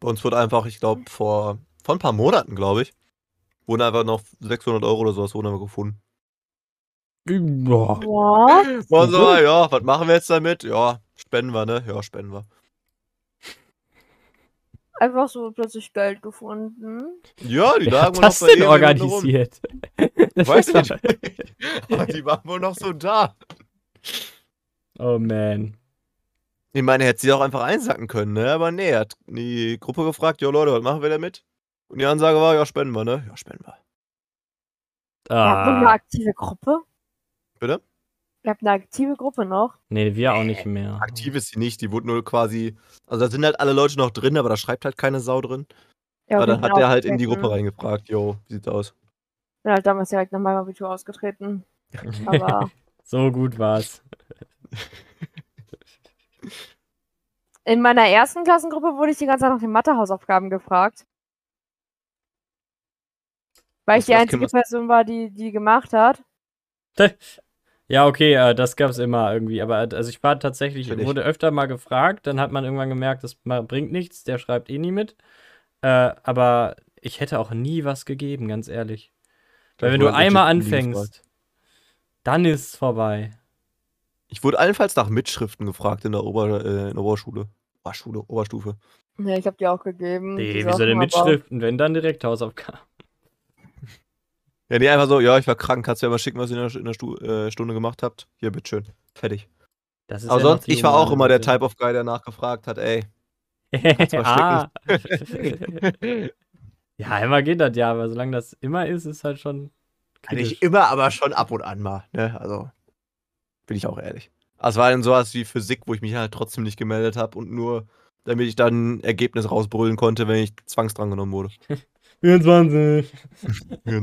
Bei uns wurde einfach, ich glaube, vor, vor ein paar Monaten, glaube ich, wurden einfach noch 600 Euro oder sowas wurden einfach gefunden. Boah. What? War so, ja, was machen wir jetzt damit? Ja, spenden wir, ne? Ja, spenden wir. Einfach so plötzlich Geld gefunden. Ja, die Wer lagen hat wohl das noch bei denn organisiert? Das Weiß nicht. aber- die waren wohl noch so da. Oh man. Ich meine, hätte sie auch einfach einsacken können, ne? Aber nee, er hat die Gruppe gefragt, ja Leute, was machen wir damit? Und die Ansage war, ja, spenden wir, ne? Ja, spenden wir. Habt noch eine Ah. aktive Gruppe? Bitte? Ihr habt eine aktive Gruppe noch? Nee, wir auch nicht mehr. Aktiv ist sie nicht, die wurde nur quasi. Also da sind halt alle Leute noch drin, aber da schreibt halt keine Sau drin. Ja, aber dann hat der halt in die. Gruppe reingefragt, jo, wie sieht's aus? Bin halt damals direkt nach meinem Abitur ausgetreten. Aber so gut war's. in meiner ersten Klassengruppe wurde ich die ganze Zeit nach den Mathehausaufgaben gefragt. Weil ich Was- die einzige Person war, die die gemacht hat. Ja, okay, äh, das gab's immer irgendwie. Aber also ich war tatsächlich, Für dich. wurde öfter mal gefragt, dann hat man irgendwann gemerkt, das bringt nichts, der schreibt eh nie mit. Äh, aber ich hätte auch nie was gegeben, ganz ehrlich. Weil Ich wenn du einmal anfängst, dann ist es vorbei. Ich wurde allenfalls nach Mitschriften gefragt in der, Ober, äh, in der Oberschule. Oberschule, Oberstufe. Nee, ich hab die auch gegeben. Nee, wie Sachen, soll denn aber- Mitschriften, wenn dann direkt Hausaufgaben? Ja, nee, einfach so, ja, ich war krank, kannst du ja mal schicken, was ihr in der, in der Stu äh, Stunde gemacht habt. Hier, bitteschön. Fertig. Das ist Aber sonst, ich war auch immer der. Type of Guy, der nachgefragt hat, ey. ah. Eigentlich ja, einmal geht das ja, aber solange das immer ist, ist halt schon kritisch. immer, aber schon ab und an mal, ne? Also, bin ich auch ehrlich. Also, es war dann sowas wie Physik, wo ich mich halt trotzdem nicht gemeldet habe und nur, damit ich dann ein Ergebnis rausbrüllen konnte, wenn ich zwangsdrangenommen wurde. 24. Ja,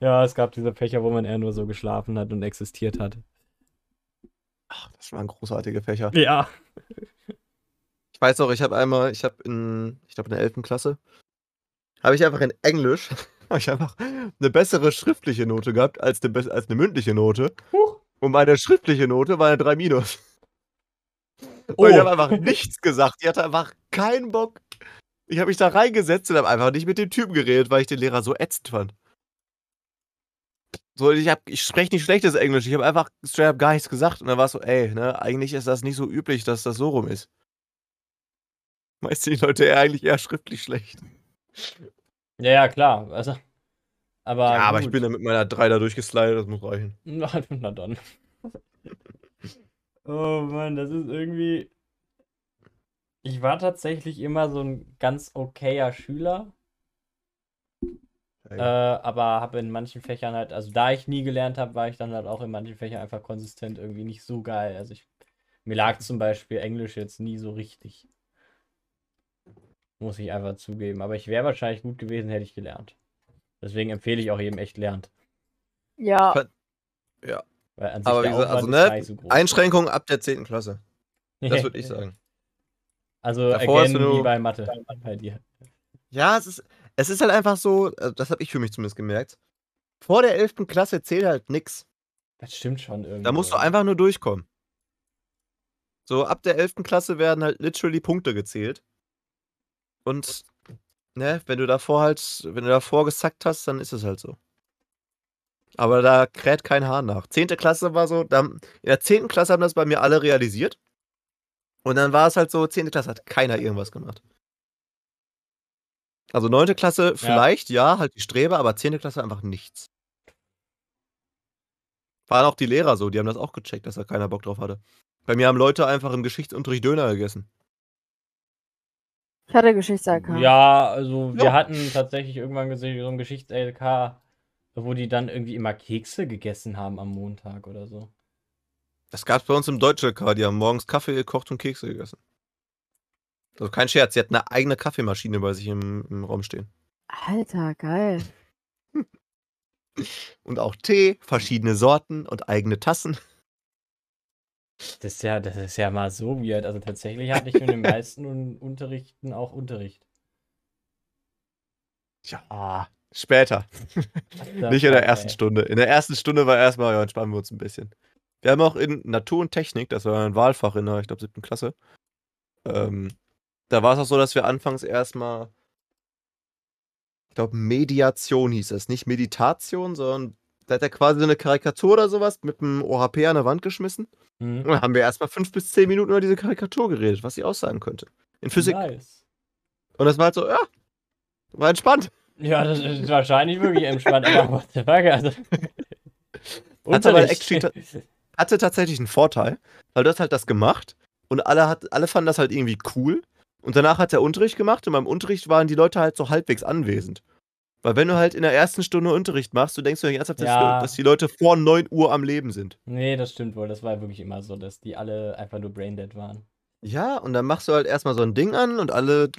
Ja, es gab diese Fächer, wo man eher nur so geschlafen hat und existiert hat. Ach, das waren großartige Fächer. Ja. Ich weiß auch, ich habe einmal, ich habe in, ich glaube in der 11. Klasse, habe ich einfach in Englisch, habe ich einfach eine bessere schriftliche Note gehabt als eine, als eine mündliche Note. Huch. Und meine schriftliche Note war eine 3 minus. Oh. Und ich habe einfach nichts gesagt. Die hatte einfach keinen Bock. Ich habe mich da reingesetzt und habe einfach nicht mit dem Typen geredet, weil ich den Lehrer so ätzend fand. So, ich, hab- ich spreche nicht schlechtes Englisch. Ich habe einfach straight up gar nichts gesagt. Und dann war es so, ey, ne, eigentlich ist das nicht so üblich, dass das so rum ist. Meist sind die Leute eher eigentlich eher schriftlich schlecht. Ja, ja, klar. Also, aber ja, aber ich gut. bin da mit meiner 3 da durchgeslidet, das muss reichen. Na, na dann. Oh Mann, das ist irgendwie. Ich war tatsächlich immer so ein ganz okayer Schüler, äh, aber habe in manchen Fächern halt, also da ich nie gelernt habe, war ich dann halt auch in manchen Fächern einfach konsistent irgendwie nicht so geil. Also ich, mir lag zum Beispiel Englisch jetzt nie so richtig. Muss ich einfach zugeben. Aber ich wäre wahrscheinlich gut gewesen, hätte ich gelernt. Deswegen empfehle ich auch jedem echt lernt. ja. Weil an sich Aber wie gesagt, also, ne, so. Einschränkung ab der 10. Klasse. Das würde ich sagen. Also Davor again, du wie bei Mathe bei dir. Ja, es ist, es ist halt einfach so, äh, das habe ich für mich zumindest gemerkt. Vor der 11. Klasse zählt halt nix. Das stimmt schon irgendwie. Da musst du einfach nur durchkommen. So, ab der 11. Klasse werden halt literally Punkte gezählt. Und, ne, wenn du davor halt, wenn du davor gesackt hast, dann ist es halt so. Aber da kräht kein Hahn nach. 10. Klasse war so, da, in der 10. Klasse haben das bei mir alle realisiert. Und dann war es halt so, 10. Klasse hat keiner irgendwas gemacht. Also 9. Klasse vielleicht, ja, halt die Streber, aber 10. Klasse einfach nichts. Waren auch die Lehrer so, die haben das auch gecheckt, dass da keiner Bock drauf hatte. Bei mir haben Leute einfach im Geschichtsunterricht Döner gegessen. Ich hatte Geschichts-LK. Ja, also wir Ja. hatten tatsächlich irgendwann gesehen, so ein Geschichts-LK, wo die dann irgendwie immer Kekse gegessen haben am Montag oder so. Das gab's bei uns im Deutsch-LK, die haben morgens Kaffee gekocht und Kekse gegessen. Also kein Scherz, sie hatten eine eigene Kaffeemaschine bei sich im, im Raum stehen. Alter, geil. Und auch Tee, verschiedene Sorten und eigene Tassen. Das ist ja, das ist ja mal so weird. Also tatsächlich hatte ich in den meisten Un Unterrichten auch Unterricht. Tja, ah, später. Nicht in der ersten. Stunde. In der ersten Stunde war erstmal, ja, entspannen wir uns ein bisschen. Wir haben auch in Natur und Technik, das war ein Wahlfach in der, ich glaube, siebten Klasse. Ähm, da war es auch so, dass wir anfangs erstmal, ich glaube, Mediation hieß es. Nicht Meditation, sondern da hat er quasi so eine Karikatur oder sowas mit einem OHP an der Wand geschmissen. Und Hm. dann haben wir erstmal fünf bis zehn Minuten über diese Karikatur geredet, was sie aussagen könnte. In Physik. Nice. Und das war halt so, ja, war entspannt. Ja, das ist wahrscheinlich wirklich entspannt, aber what the fuck, also. Hat aber Unterricht. Hatte tatsächlich einen Vorteil, weil du hast halt das gemacht und alle, hat, alle fanden das halt irgendwie cool. Und danach hat der Unterricht gemacht und beim Unterricht waren die Leute halt so halbwegs anwesend. Weil wenn du halt in der ersten Stunde Unterricht machst, du denkst du ernsthaft, dass, Ja. die- dass die Leute vor 9 Uhr am Leben sind. Nee, das stimmt wohl. Das war wirklich immer so, dass die alle einfach nur braindead waren. Ja, und dann machst du halt erstmal so ein Ding an und alle,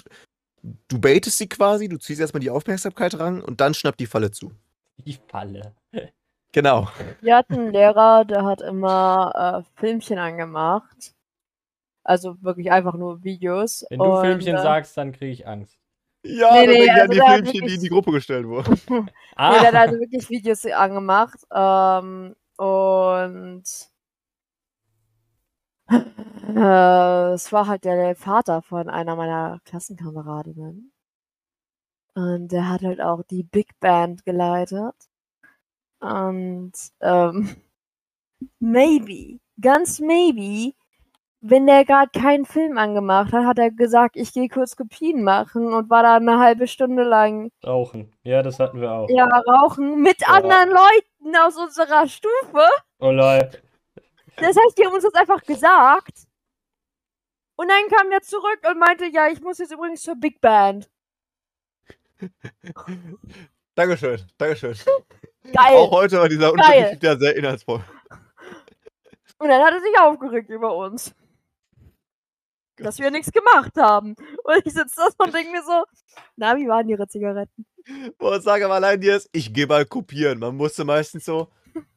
du baitest sie quasi, du ziehst erstmal die Aufmerksamkeit ran und dann schnappt die Falle zu. Die Falle. Genau. Wir hatten einen Lehrer, der hat immer äh, Filmchen angemacht. Also wirklich einfach nur Videos. Wenn du und, Filmchen äh, sagst, dann kriege ich Angst. Ja, Nee, nee, also die Filmchen, die in wirklich- die Gruppe gestellt wurden. Nee, Ah, der hat also wirklich Videos angemacht. Ähm, und äh, es war halt der, der Vater von einer meiner Klassenkameradinnen. Und der hat halt auch die Big Band geleitet. Und ähm, maybe, ganz maybe, wenn der gerade keinen Film angemacht hat, hat er gesagt, ich gehe kurz Kopien machen und war da eine halbe Stunde lang Rauchen. Ja, das hatten wir auch. ja, rauchen mit Ja. anderen Leuten aus unserer Stufe. Oh lol. Das heißt, die haben uns das einfach gesagt. Und dann kam der zurück und meinte, ja, ich muss jetzt übrigens zur Big Band. Dankeschön, Dankeschön. Geil. Auch heute war dieser Unterricht wieder sehr inhaltsvoll. Und dann hat er sich aufgeregt über uns. Dass wir nichts gemacht haben. Und ich sitze da und denke mir so, na, wie waren ihre Zigaretten? Boah, sag aber allein dir ist, ich gehe mal kopieren. Man musste meistens so,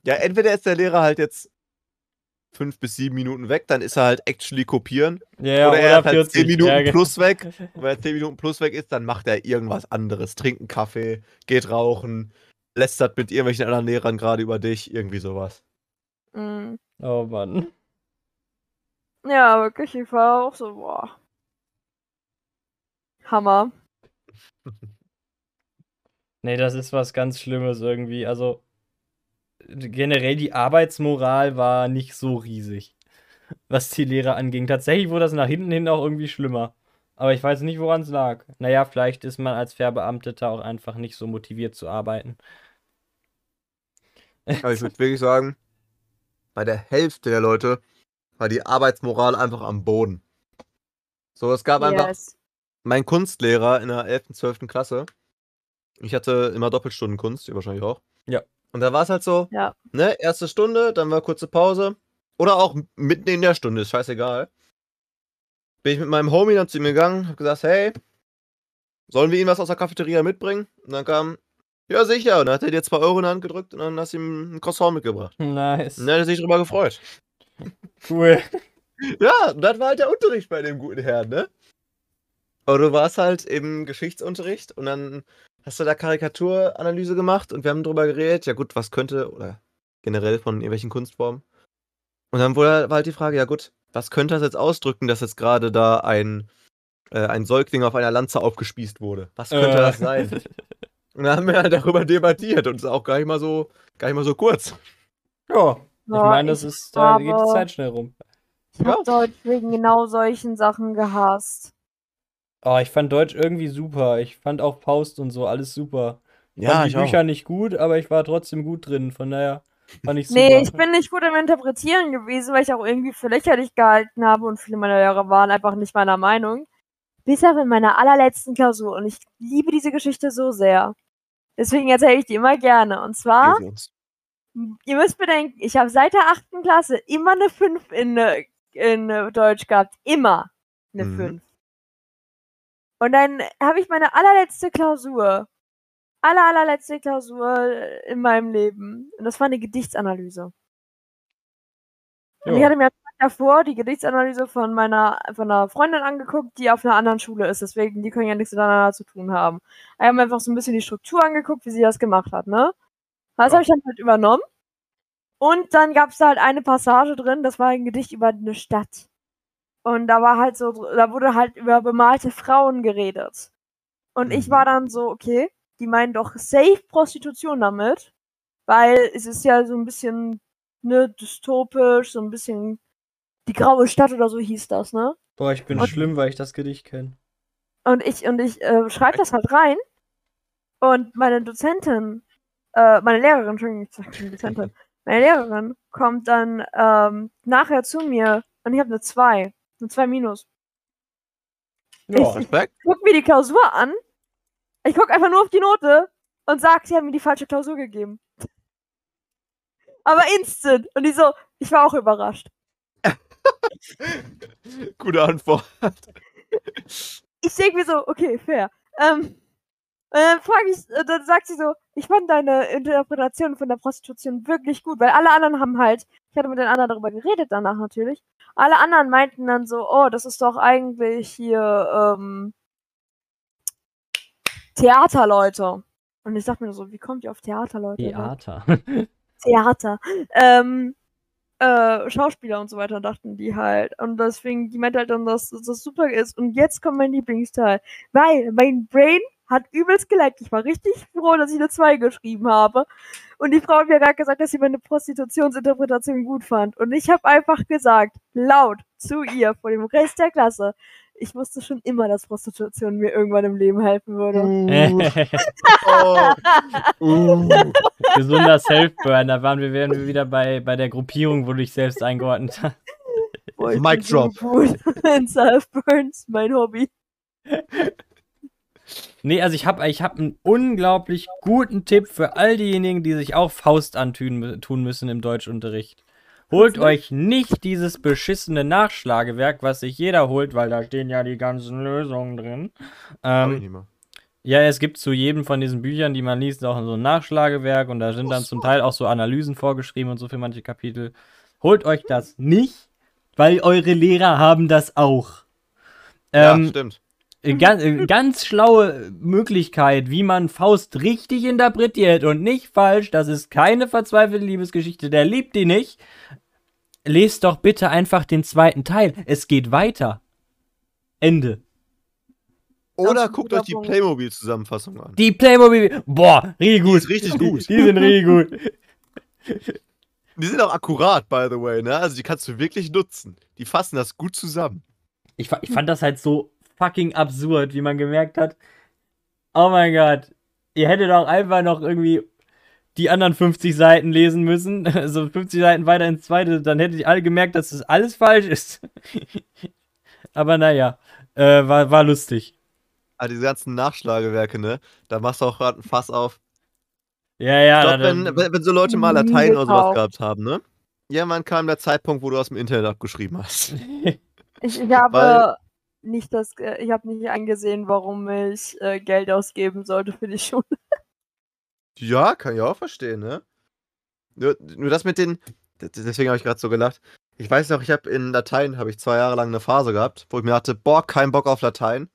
ja, entweder ist der Lehrer halt jetzt fünf bis sieben Minuten weg, dann ist er halt actually kopieren. Ja, ja, oder oder, er ist halt 40. zehn Minuten ja, ge- plus weg. Und wenn er zehn Minuten plus weg ist, dann macht er irgendwas anderes. Trinkt einen Kaffee, geht rauchen, lästert mit irgendwelchen anderen Lehrern gerade über dich, irgendwie sowas. Mhm. Oh Mann. Ja, wirklich, ich war auch so, boah. Hammer. Nee, das ist was ganz Schlimmes irgendwie. Also generell die Arbeitsmoral war nicht so riesig, was die Lehrer anging. Tatsächlich wurde das nach hinten hin auch irgendwie schlimmer. Aber ich weiß nicht, woran es lag. Naja, vielleicht ist man als Verbeamteter auch einfach nicht so motiviert zu arbeiten. Aber ich würde wirklich sagen, bei der Hälfte der Leute war die Arbeitsmoral einfach am Boden. So, es gab einfach Yes. mein Kunstlehrer in der 11., 12. Klasse. Ich hatte immer Doppelstunden Kunst, ihr wahrscheinlich auch. Ja. Und da war es halt so, Ja. ne, erste Stunde, dann war kurze Pause. Oder auch mitten in der Stunde, ist scheißegal. Bin ich mit meinem Homie dann zu ihm gegangen, hab gesagt, hey, sollen wir ihm was aus der Cafeteria mitbringen? Und dann kam, ja sicher. Und dann hat er dir zwei Euro in die Hand gedrückt und dann hast du ihm ein Croissant mitgebracht. Nice. Und dann hat er sich drüber gefreut. Cool. Ja, das war halt der Unterricht bei dem guten Herrn, ne? Aber du warst halt im Geschichtsunterricht und dann hast du da Karikaturanalyse gemacht und wir haben drüber geredet, ja gut, was könnte, oder generell von irgendwelchen Kunstformen. Und dann wurde, war halt die Frage, ja gut, was könnte das jetzt ausdrücken, dass jetzt gerade da ein, äh, ein Säugling auf einer Lanze aufgespießt wurde? Was könnte Äh. das sein? Und dann haben wir halt darüber debattiert und es ist auch gar nicht mal so, gar nicht mal so kurz. Ja, ich Ja, meine, das ich ist, da geht die Zeit schnell rum. Ich hab Deutsch wegen genau solchen Sachen gehasst. Oh, ich fand Deutsch irgendwie super. Ich fand auch Faust und so alles super. Ich fand die Bücher nicht gut, aber ich war trotzdem gut drin. Von daher fand ich super. Nee, ich bin nicht gut im Interpretieren gewesen, weil ich auch irgendwie für lächerlich gehalten habe und viele meiner Lehrer waren einfach nicht meiner Meinung. Bis auf in meiner allerletzten Klausur. Und ich liebe diese Geschichte so sehr. Deswegen erzähle ich die immer gerne. Und zwar, ihr müsst bedenken, ich habe seit der achten Klasse immer eine 5 in, in Deutsch gehabt. Immer eine Mhm. 5. Und dann habe ich meine allerletzte Klausur, aller, allerletzte Klausur in meinem Leben. Und das war eine Gedichtsanalyse. Und ich hatte mir davor die Gedichtsanalyse von meiner, von einer Freundin angeguckt, die auf einer anderen Schule ist. Deswegen, die können ja nichts miteinander zu tun haben. Ich habe mir einfach so ein bisschen die Struktur angeguckt, wie sie das gemacht hat, ne? Das Ja. habe ich dann halt übernommen. Und dann gab es da halt eine Passage drin, das war ein Gedicht über eine Stadt. Und da war halt so, da wurde halt über bemalte Frauen geredet. Und ich Mhm. war dann so, okay, die meinen doch safe Prostitution damit, weil es ist ja so ein bisschen, ne, dystopisch, so ein bisschen die graue Stadt oder so hieß das, ne? Boah, ich bin Und- schlimm, weil ich das Gedicht kenne. Und ich, und ich äh, schreibe das halt rein. Und meine Dozentin, äh, meine Lehrerin, Entschuldigung, ich sag Dozentin, meine Lehrerin kommt dann ähm, nachher zu mir und ich habe eine 2. Eine 2 minus. Ja, Ich- Respekt. Guck mir die Klausur an. Ich guck einfach nur auf die Note und sag, sie haben mir die falsche Klausur gegeben. Aber instant. Und die so, ich war auch überrascht. Gute Antwort. ich denke mir so, okay, fair. Ähm, und dann frage ich, äh, dann sagt sie so, ich fand deine Interpretation von der Prostitution wirklich gut, weil alle anderen haben halt, ich hatte mit den anderen darüber geredet danach natürlich, alle anderen meinten dann so, oh, das ist doch eigentlich hier, ähm, Theaterleute. Und ich dachte mir so, wie kommt ihr auf Theaterleute? Theater. Theater. Ähm, äh, Schauspieler und so weiter dachten die halt. Und deswegen, die meinte halt dann, dass dass das super ist. Und jetzt kommt mein Lieblingsteil. Weil mein Brain hat übelst geleckt. Ich war richtig froh, dass ich eine 2 geschrieben habe. Und die Frau hat mir gerade gesagt, dass sie meine Prostitutionsinterpretation gut fand. Und ich habe einfach gesagt, laut zu ihr, vor dem Rest der Klasse, ich wusste schon immer, dass Prostitution mir irgendwann im Leben helfen würde. Oh. Uh. Gesunder Self-Burn. Da waren wir, wären wir wieder bei, bei der Gruppierung, wo du dich selbst eingeordnet hast. Boah, Mic so drop. in Self-Burns, mein Hobby. Nee, also ich habe ich hab einen unglaublich guten Tipp für all diejenigen, die sich auch Faust antun tun müssen im Deutschunterricht. Holt euch nicht dieses beschissene Nachschlagewerk, was sich jeder holt, weil da stehen ja die ganzen Lösungen drin. Ähm, ja, es gibt zu jedem von diesen Büchern, die man liest, auch so ein Nachschlagewerk und da sind dann zum Teil auch so Analysen vorgeschrieben und so für manche Kapitel. Holt euch das nicht, weil eure Lehrer haben das auch. ja, Ähm, stimmt. Äh, Ganz, äh, ganz schlaue Möglichkeit, wie man Faust richtig interpretiert und nicht falsch. Das ist keine verzweifelte Liebesgeschichte. Der liebt die nicht. Lest doch bitte einfach den zweiten Teil. Es geht weiter. Ende. Oder guckt euch die. Playmobil-Zusammenfassung an. Die Playmobil. Boah, richtig Die gut. ist richtig gut. Die sind richtig gut. Die sind auch akkurat, by the way, ne? Also die kannst du wirklich nutzen. Die fassen das gut zusammen. Ich, ich fand das halt so fucking absurd, wie man gemerkt hat. Oh mein Gott. Ihr hättet auch einfach noch irgendwie die anderen 50 Seiten lesen müssen. Also 50 Seiten weiter ins zweite, dann hättet ihr alle gemerkt, dass das alles falsch ist. Aber naja, äh, war, war lustig. Ah, diese ganzen Nachschlagewerke, ne? Da machst du auch gerade ein Fass auf. Ja, ja. Ich glaub, da- wenn, wenn, so Leute mal Latein oder sowas gekauft. gehabt haben, ne? Irgendwann kam der Zeitpunkt, wo du aus dem Internet abgeschrieben hast. Ich, ich habe Weil- nicht das, äh, ich habe nicht angesehen, warum ich äh, Geld ausgeben sollte für die Schule. Ja, kann ich auch verstehen, ne? Nur, nur das mit den. Deswegen habe ich gerade so gelacht. Ich weiß noch, ich habe in Latein habe ich zwei Jahre lang eine Phase gehabt, wo ich mir dachte, boah, kein Bock auf Latein.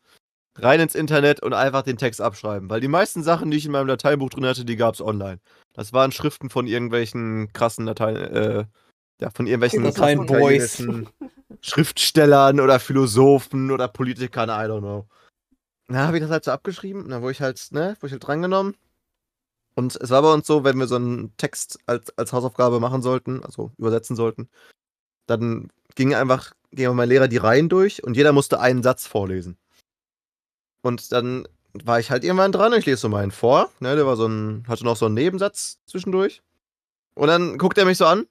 Rein ins Internet und einfach den Text abschreiben. Weil die meisten Sachen, die ich in meinem Lateinbuch drin hatte, die gab es online. Das waren Schriften von irgendwelchen krassen Latein, äh, ja, von irgendwelchen krassen Latein-Boys. Schriftstellern oder Philosophen oder Politikern, I don't know. Dann habe ich das halt so abgeschrieben und dann wurde ich halt, ne, wurde ich halt drangenommen. Und es war bei uns so, wenn wir so einen Text als, als Hausaufgabe machen sollten, also übersetzen sollten, dann ging einfach, ging mein Lehrer die Reihen durch und jeder musste einen Satz vorlesen. Und dann war ich halt irgendwann dran, ich lese so meinen vor, ne, der war so ein, hatte noch so einen Nebensatz zwischendurch. Und dann guckt er mich so an,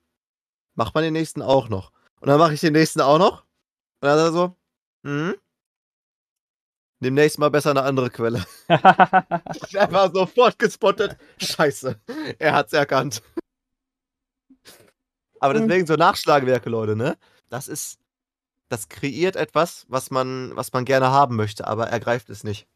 macht man den nächsten auch noch. Und dann mache ich den nächsten auch noch. Und dann sagt er so, hm, demnächst mal besser eine andere Quelle. Er war sofort gespottet. Scheiße. Er hat's erkannt. Aber Mhm. deswegen so Nachschlagewerke, Leute, ne? Das ist. Das kreiert etwas, was man, was man gerne haben möchte, aber ergreift es nicht.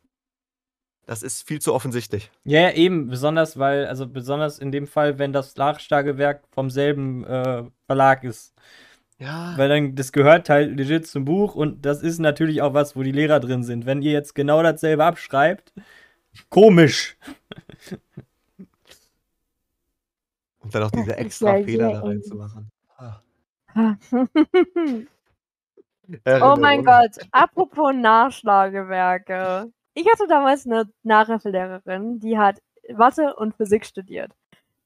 Das ist viel zu offensichtlich. Ja, ja, eben, besonders weil, also besonders in dem Fall, wenn das Nachschlagewerk vom selben äh, Verlag ist. Ja. Weil dann, das gehört halt legit zum Buch und das ist natürlich auch was, wo die Lehrer drin sind. Wenn ihr jetzt genau dasselbe abschreibt, komisch. Und dann auch diese extra Fehler da reinzumachen. Oh Erinnerung. mein Gott, apropos Nachschlagewerke. Ich hatte damals eine Nachhilfelehrerin, die hat Mathe und Physik studiert.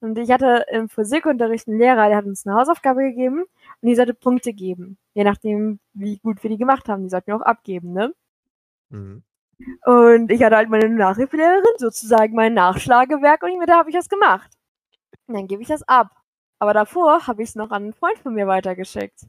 Und ich hatte im Physikunterricht einen Lehrer, der hat uns eine Hausaufgabe gegeben und die sollte Punkte geben. Je nachdem, wie gut wir die gemacht haben. Die sollten wir auch abgeben, ne? Mhm. Und ich hatte halt meine Nachhilfelehrerin, sozusagen mein Nachschlagewerk und mit der habe ich das gemacht. Und dann gebe ich das ab. Aber davor habe ich es noch an einen Freund von mir weitergeschickt.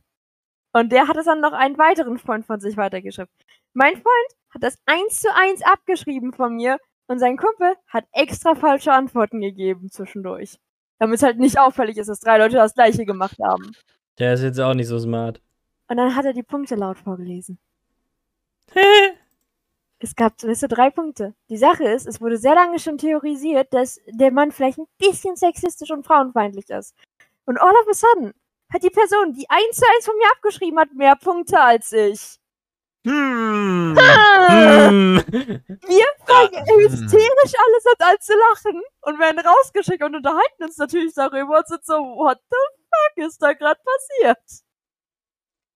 Und der hat es dann noch einen weiteren Freund von sich weitergeschickt. Mein Freund hat das eins zu eins abgeschrieben von mir und sein Kumpel hat extra falsche Antworten gegeben zwischendurch. Damit es halt nicht auffällig ist, dass drei Leute das gleiche gemacht haben. Der ist jetzt auch nicht so smart. Und dann hat er die Punkte laut vorgelesen. Es gab, du, drei Punkte. Die Sache ist, es wurde sehr lange schon theorisiert, dass der Mann vielleicht ein bisschen sexistisch und frauenfeindlich ist. Und all of a sudden hat die Person, die eins zu eins von mir abgeschrieben hat, mehr Punkte als ich. Hm. Hm. Wir fangen hysterisch alles an, an zu lachen und werden rausgeschickt und unterhalten uns natürlich darüber und sind so, what the fuck ist da gerade passiert?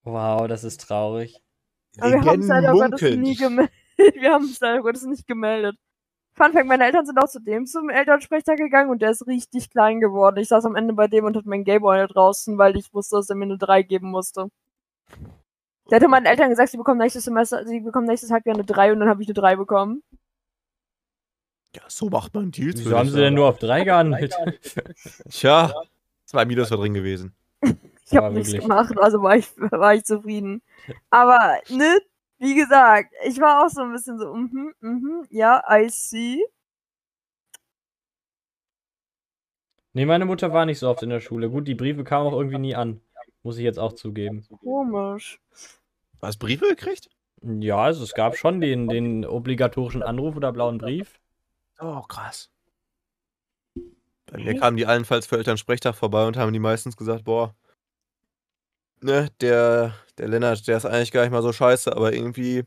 Wow, das ist traurig. Aber wir haben es leider Gottes nie gemeldet. Wir haben es leider Gottes nicht gemeldet. Fun Fact, meine Eltern sind auch zu dem zum Elternsprecher gegangen und der ist richtig klein geworden. Ich saß am Ende bei dem und hatte meinen Gameboy da draußen, weil ich wusste, dass er mir eine 3 geben musste. Der hatte meinen Eltern gesagt, sie bekommen nächstes Semester, sie bekommen nächstes Halbjahr eine 3 und dann habe ich eine 3 bekommen. Ja, so macht man Deals. Wieso haben sie denn nur auf drei gehandelt? Tja, zwei Minus war drin gewesen. Ich habe nichts gemacht, also war ich, war ich zufrieden. Aber, ne, wie gesagt, ich war auch so ein bisschen so, mhm, mhm, ja, I see. Nee, meine Mutter war nicht so oft in der Schule. Gut, die Briefe kamen auch irgendwie nie an. Muss ich jetzt auch zugeben. Komisch. Hast du Briefe gekriegt? Ja, also es gab schon den, den obligatorischen Anruf oder blauen Brief. Oh, krass. Bei mir kamen die allenfalls für Elternsprechtag vorbei und haben die meistens gesagt, boah, ne, der, der Lennart, der ist eigentlich gar nicht mal so scheiße, aber irgendwie,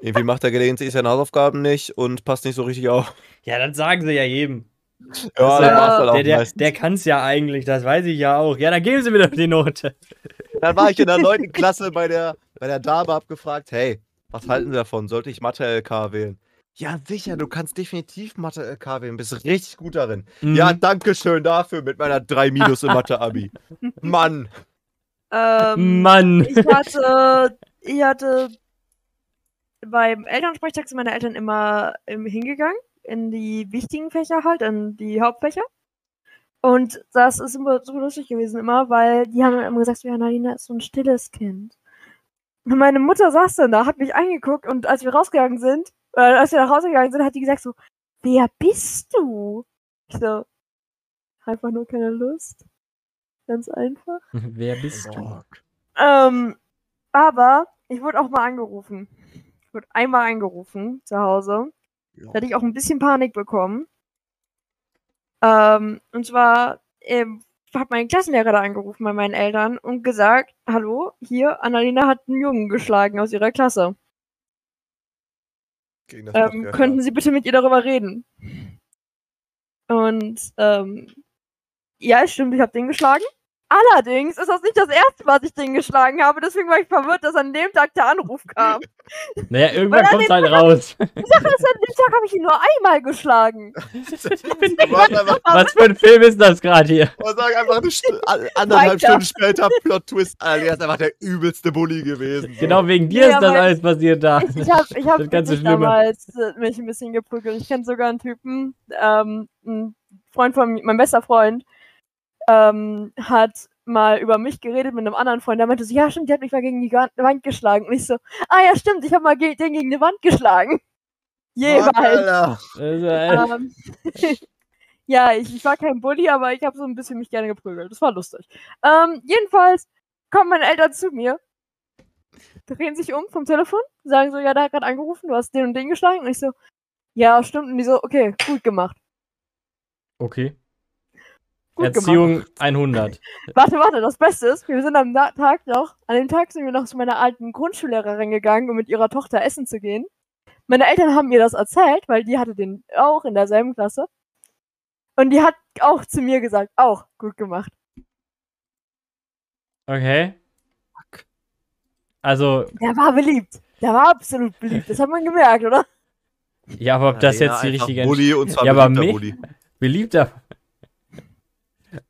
irgendwie macht er gelegentlich seine Hausaufgaben nicht und passt nicht so richtig auf. Ja, das sagen sie ja jedem. Ja, der ja- macht halt auch Der, der, meistens. der kann es ja eigentlich, das weiß ich ja auch. Ja, dann geben sie mir doch die Note. Dann war ich in der 9. Klasse bei der, bei der Dame, hab gefragt, hey, was halten Sie davon? Sollte ich Mathe-LK wählen? Ja, sicher, du kannst definitiv Mathe-LK wählen, bist richtig gut darin. Ja, Mhm. danke schön dafür mit meiner 3 Minus im Mathe-Abi. Mann. Ähm, Mann. ich hatte, ich hatte beim Elternsprechtag sind meine Eltern immer ähm, hingegangen, in die wichtigen Fächer halt, in die Hauptfächer. Und das ist immer so lustig gewesen immer, weil die haben immer gesagt, so, ja, Nadina ist so ein stilles Kind. Und meine Mutter saß dann da, hat mich angeguckt und als wir rausgegangen sind, äh, als wir nach Hause gegangen sind, hat die gesagt so, wer bist du? Ich so, einfach nur keine Lust. Ganz einfach. Wer bist du? Ähm, aber ich wurde auch mal angerufen. Ich wurde einmal angerufen zu Hause. Da hatte ich auch ein bisschen Panik bekommen. Ähm, und zwar ähm, hat mein Klassenlehrer da angerufen bei meinen Eltern und gesagt, hallo, hier, Annalena hat einen Jungen geschlagen aus ihrer Klasse. Ähm, könnten Sie bitte mit ihr darüber reden? Und ähm, ja, stimmt, ich habe den geschlagen. Allerdings ist das nicht das erste, was ich den geschlagen habe. Deswegen war ich verwirrt, dass an dem Tag der Anruf kam. Naja, irgendwann kommt halt raus. Die Sache ist, an dem Tag habe ich ihn nur einmal geschlagen. Einfach, Was für ein Film ist das gerade hier? und sag einfach eine Stu a- anderthalb Weiter. Stunden später Plot-Twist. Alter, ist einfach der übelste Bully gewesen. Genau wegen dir Ja, ist das alles passiert da. Ich, ich habe ich hab Das ganze damals äh, mich ein bisschen geprügelt. Ich kenne sogar einen Typen, ähm, ein Freund von mir, mein bester Freund, ähm, hat mal über mich geredet mit einem anderen Freund. Der meinte so, ja stimmt, der hat mich mal gegen die Wand geschlagen. Und ich so, ah ja stimmt, ich habe mal ge den gegen die Wand geschlagen. Jeweils. Alter. Also, äh, Ähm, ja, ich, ich war kein Bully, aber ich habe so ein bisschen mich gerne geprügelt. Das war lustig. Ähm, jedenfalls kommen meine Eltern zu mir, drehen sich um vom Telefon, sagen so, ja, der hat gerade angerufen, du hast den und den geschlagen. Und ich so, ja, stimmt. Und die so, okay, gut gemacht. okay. Gut Erziehung gemacht. 100. Warte, warte, das Beste ist, wir sind am Tag noch, an dem Tag sind wir noch zu meiner alten Grundschullehrerin gegangen, um mit ihrer Tochter essen zu gehen. Meine Eltern haben mir das erzählt, weil die hatte den auch in derselben Klasse. Und die hat auch zu mir gesagt, auch gut gemacht. Okay. Also, Der war beliebt. Der war absolut beliebt. Das hat man gemerkt, oder? ja, aber ob das Alter, jetzt die richtige und zwar Ja, aber. Beliebter.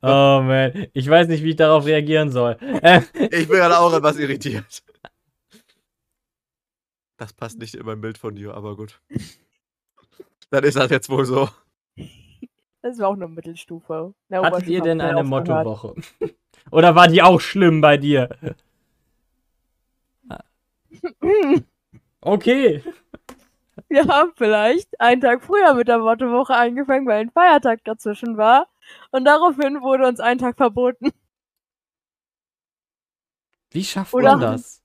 Oh man, ich weiß nicht, wie ich darauf reagieren soll. Äh, Ich bin gerade auch etwas irritiert. Das passt nicht in mein Bild von dir, aber gut. Dann ist das jetzt wohl so. Das war auch nur Mittelstufe. Der hattet ihr denn eine. Mottowoche? Oder war die auch schlimm bei dir? Okay. Wir haben vielleicht einen Tag früher mit der Mottowoche angefangen, weil ein Feiertag dazwischen war. Und daraufhin wurde uns ein Tag verboten. Wie schafft Oder- man das?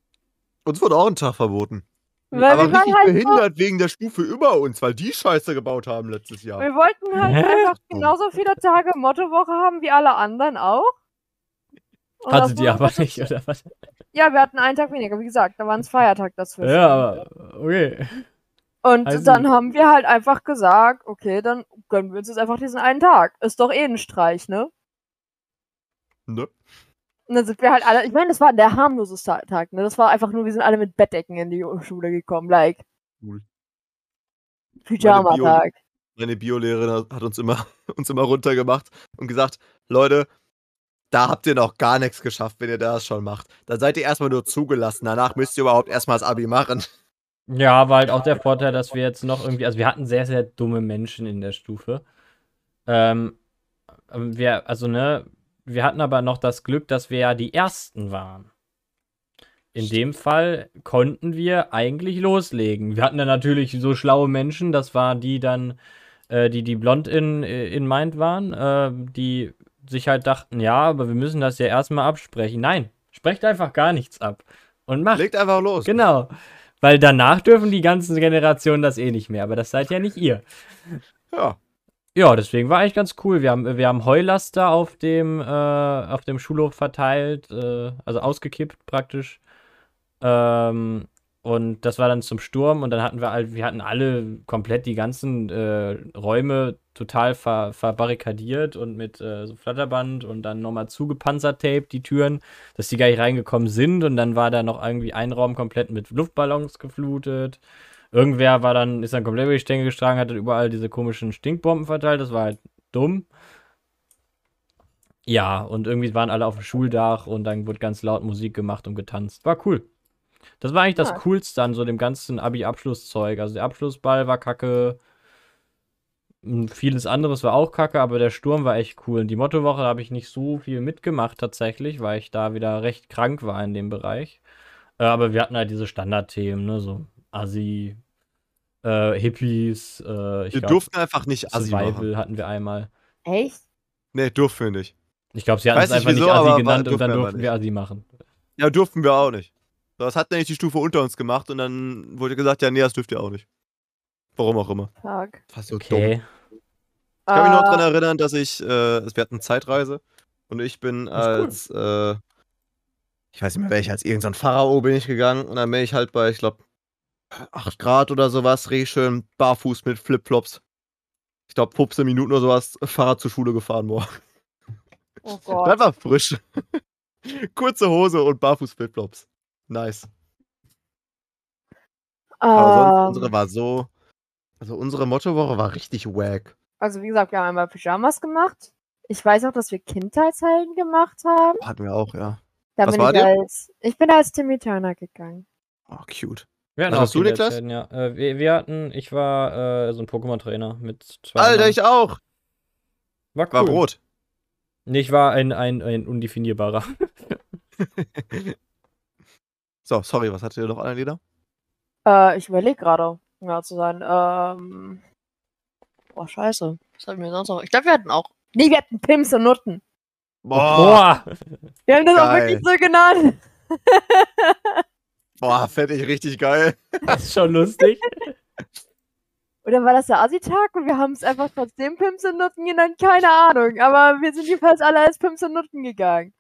Uns wurde auch ein Tag verboten. Weil aber wir waren richtig halt so, behindert wegen der Stufe über uns, weil die Scheiße gebaut haben letztes Jahr. wir wollten halt Hä? einfach genauso viele Tage Mottowoche haben wie alle anderen auch. Und das Hattet ihr war aber einfach nicht, oder was? Ja, wir hatten einen Tag weniger, wie gesagt, da war ein Feiertag dazwischen. Ja, aber okay. Und Also- dann haben wir halt einfach gesagt, okay, dann gönnen wir uns jetzt einfach diesen einen Tag. Ist doch eh ein Streich, ne? Ne? Und dann sind wir halt alle, ich meine, das war der harmloseste Tag, ne? Das war einfach nur, wir sind alle mit Bettdecken in die Schule gekommen, like. Cool. Pyjama-Tag. Meine Biolehrerin hat uns immer, uns immer runtergemacht und gesagt, Leute, da habt ihr noch gar nichts geschafft, wenn ihr das schon macht. Dann seid ihr erstmal nur zugelassen. Danach müsst ihr überhaupt erstmal das Abi machen. Ja, war halt auch der Vorteil, dass wir jetzt noch irgendwie, also wir hatten sehr, sehr dumme Menschen in der Stufe. Ähm, wir, also ne, wir hatten aber noch das Glück, dass wir ja die Ersten waren. In dem Fall konnten wir eigentlich loslegen. Wir hatten dann natürlich so schlaue Menschen, das waren die dann, äh, die, die blond in, in Mind waren, äh, die sich halt dachten, ja, aber wir müssen das ja erstmal absprechen. Nein, sprecht einfach gar nichts ab. Und macht. Legt einfach los. Genau. Weil danach dürfen die ganzen Generationen das eh nicht mehr, aber das seid ja nicht ihr. Ja. Ja, deswegen war eigentlich ganz cool. Wir haben, wir haben Heulaster auf dem, äh, auf dem Schulhof verteilt, äh, also ausgekippt praktisch. Ähm, und das war dann zum Sturm und dann hatten wir halt, wir hatten alle komplett die ganzen äh, Räume total ver, verbarrikadiert und mit äh, so Flatterband und dann nochmal zugepanzertape die Türen, dass die gar nicht reingekommen sind und dann war da noch irgendwie ein Raum komplett mit Luftballons geflutet. Irgendwer war dann, ist dann komplett über die Stänge gestragen, hat dann überall diese komischen Stinkbomben verteilt, das war halt dumm. Ja, und irgendwie waren alle auf dem Schuldach und dann wurde ganz laut Musik gemacht und getanzt. War cool. Das war eigentlich das. Coolste an so dem ganzen Abi-Abschlusszeug. Also der Abschlussball war kacke. m, Vieles anderes war auch kacke, aber der Sturm war echt cool. Und die Mottowoche habe ich nicht so viel mitgemacht tatsächlich, weil ich da wieder recht krank war in dem Bereich. Äh, aber wir hatten halt diese Standardthemen, ne, so Assi, äh, Hippies, äh, ich Wir glaub, durften einfach nicht Assi Survival machen. hatten wir einmal. Echt? Nee, durften wir nicht. Ich glaube, sie hatten Weiß es nicht einfach wieso, nicht Assi genannt und dann durften wir durften wir Assi machen. Ja, durften wir auch nicht. Das hat nämlich die Stufe unter uns gemacht und dann wurde gesagt, ja, nee, das dürft ihr auch nicht. Warum auch immer. Tag. Fast so dumm. Okay. Ich kann mich noch Äh, daran erinnern, dass ich, äh, wir hatten Zeitreise und ich bin Das ist cool. als, äh, ich weiß nicht mehr welcher, als irgendein Pharao bin ich gegangen und dann bin ich halt bei, ich glaube, 8 Grad oder sowas, richtig schön barfuß mit Flipflops. Ich glaube, 15 Minuten oder sowas, Fahrrad zur Schule gefahren worden. Oh Das Gott. war frisch. Kurze Hose und barfuß Flipflops. Nice. Aber sonst, Ähm, unsere war so, also unsere Mottowoche war richtig wack. also wie gesagt, wir haben einmal Pyjamas gemacht. Ich weiß auch, dass wir Kindheitshelden gemacht haben. Hatten wir auch, ja. Da Was bin war ich dir? als. Ich bin als Timmy Turner gegangen. Oh, cute. Wir hatten Was auch hast du, Niklas? Ja. Äh, wir, wir hatten, ich war äh, so ein Pokémon-Trainer mit zwei. Alter, Männern. ich auch. war cool. War rot. Nee, ich war ein, ein, ein undefinierbarer. So, sorry, was hattet ihr noch an Lieder? Äh, ich überlege gerade, um genau zu sein. Ähm. Boah, scheiße. Was hatten wir sonst noch? Ich glaube, wir hatten auch. Nee, wir hatten Pims und Nutten. Boah! Wir haben das auch Geil. wirklich so genannt. Boah, fände ich richtig geil. Das ist schon lustig. Oder war das der Assi-Tag und wir haben es einfach trotzdem Pims und Nutten genannt? Keine Ahnung. Aber wir sind jedenfalls alle als Pims und Nutten gegangen.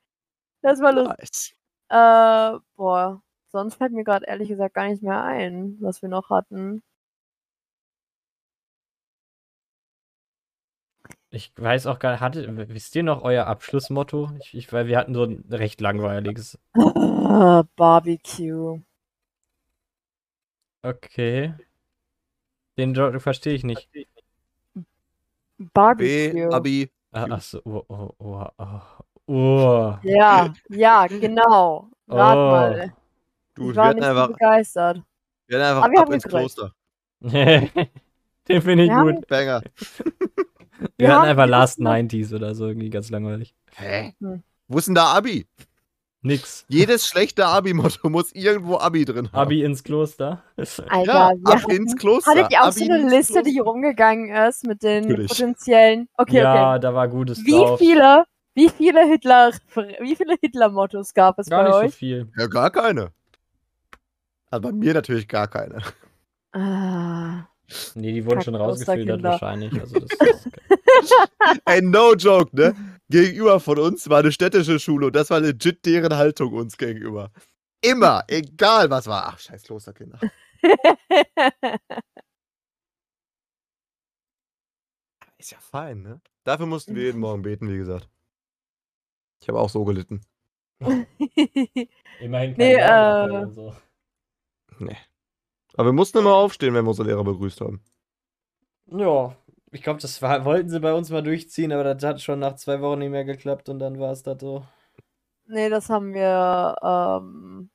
Das war lustig. Nice. Äh, boah. Sonst fällt mir gerade ehrlich gesagt gar nicht mehr ein, was wir noch hatten. Ich weiß auch gar nicht, hatte, wisst ihr noch euer Abschlussmotto? Ich, ich, weil wir hatten so ein recht langweiliges. Barbecue. Okay. Den Joke verstehe ich nicht. B, Barbecue. Abi. Ah, Achso, oh, oh, oh, oh. oh. Ja, ja, genau. Rat Oh. mal. Du, ich wir war hatten nicht einfach, begeistert. wir hatten einfach Aber wir ab haben ins gegrillt. Kloster. Den finde ich Wir haben- gut. Banger. Wir, wir hatten haben einfach Last gegessen. 90s oder so, irgendwie ganz langweilig. Hä? Hm. Wo ist denn da Abi? Nix. Jedes schlechte Abi-Motto muss irgendwo Abi drin haben. Abi ins Kloster. Alter, Ja, wir ab hatten- ins Kloster. Hattet ihr auch Abi so eine Liste, Kloster. die rumgegangen ist mit den Natürlich. potenziellen. Okay, ja, okay. da war Gutes Wie drauf. viele, wie viele Hitler, wie viele Hitler-Mottos gab es Gar bei nicht euch? so viel. Ja, gar keine. Also bei mir natürlich gar keine. Ah, Nee, die wurden schon rausgefiltert wahrscheinlich. Also das ist, Ey, no joke, ne? gegenüber von uns war eine städtische Schule und das war legit deren Haltung uns gegenüber. Immer, egal was war. Ach, scheiß Klosterkinder. Ist ja fein, ne? Dafür mussten wir jeden Morgen beten, wie gesagt. Ich habe auch so gelitten. Immerhin kein Nee, äh, und so. Nee. Aber wir mussten immer aufstehen, wenn wir unsere Lehrer begrüßt haben. Ja, ich glaube, das war, wollten sie bei uns mal durchziehen, aber das hat schon nach zwei Wochen nicht mehr geklappt und dann war es das so. nee, das haben wir ähm,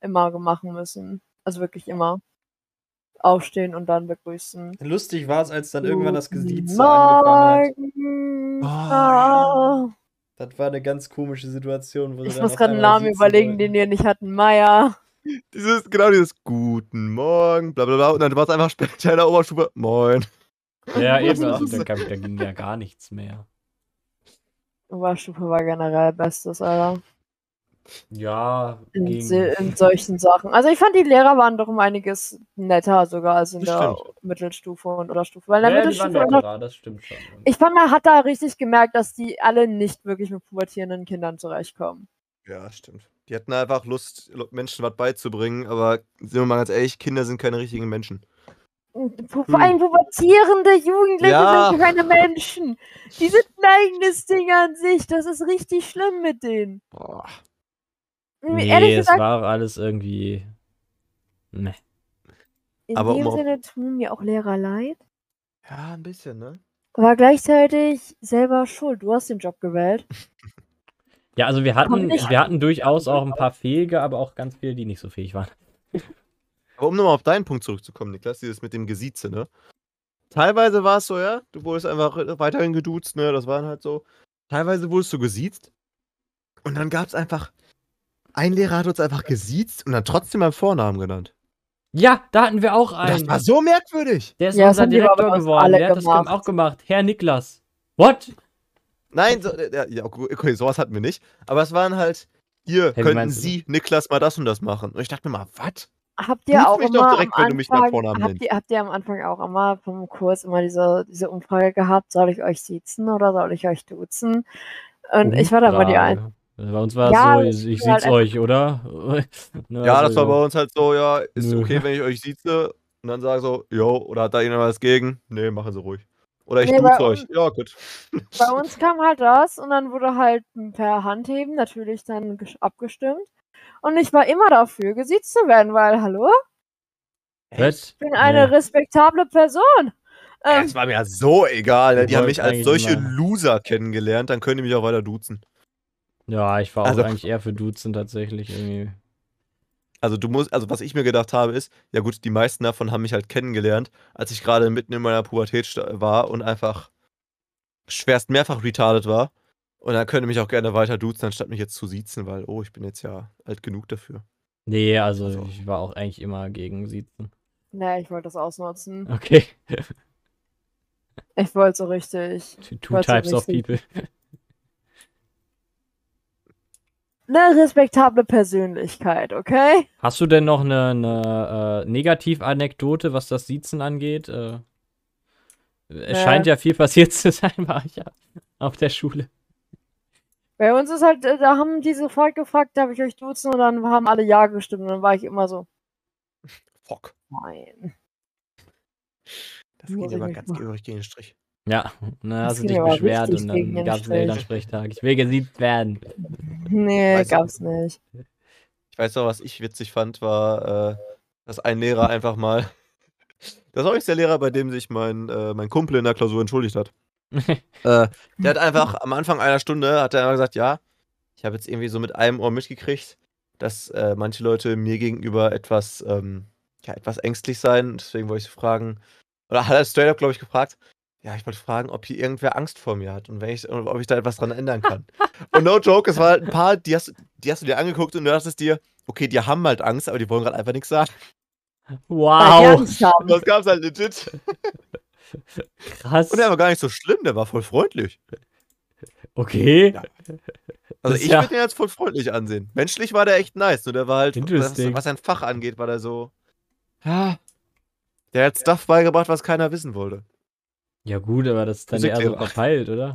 immer machen müssen. Also wirklich immer. Aufstehen und dann begrüßen. Lustig war es, als dann irgendwann das Gesieze angefangen hat. Oh, Ah. Das war eine ganz komische Situation. Wo sie Ich muss gerade einen Namen überlegen, wollten. den wir nicht hatten. Maya. Dieses, genau dieses Guten Morgen, bla bla bla. Und dann war es einfach später in der Oberstufe Moin. Ja, eben, Das also, ist- da, kam, da ging ja gar nichts mehr. Oberstufe war generell Bestes, Alter. Ja, In, in solchen Sachen. Also ich fand, die Lehrer waren doch um einiges netter sogar als in Das der stimmt. Mittelstufe und oder Stufe. Weil in der ja, die waren Mittelstufe. das stimmt schon. Ich fand, man hat da richtig gemerkt, dass die alle nicht wirklich mit pubertierenden Kindern zurechtkommen. Ja, stimmt. Die hatten einfach Lust, Menschen was beizubringen, aber sind wir mal ganz ehrlich, Kinder sind keine richtigen Menschen. Vor allem pubertierende Jugendliche Ja. sind keine Menschen. Die sind ein eigenes Ding an sich. Das ist richtig schlimm mit denen. Boah. Nee, Ehrlich es gesagt, war alles irgendwie. Ne. in aber dem um Sinne tun mir auch Lehrer leid. Ja, ein bisschen, ne? Aber gleichzeitig selber schuld. Du hast den Job gewählt. Ja, also wir hatten, wir hatten durchaus auch ein paar fähige, aber auch ganz viele, die nicht so fähig waren. Aber um nochmal auf deinen Punkt zurückzukommen, Niklas, dieses mit dem Gesieze, ne? Teilweise war es so, ja, du wurdest einfach weiterhin geduzt, ne? Das war dann halt so. Teilweise wurdest du gesiezt. Und dann gab es einfach. Ein Lehrer hat uns einfach gesiezt und dann trotzdem beim Vornamen genannt. Ja, da hatten wir auch einen. das war so merkwürdig. Der ist Ja, das unser Direktor geworden. alle Der hat das gemacht. auch gemacht. Herr Niklas. What? Nein, so, äh, ja, okay, sowas hatten wir nicht. Aber es waren halt, hier wie könnten meinst du? Sie, Niklas, mal das und das machen. Und ich dachte mir mal, was? Habt ihr Duzt auch mich doch immer direkt, am wenn du mich Vornamen habt ihr, habt ihr am Anfang auch immer vom Kurs immer diese, diese Umfrage gehabt, soll ich euch siezen oder soll ich euch duzen? Und ich war da immer die ein. Bei uns war Ja, es so, ich, ich halt euch, oder? Ne, Ja, also, das war bei uns halt so, ja, ist Nö. okay, wenn ich euch sieze. Und dann sage so, jo, oder hat da jemand was gegen? Nee, machen Sie ruhig. Oder ich Nee, duze bei euch. Ja, gut. Bei uns kam halt das und dann wurde halt per Handheben natürlich dann abgestimmt. Und ich war immer dafür, gesiezt zu werden, weil, hallo, Was? ich bin eine Nee. respektable Person. Ähm, Es war mir ja so egal. Ne? Die haben mich als solche immer- Loser kennengelernt, dann können die mich auch weiter duzen. Ja, ich war auch Also- eigentlich eher für Duzen tatsächlich irgendwie. Also du musst, also was ich mir gedacht habe, ist, ja gut, die meisten davon haben mich halt kennengelernt, als ich gerade mitten in meiner Pubertät war und einfach schwerst mehrfach retarded war. Und dann könnte mich auch gerne weiter duzen, anstatt mich jetzt zu siezen, weil, oh, ich bin jetzt ja alt genug dafür. Nee, also, Also- ich war auch eigentlich immer gegen Siezen. nee, ich wollte das ausnutzen. Okay. Ich wollte so richtig. Two types of richtig- people. Eine respektable Persönlichkeit, okay? Hast du denn noch eine, eine äh, Negativanekdote, was das Siezen angeht? Äh, es Nee. scheint ja viel passiert zu sein, war ich ja auf der Schule. Bei uns ist halt, äh, da haben die sofort gefragt, darf ich euch duzen? Und dann haben alle Ja gestimmt. Und dann war ich immer so, Fuck. nein. Das Muss geht nicht ganz machen. gegen den Strich. Ja, dann Das hast du dich beschwert und dann gab es einen. Elternsprechtag. Ich will gesiezt werden. Nee, Weißt du- gab's nicht. Ich weiß noch, was ich witzig fand, war, äh, dass ein Lehrer einfach mal. Das war übrigens der Lehrer, bei dem sich mein, äh, mein Kumpel in der Klausur entschuldigt hat. Äh, der hat einfach am Anfang einer Stunde hat er einfach gesagt, ja, ich habe jetzt irgendwie so mit einem Ohr mitgekriegt, dass äh, manche Leute mir gegenüber etwas, ähm, ja, etwas ängstlich seien. Deswegen wollte ich so fragen, oder hat er straight up, glaube ich, gefragt, ja, ich wollte fragen, ob hier irgendwer Angst vor mir hat und wenn ich, ob ich da etwas dran ändern kann. und no joke, es war halt ein paar, die hast, die hast du dir angeguckt und du dachtest dir, okay, die haben halt Angst, aber die wollen gerade einfach nichts sagen. Wow, das gab's halt legit. krass. Und der war gar nicht so schlimm, der war voll freundlich. Okay. Ja. Also Das ich ja- würde ihn jetzt voll freundlich ansehen. Menschlich war der echt nice. Nur der war halt, was, was sein Fach angeht, war der so. Ja. Der hat Stuff beigebracht, was keiner wissen wollte. Ja, gut, aber das ist dann eher so verpeilt, oder?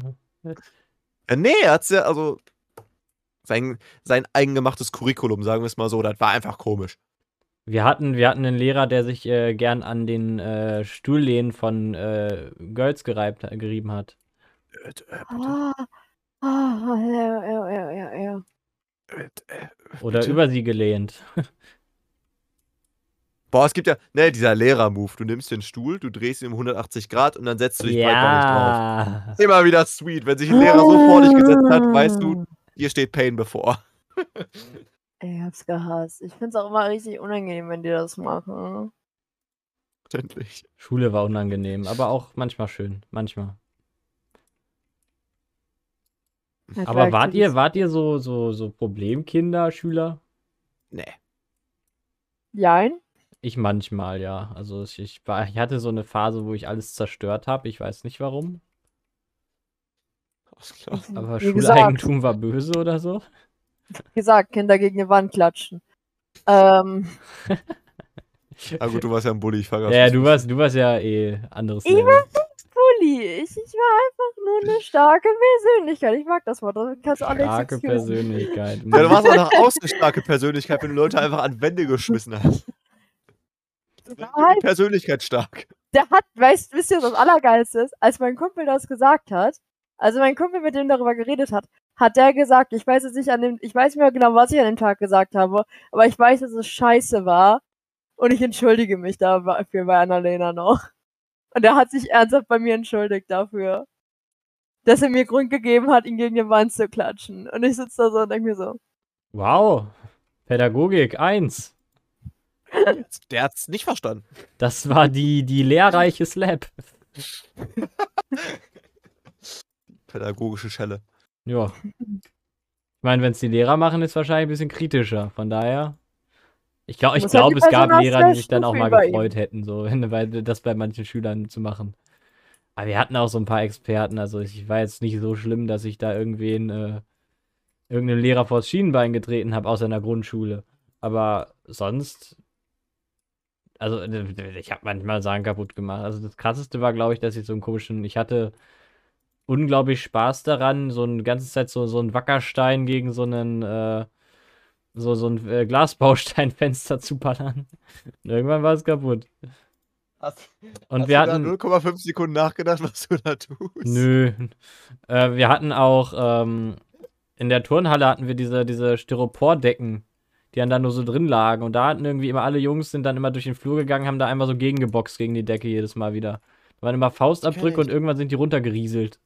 Äh, nee, er hat's ja, also sein, sein eigengemachtes Curriculum, sagen wir es mal so, das war einfach komisch. Wir hatten, wir hatten einen Lehrer, der sich äh, gern an den äh, Stuhllehnen von äh, Girls gereibt, gerieben hat. Äh, äh, Ah, ah, ja, ja, ja, ja, ja. äh, Oder über sie gelehnt. Boah, es gibt ja, ne, dieser Lehrer-Move. Du nimmst den Stuhl, du drehst ihn um 180 Grad und dann setzt du dich breitbeinig drauf. Ja. Immer wieder sweet. Wenn sich ein Lehrer so vor dich gesetzt hat, weißt du, hier steht Pain bevor. Ich hab's gehasst. Ich find's auch immer richtig unangenehm, wenn die das machen. Verständlich. Schule war unangenehm, aber auch manchmal schön. Manchmal. Ja, Aber wart ihr, wart ihr so, so, so Problemkinder, Schüler? Nee. Jein? Ich manchmal, ja. Also ich, ich, war, ich hatte so eine Phase, wo ich alles zerstört habe. Ich weiß nicht warum. Aber Wie gesagt, Schuleigentum war böse oder so. wie gesagt, Kinder gegen die Wand klatschen. Ähm, Ah gut, du warst ja ein Bulli, ich vergaß. Ja, du nicht. warst, du warst ja eh anderes Ich Level. Bulli. Ich, ich war einfach nur eine starke Persönlichkeit. Ich mag das Wort. Das kannst du alle Starke. Persönlichkeit. Ja, du warst auch noch außen eine starke Persönlichkeit, wenn du Leute einfach an Wände geschmissen hast. Nein. Persönlichkeit stark. Der hat, weißt, wisst ihr, was das Allergeilste ist? Als mein Kumpel das gesagt hat, also mein Kumpel, mit dem darüber geredet hat, hat der gesagt, ich weiß jetzt nicht an dem, ich weiß nicht mehr genau, was ich an dem Tag gesagt habe, aber ich weiß, dass es scheiße war und ich entschuldige mich dafür bei Annalena noch. Und er hat sich ernsthaft bei mir entschuldigt dafür, dass er mir Grund gegeben hat, ihn gegen die Wand zu klatschen. Und ich sitze da so und denke mir so, Wow. Pädagogik 1. Der hat's nicht verstanden. Das war die, die lehrreiche Slap. Pädagogische Schelle. Ja. Ich meine, wenn es die Lehrer machen, ist wahrscheinlich ein bisschen kritischer. Von daher. Ich glaube, ich halt glaub, es gab Lehrer, die sich dann auch mal ihm. gefreut hätten, so, wenn, weil, das bei manchen Schülern zu machen. Aber wir hatten auch so ein paar Experten. Also ich war jetzt nicht so schlimm, dass ich da irgendwen, äh, irgendeinen Lehrer vors Schienenbein getreten habe, außer in der Grundschule. Aber sonst. Also, äh, ich habe manchmal Sachen kaputt gemacht. Also, das krasseste war, glaube ich, dass ich so einen komischen. Ich hatte unglaublich Spaß daran, so eine ganze Zeit so, so einen Wackerstein gegen so einen, äh, so, so ein äh, Glasbausteinfenster zu ballern. Und irgendwann war es kaputt. Hast, Und hast wir hatten. 0,5 Sekunden nachgedacht, was du da tust? Nö. Äh, wir hatten auch ähm, in der Turnhalle hatten wir diese, diese Styropordecken, die dann da nur so drin lagen. Und da hatten irgendwie immer alle Jungs sind dann immer durch den Flur gegangen, haben da einmal so gegengeboxt gegen die Decke jedes Mal wieder. Da waren immer Faustabdrücke ich. und irgendwann sind die runtergerieselt.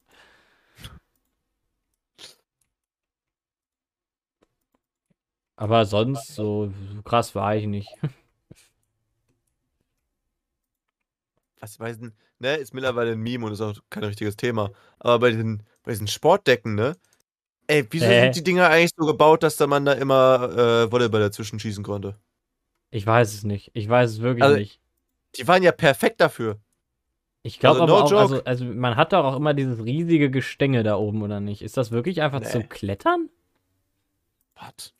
Aber sonst so, so krass war ich nicht. Was weiß denn, ne, ist mittlerweile ein Meme und ist auch kein richtiges Thema. Aber bei diesen, bei diesen Sportdecken, ne? Ey, wieso Hä? sind die Dinger eigentlich so gebaut, dass da man da immer äh, Volleyball dazwischen schießen konnte? Ich weiß es nicht. Ich weiß es wirklich Also, nicht. Die waren ja perfekt dafür. Ich glaube also aber no auch, also, also man hat doch auch immer dieses riesige Gestänge da oben, oder nicht? Ist das wirklich einfach Nee. zum Klettern? Was?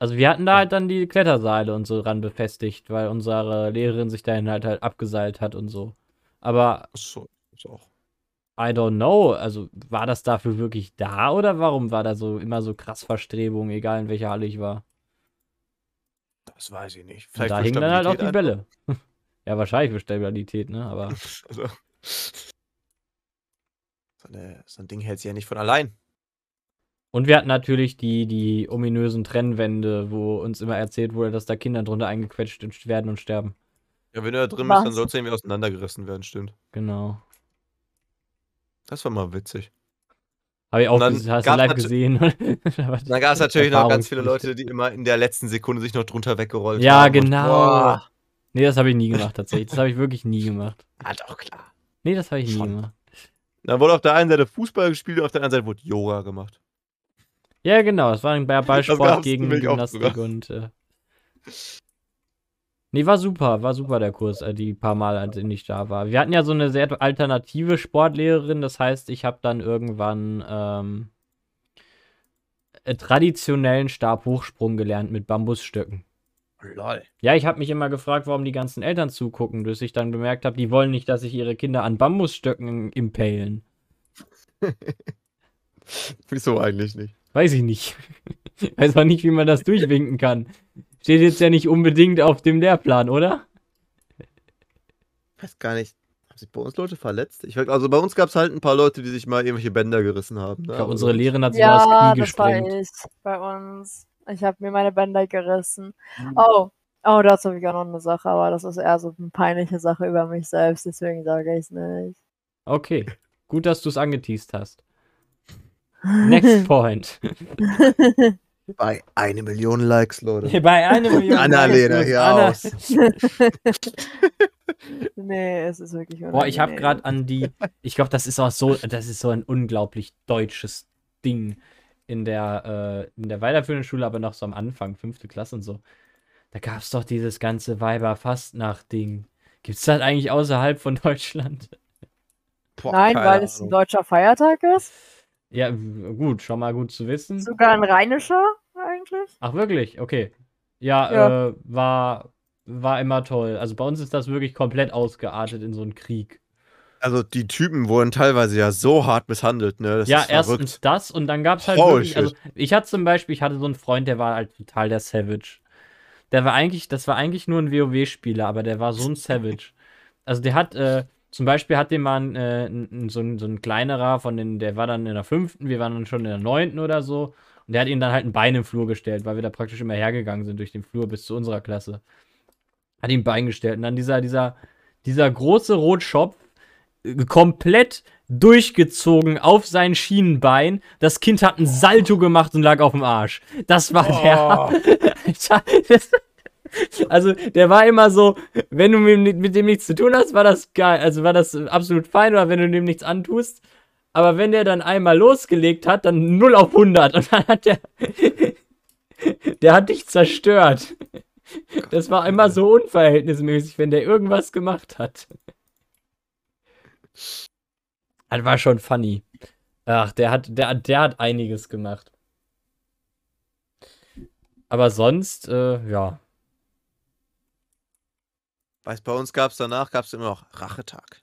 Also wir hatten da halt dann die Kletterseile und so ran befestigt, weil unsere Lehrerin sich dahin halt halt abgeseilt hat und so. Aber Achso, ist auch. I don't know, also war das dafür wirklich da oder warum war da so immer so krass Verstrebung, egal in welcher Halle ich war? Das weiß ich nicht. Und Vielleicht da hingen dann halt auch die Bälle. ja, wahrscheinlich für Stabilität, ne? Aber. Also, so, eine, so ein Ding hält sich ja nicht von allein. Und wir hatten natürlich die, die ominösen Trennwände, wo uns immer erzählt wurde, dass da Kinder drunter eingequetscht werden und sterben. Ja, wenn du da drin bist, dann Was? sollst du irgendwie auseinandergerissen werden, stimmt. Genau. Das war mal witzig. Habe ich auch Und dann hast du live gesehen. Dann gab es natürlich noch ganz viele. Leute, die immer in der letzten Sekunde sich noch drunter weggerollt Ja, haben. und- genau. Boah. Nee, das habe ich nie gemacht, tatsächlich. Das habe ich wirklich nie gemacht. Ah, doch, klar. Nee, das habe ich nie Schon. gemacht. Dann wurde auf der einen Seite Fußball gespielt und auf der anderen Seite wurde Yoga gemacht. Ja, genau. Es war ein Ball- Ballsport gegen Gymnastik und. Äh, nee, war super. War super der Kurs, äh, die paar Mal, als ich da war. Wir hatten ja so eine sehr alternative Sportlehrerin. Das heißt, ich habe dann irgendwann ähm, äh, traditionellen Stabhochsprung gelernt mit Bambusstöcken. Lol. Ja, ich habe mich immer gefragt, warum die ganzen Eltern zugucken, bis ich dann bemerkt habe, die wollen nicht, dass sich ihre Kinder an Bambusstöcken impalen. Wieso eigentlich nicht? Weiß ich nicht. Weiß auch nicht, wie man das durchwinken kann. Steht jetzt ja nicht unbedingt auf dem Lehrplan, oder? Ich weiß gar nicht. Haben sich bei uns Leute verletzt? Ich also bei uns gab es halt ein paar Leute, die sich mal irgendwelche Bänder gerissen haben. Ich ne? glaube, Aber unsere Lehrerin hat sich mal Ja, aufs Knie das war gesprengt. ich bei uns. Ich habe mir meine Bänder gerissen. Hm. Oh, oh, dazu habe ich auch noch eine Sache, aber das ist eher so eine peinliche Sache über mich selbst, deswegen sage ich es nicht. Okay. Gut, dass du es angeteased hast. Next point. Bei eine Million Likes, Leute. Bei einer Million. Annalena, Likes, hier Anna- aus. nee, es ist wirklich Boah, ich habe unangenehm. gerade an die. Ich glaube, das ist auch so. Das ist so ein unglaublich deutsches Ding in der, äh, in der weiterführenden Schule, aber noch so am Anfang, fünfte Klasse und so. Da gab es doch dieses ganze Weiber-Fastnacht-Ding. Gibt es das eigentlich außerhalb von Deutschland? Boah, Nein, weil es ein Ahnung. deutscher Feiertag ist. Ja, gut, schon mal gut zu wissen. Sogar ein rheinischer eigentlich. Ach, wirklich? Okay. Ja, Ja. Äh, war, war immer toll. Also bei uns ist das wirklich komplett ausgeartet in so einen Krieg. Also die Typen wurden teilweise ja so hart misshandelt, ne? Das ja, ist erstens das und dann gab es halt Holy wirklich, also ich hatte zum Beispiel, ich hatte so einen Freund, der war halt total der Savage. Der war eigentlich, das war eigentlich nur ein WoW-Spieler, aber der war so ein Savage. Also der hat, äh, zum Beispiel hat den mal äh, so, ein, so ein kleinerer von den, der war dann in der fünften, wir waren dann schon in der neunten oder so. Und der hat ihm dann halt ein Bein im Flur gestellt, weil wir da praktisch immer hergegangen sind durch den Flur bis zu unserer Klasse. Hat ihm ein Bein gestellt. Und dann dieser, dieser, dieser große Rotschopf, äh, komplett durchgezogen auf sein Schienenbein. Das Kind hat ein Salto gemacht und lag auf dem Arsch. Das war der. Alter, das, also, der war immer so, wenn du mit, mit dem nichts zu tun hast, war das geil. Also war das absolut fein, oder wenn du dem nichts antust. Aber wenn der dann einmal losgelegt hat, dann 0 auf 100. Und dann hat der. Der hat dich zerstört. Das war immer so unverhältnismäßig, wenn der irgendwas gemacht hat. Das war schon funny. Ach, der hat, der, der hat einiges gemacht. Aber sonst, äh, ja. Weißt, bei uns gab es danach gab's immer noch Rachetag.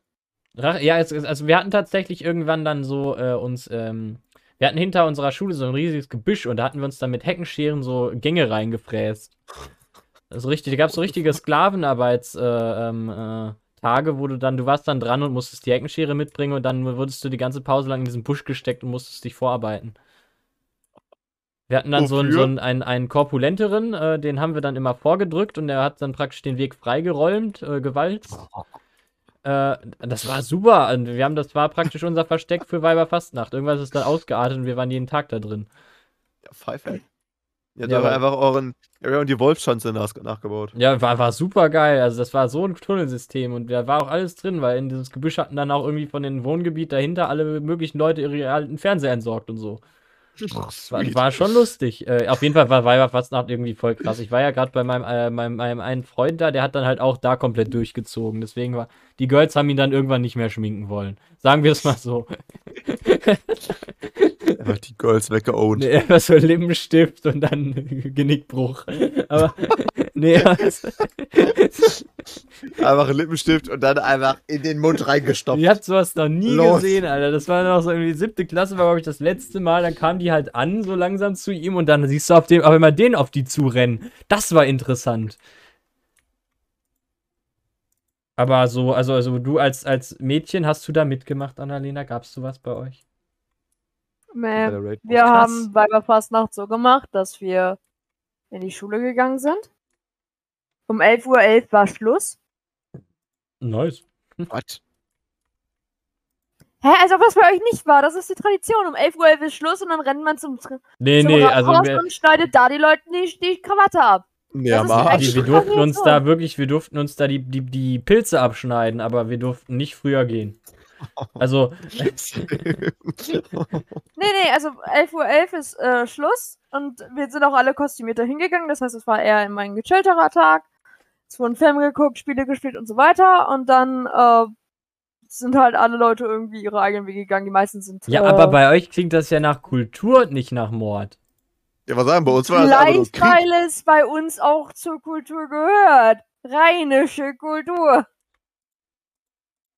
Ja, es, also wir hatten tatsächlich irgendwann dann so äh, uns, ähm, wir hatten hinter unserer Schule so ein riesiges Gebüsch und da hatten wir uns dann mit Heckenscheren so Gänge reingefräst. Das ist richtig, da gab es so richtige Sklavenarbeitstage, äh, ähm, äh, Tage, wo du dann, du warst dann dran und musstest die Heckenschere mitbringen und dann wurdest du die ganze Pause lang in diesen Busch gesteckt und musstest dich vorarbeiten. Wir hatten dann so einen, so Wofür? einen, einen, einen korpulenteren, äh, den haben wir dann immer vorgedrückt und der hat dann praktisch den Weg freigeräumt, äh, gewalzt. Äh, das war super. Und Wir haben, das war praktisch unser Versteck für Weiberfastnacht. Irgendwas ist dann ausgeartet und wir waren jeden Tag da drin. Ja, Pfeife. Ihr habt Ja, aber einfach euren Area und die Wolfschanze nach, nachgebaut. Ja, war, war super geil. Also das war so ein Tunnelsystem und da war auch alles drin, weil in dieses Gebüsch hatten dann auch irgendwie von den Wohngebiet dahinter alle möglichen Leute ihre alten Fernseher entsorgt und so. War, Sweet. war schon lustig. Äh, auf jeden Fall war Weiberfastnacht irgendwie voll krass. Ich war ja gerade bei meinem, äh, meinem, meinem einen Freund da, der hat dann halt auch da komplett durchgezogen. Deswegen war, die Girls haben ihn dann irgendwann nicht mehr schminken wollen. Sagen wir es mal so. Einfach die Girls weggeowned. Nee, einfach so Lippenstift und dann Genickbruch. Aber, nee, das, Einfach Lippenstift und dann einfach in den Mund reingestopft. ich hab sowas noch nie Los. gesehen, Alter. Das war noch so irgendwie siebte Klasse, war, glaube ich, das letzte Mal. Dann kamen die halt an, so langsam zu ihm und dann siehst du auf dem, aber immer den auf die zurennen. Das war interessant. Aber so, also, also du als, als Mädchen, hast du da mitgemacht, Annalena? Gab's sowas bei euch? Nee. Bei der Raid. Wir Krass. haben Weiberfastnacht so gemacht, dass wir in die Schule gegangen sind. Um 11.11 Uhr war Schluss. Nice. What? Hä, als ob das bei euch nicht war. Das ist die Tradition. Um 11.11 Uhr ist Schluss und dann rennt man zum, zum Nee, nee, also und schneidet da die Leute die, die Krawatte ab. Nee, Arsch. echt- wir, wir durften uns da wirklich, wir durften uns da die, die, die Pilze abschneiden, aber wir durften nicht früher gehen. Also, Nee, nee, also 11.11 Uhr ist äh, Schluss und wir sind auch alle kostümiert dahin gegangen. Das heißt, es war eher immer ein gechillterer Tag. Es wurden Filme geguckt, Spiele gespielt und so weiter. Und dann äh, sind halt alle Leute irgendwie ihre eigenen Wege gegangen. Die meisten sind. ja, äh, aber bei euch klingt das ja nach Kultur und nicht nach Mord. ja, was sagen, bei uns war Vielleicht, weil es bei uns auch zur Kultur gehört. Rheinische Kultur.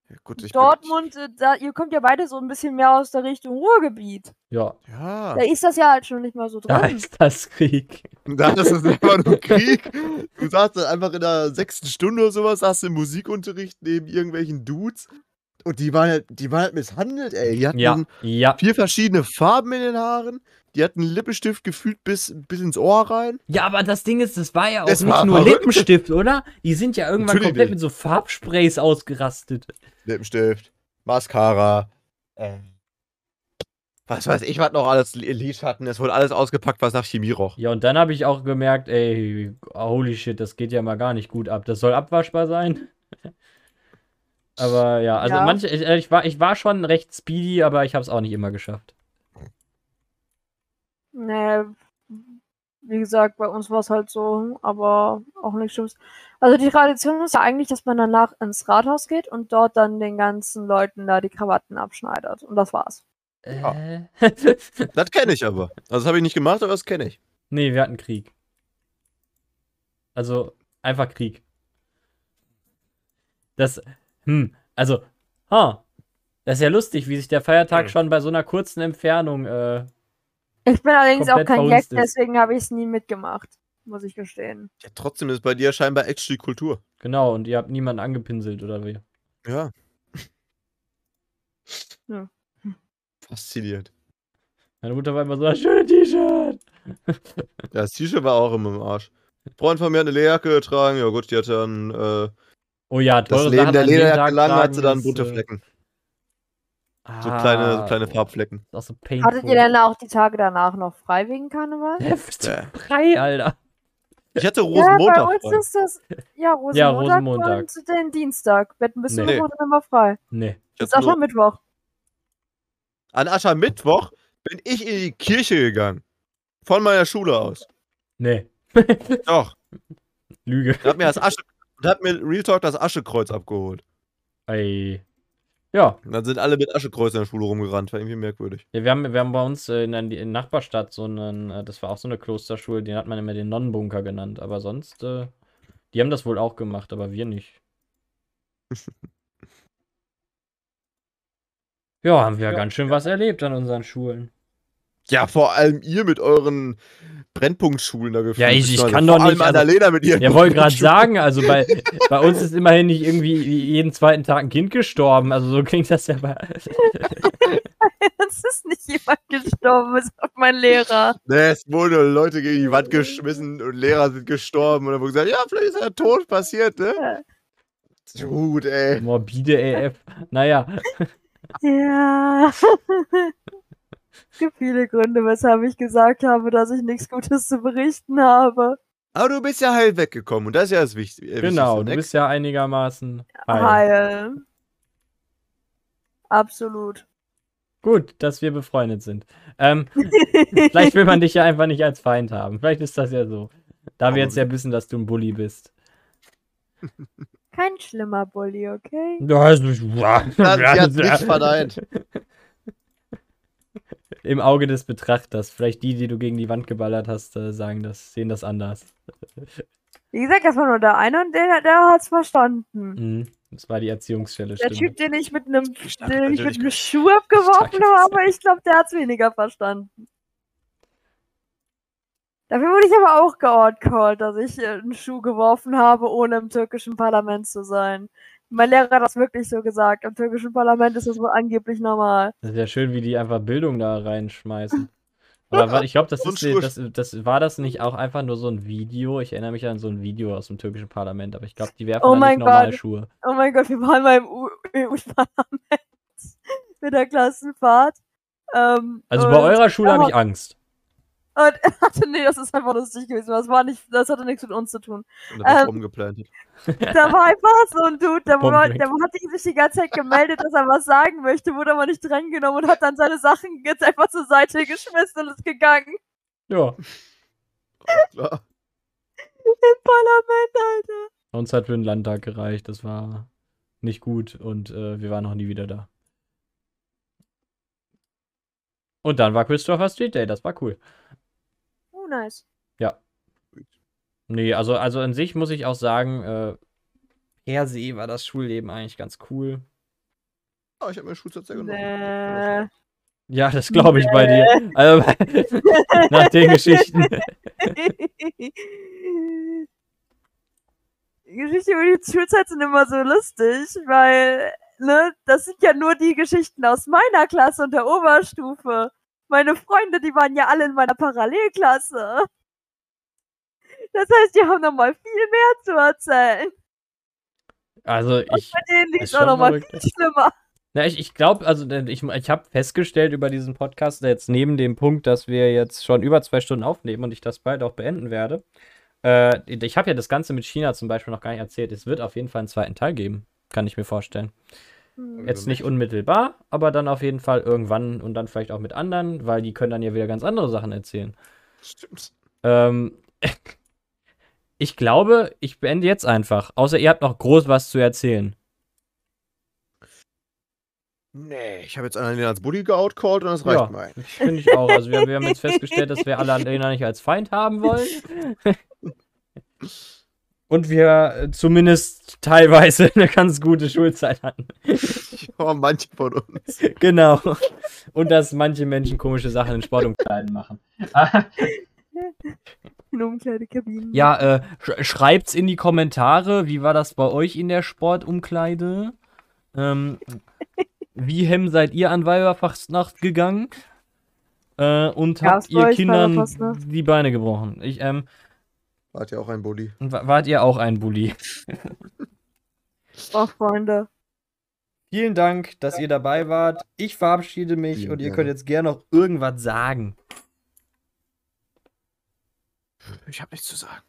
Ja, gut, ich Dortmund, äh, da, ihr kommt ja beide so ein bisschen mehr aus der Richtung Ruhrgebiet. Ja, Bin, ja, Da ist das ja halt schon nicht mal so da drin. ist das Krieg. da ist es einfach nur Krieg. Du sagst dann einfach in der sechsten Stunde oder sowas, hast du im Musikunterricht neben irgendwelchen Dudes. Und die waren halt, die waren halt misshandelt, ey. Die hatten Ja, ja. vier verschiedene Farben in den Haaren. Die hatten einen Lippenstift gefühlt bis, bis ins Ohr rein. Ja, aber das Ding ist, das war ja auch Das nicht nur verrückt. Lippenstift, oder? Die sind ja irgendwann Natürlich komplett nicht. mit so Farbsprays ausgerastet. Lippenstift, Mascara, äh, was weiß ich, was noch alles Lied hatten. Es wurde alles ausgepackt, was nach Chemie roch. Ja, und dann habe ich auch gemerkt, ey, holy shit, das geht ja mal gar nicht gut ab. Das soll abwaschbar sein. Aber ja, also Ja. manche, ich, ich, war, ich war schon recht speedy, aber ich habe es auch nicht immer geschafft. Nee, wie gesagt, bei uns war es halt so, aber auch nicht Schlimmes. Also die Tradition ist ja eigentlich, dass man danach ins Rathaus geht und dort dann den ganzen Leuten da die Krawatten abschneidet. Und das war's. Äh? Das kenne ich aber. Also das habe ich nicht gemacht, aber das kenne ich. nee, wir hatten Krieg. Also, einfach Krieg. Das, hm, also, ha, das ist ja lustig, wie sich der Feiertag Hm. schon bei so einer kurzen Entfernung, äh, Ich bin allerdings auch kein ist. deswegen habe ich es nie mitgemacht. Muss ich gestehen. Ja, trotzdem ist bei dir scheinbar echt die Kultur. genau, und ihr habt niemanden angepinselt, oder wie? Ja. Ja. Faszinierend. Meine Mutter war immer so, das schöne T-Shirt. Das T-Shirt war auch immer im Arsch. Ein Freund von mir hat eine Lederjacke getragen. Ja gut, die hat dann äh, Oh ja, das teure Leben Sachen der Lederjacke lang, hat tragen sie dann bunte äh, Flecken. So ah, kleine, so kleine Farbflecken. Ist auch so painful. Hattet ihr denn auch die Tage danach noch frei wegen Karneval? Heft Ja. frei, Alter. Ich hatte Ja, bei Rosenmontag uns frei. ist das. Ja, Rosenmontag, Ja, Rosenmontag. und den Dienstag. Wir hatten bis Nee. Wochenende immer frei. Nee. Ich Ist hatte auch schon nur, Mittwoch. an Aschermittwoch bin ich in die Kirche gegangen. Von meiner Schule aus. Nee. Doch. Lüge. Und hat mir das Asche, und hat mir Real Talk das Aschekreuz abgeholt. Ey. Ja. Und dann sind alle mit Aschekreuz in der Schule rumgerannt. War irgendwie merkwürdig. ja wir, haben, wir haben bei uns äh, in der in der Nachbarstadt so einen, äh, das war auch so eine Klosterschule, den hat man immer den Nonnenbunker genannt. Aber sonst, äh, die haben das wohl auch gemacht, aber wir nicht. Ja, haben wir ganz schön was erlebt an unseren Schulen. Ja, vor allem ihr mit euren Brennpunktschulen da gefühlt. Ja, ich- ich Vor kann doch allem nicht, also- Annalena mit ihren Ja, wollte gerade sagen, also bei, bei uns ist immerhin nicht irgendwie jeden zweiten Tag ein Kind gestorben. Also so klingt das ja bei. Es ist nicht jemand gestorben, es ist auch mein Lehrer. Ne, es wurden Leute gegen die Wand geschmissen und Lehrer sind gestorben. Und dann wurde gesagt, ja, vielleicht ist er tot passiert, ne? Gut, ey. Morbide AF. Naja, Ja. es gibt viele Gründe, weshalb ich gesagt habe, dass ich nichts Gutes zu berichten habe. Aber du bist ja heil weggekommen und das ist ja das Wichtig äh, genau, Wichtigste. du ne? bist ja einigermaßen heil. Heil. Absolut. Gut, dass wir befreundet sind. Ähm, vielleicht will man dich ja einfach nicht als Feind haben. Vielleicht ist das ja so. Da wir jetzt ja wissen, dass du ein Bully bist. Kein schlimmer Bully, okay? Du hast mich. Das, hat nicht verneint. Im Auge des Betrachters. Vielleicht die, die du gegen die Wand geballert hast, äh, sagen das, sehen das anders. Wie gesagt, das war nur der eine und der, der hat's verstanden. Mhm. Das war die Erziehungsstelle, Der stimmt. Typ, den ich mit einem, Starke den ich mit einem Persönlichkeit. Schuh abgeworfen habe, aber ich glaube, der hat's weniger verstanden. Dafür wurde ich aber auch geoutcalled, dass ich äh, einen Schuh geworfen habe, ohne im türkischen Parlament zu sein. Mein Lehrer hat das wirklich so gesagt. Im türkischen Parlament ist das wohl angeblich normal. Das ist ja schön, wie die einfach Bildung da reinschmeißen. Aber ich glaube, das, das, das war das nicht auch einfach nur so ein Video. Ich erinnere mich an so ein Video aus dem türkischen Parlament, aber ich glaube, die werfen Oh da nicht mein normal Gott. Schuhe. Oh mein Gott, wir waren mal im EU-Parlament mit der Klassenfahrt. Ähm, Also bei eurer Schule habe ich Angst. Und, warte, nee, das ist einfach lustig gewesen. Das war nicht, das hatte nichts mit uns zu tun. Und das Ähm, rumgeplantet. Da war einfach so ein Dude, der, war, Bombing. der hat sich die ganze Zeit gemeldet, dass er was sagen möchte, wurde aber nicht drangenommen und hat dann seine Sachen jetzt einfach zur Seite geschmissen und ist gegangen. Ja. Klar. Im Parlament, Alter. Uns hat für den Landtag gereicht. Das war nicht gut und äh, wir waren noch nie wieder da. Und dann war Christopher Street Day, das war cool. Oh, nice. Nee, also, also an sich muss ich auch sagen, äh, per se war das Schulleben eigentlich ganz cool. Ah, ich habe meine Schulzeit sehr genossen. Nee. Ja, das glaube ich bei dir. Also, nach den Geschichten. Die Geschichten über die Schulzeit sind immer so lustig, weil, ne, das sind ja nur die Geschichten aus meiner Klasse und der Oberstufe. Meine Freunde, die waren ja alle in meiner Parallelklasse. Das heißt, die haben nochmal viel mehr zu erzählen. Also ich, Bei denen liegt es auch nochmal verrückt. viel schlimmer. na, ich, ich glaube, also ich, ich habe festgestellt über diesen Podcast, jetzt neben dem Punkt, dass wir jetzt schon über zwei Stunden aufnehmen und ich das bald auch beenden werde. Äh, ich habe ja das Ganze mit China zum Beispiel noch gar nicht erzählt. Es wird auf jeden Fall einen zweiten Teil geben, kann ich mir vorstellen. Hm. Jetzt nicht unmittelbar, aber dann auf jeden Fall irgendwann und dann vielleicht auch mit anderen, weil die können dann ja wieder ganz andere Sachen erzählen. Stimmt. Ähm, ich glaube, ich beende jetzt einfach. Außer ihr habt noch groß was zu erzählen. Nee, ich habe jetzt Annalena als Bully geoutcalled und das reicht Ja. mir eigentlich. Finde ich auch. Also wir, wir haben jetzt festgestellt, dass wir alle Annalena nicht als Feind haben wollen. Und wir äh, zumindest teilweise eine ganz gute Schulzeit hatten. Oh, manche von uns. Genau. Und dass manche Menschen komische Sachen in Sportumkleiden machen. In Umkleidekabinen. Ja, äh, sch schreibt's in die Kommentare, wie war das bei euch in der Sportumkleide? Ähm, wie hem seid ihr an Weiberfastnacht gegangen? Äh, und habt ihr Kindern die Beine gebrochen? Ich, ähm, Hat ja auch ein Bully. wa- wart ihr auch ein Bully? Oh, Freunde. Vielen Dank, dass ihr dabei wart. Ich verabschiede mich Vielen und ihr gerne. könnt jetzt gerne noch irgendwas sagen. Ich habe nichts zu sagen.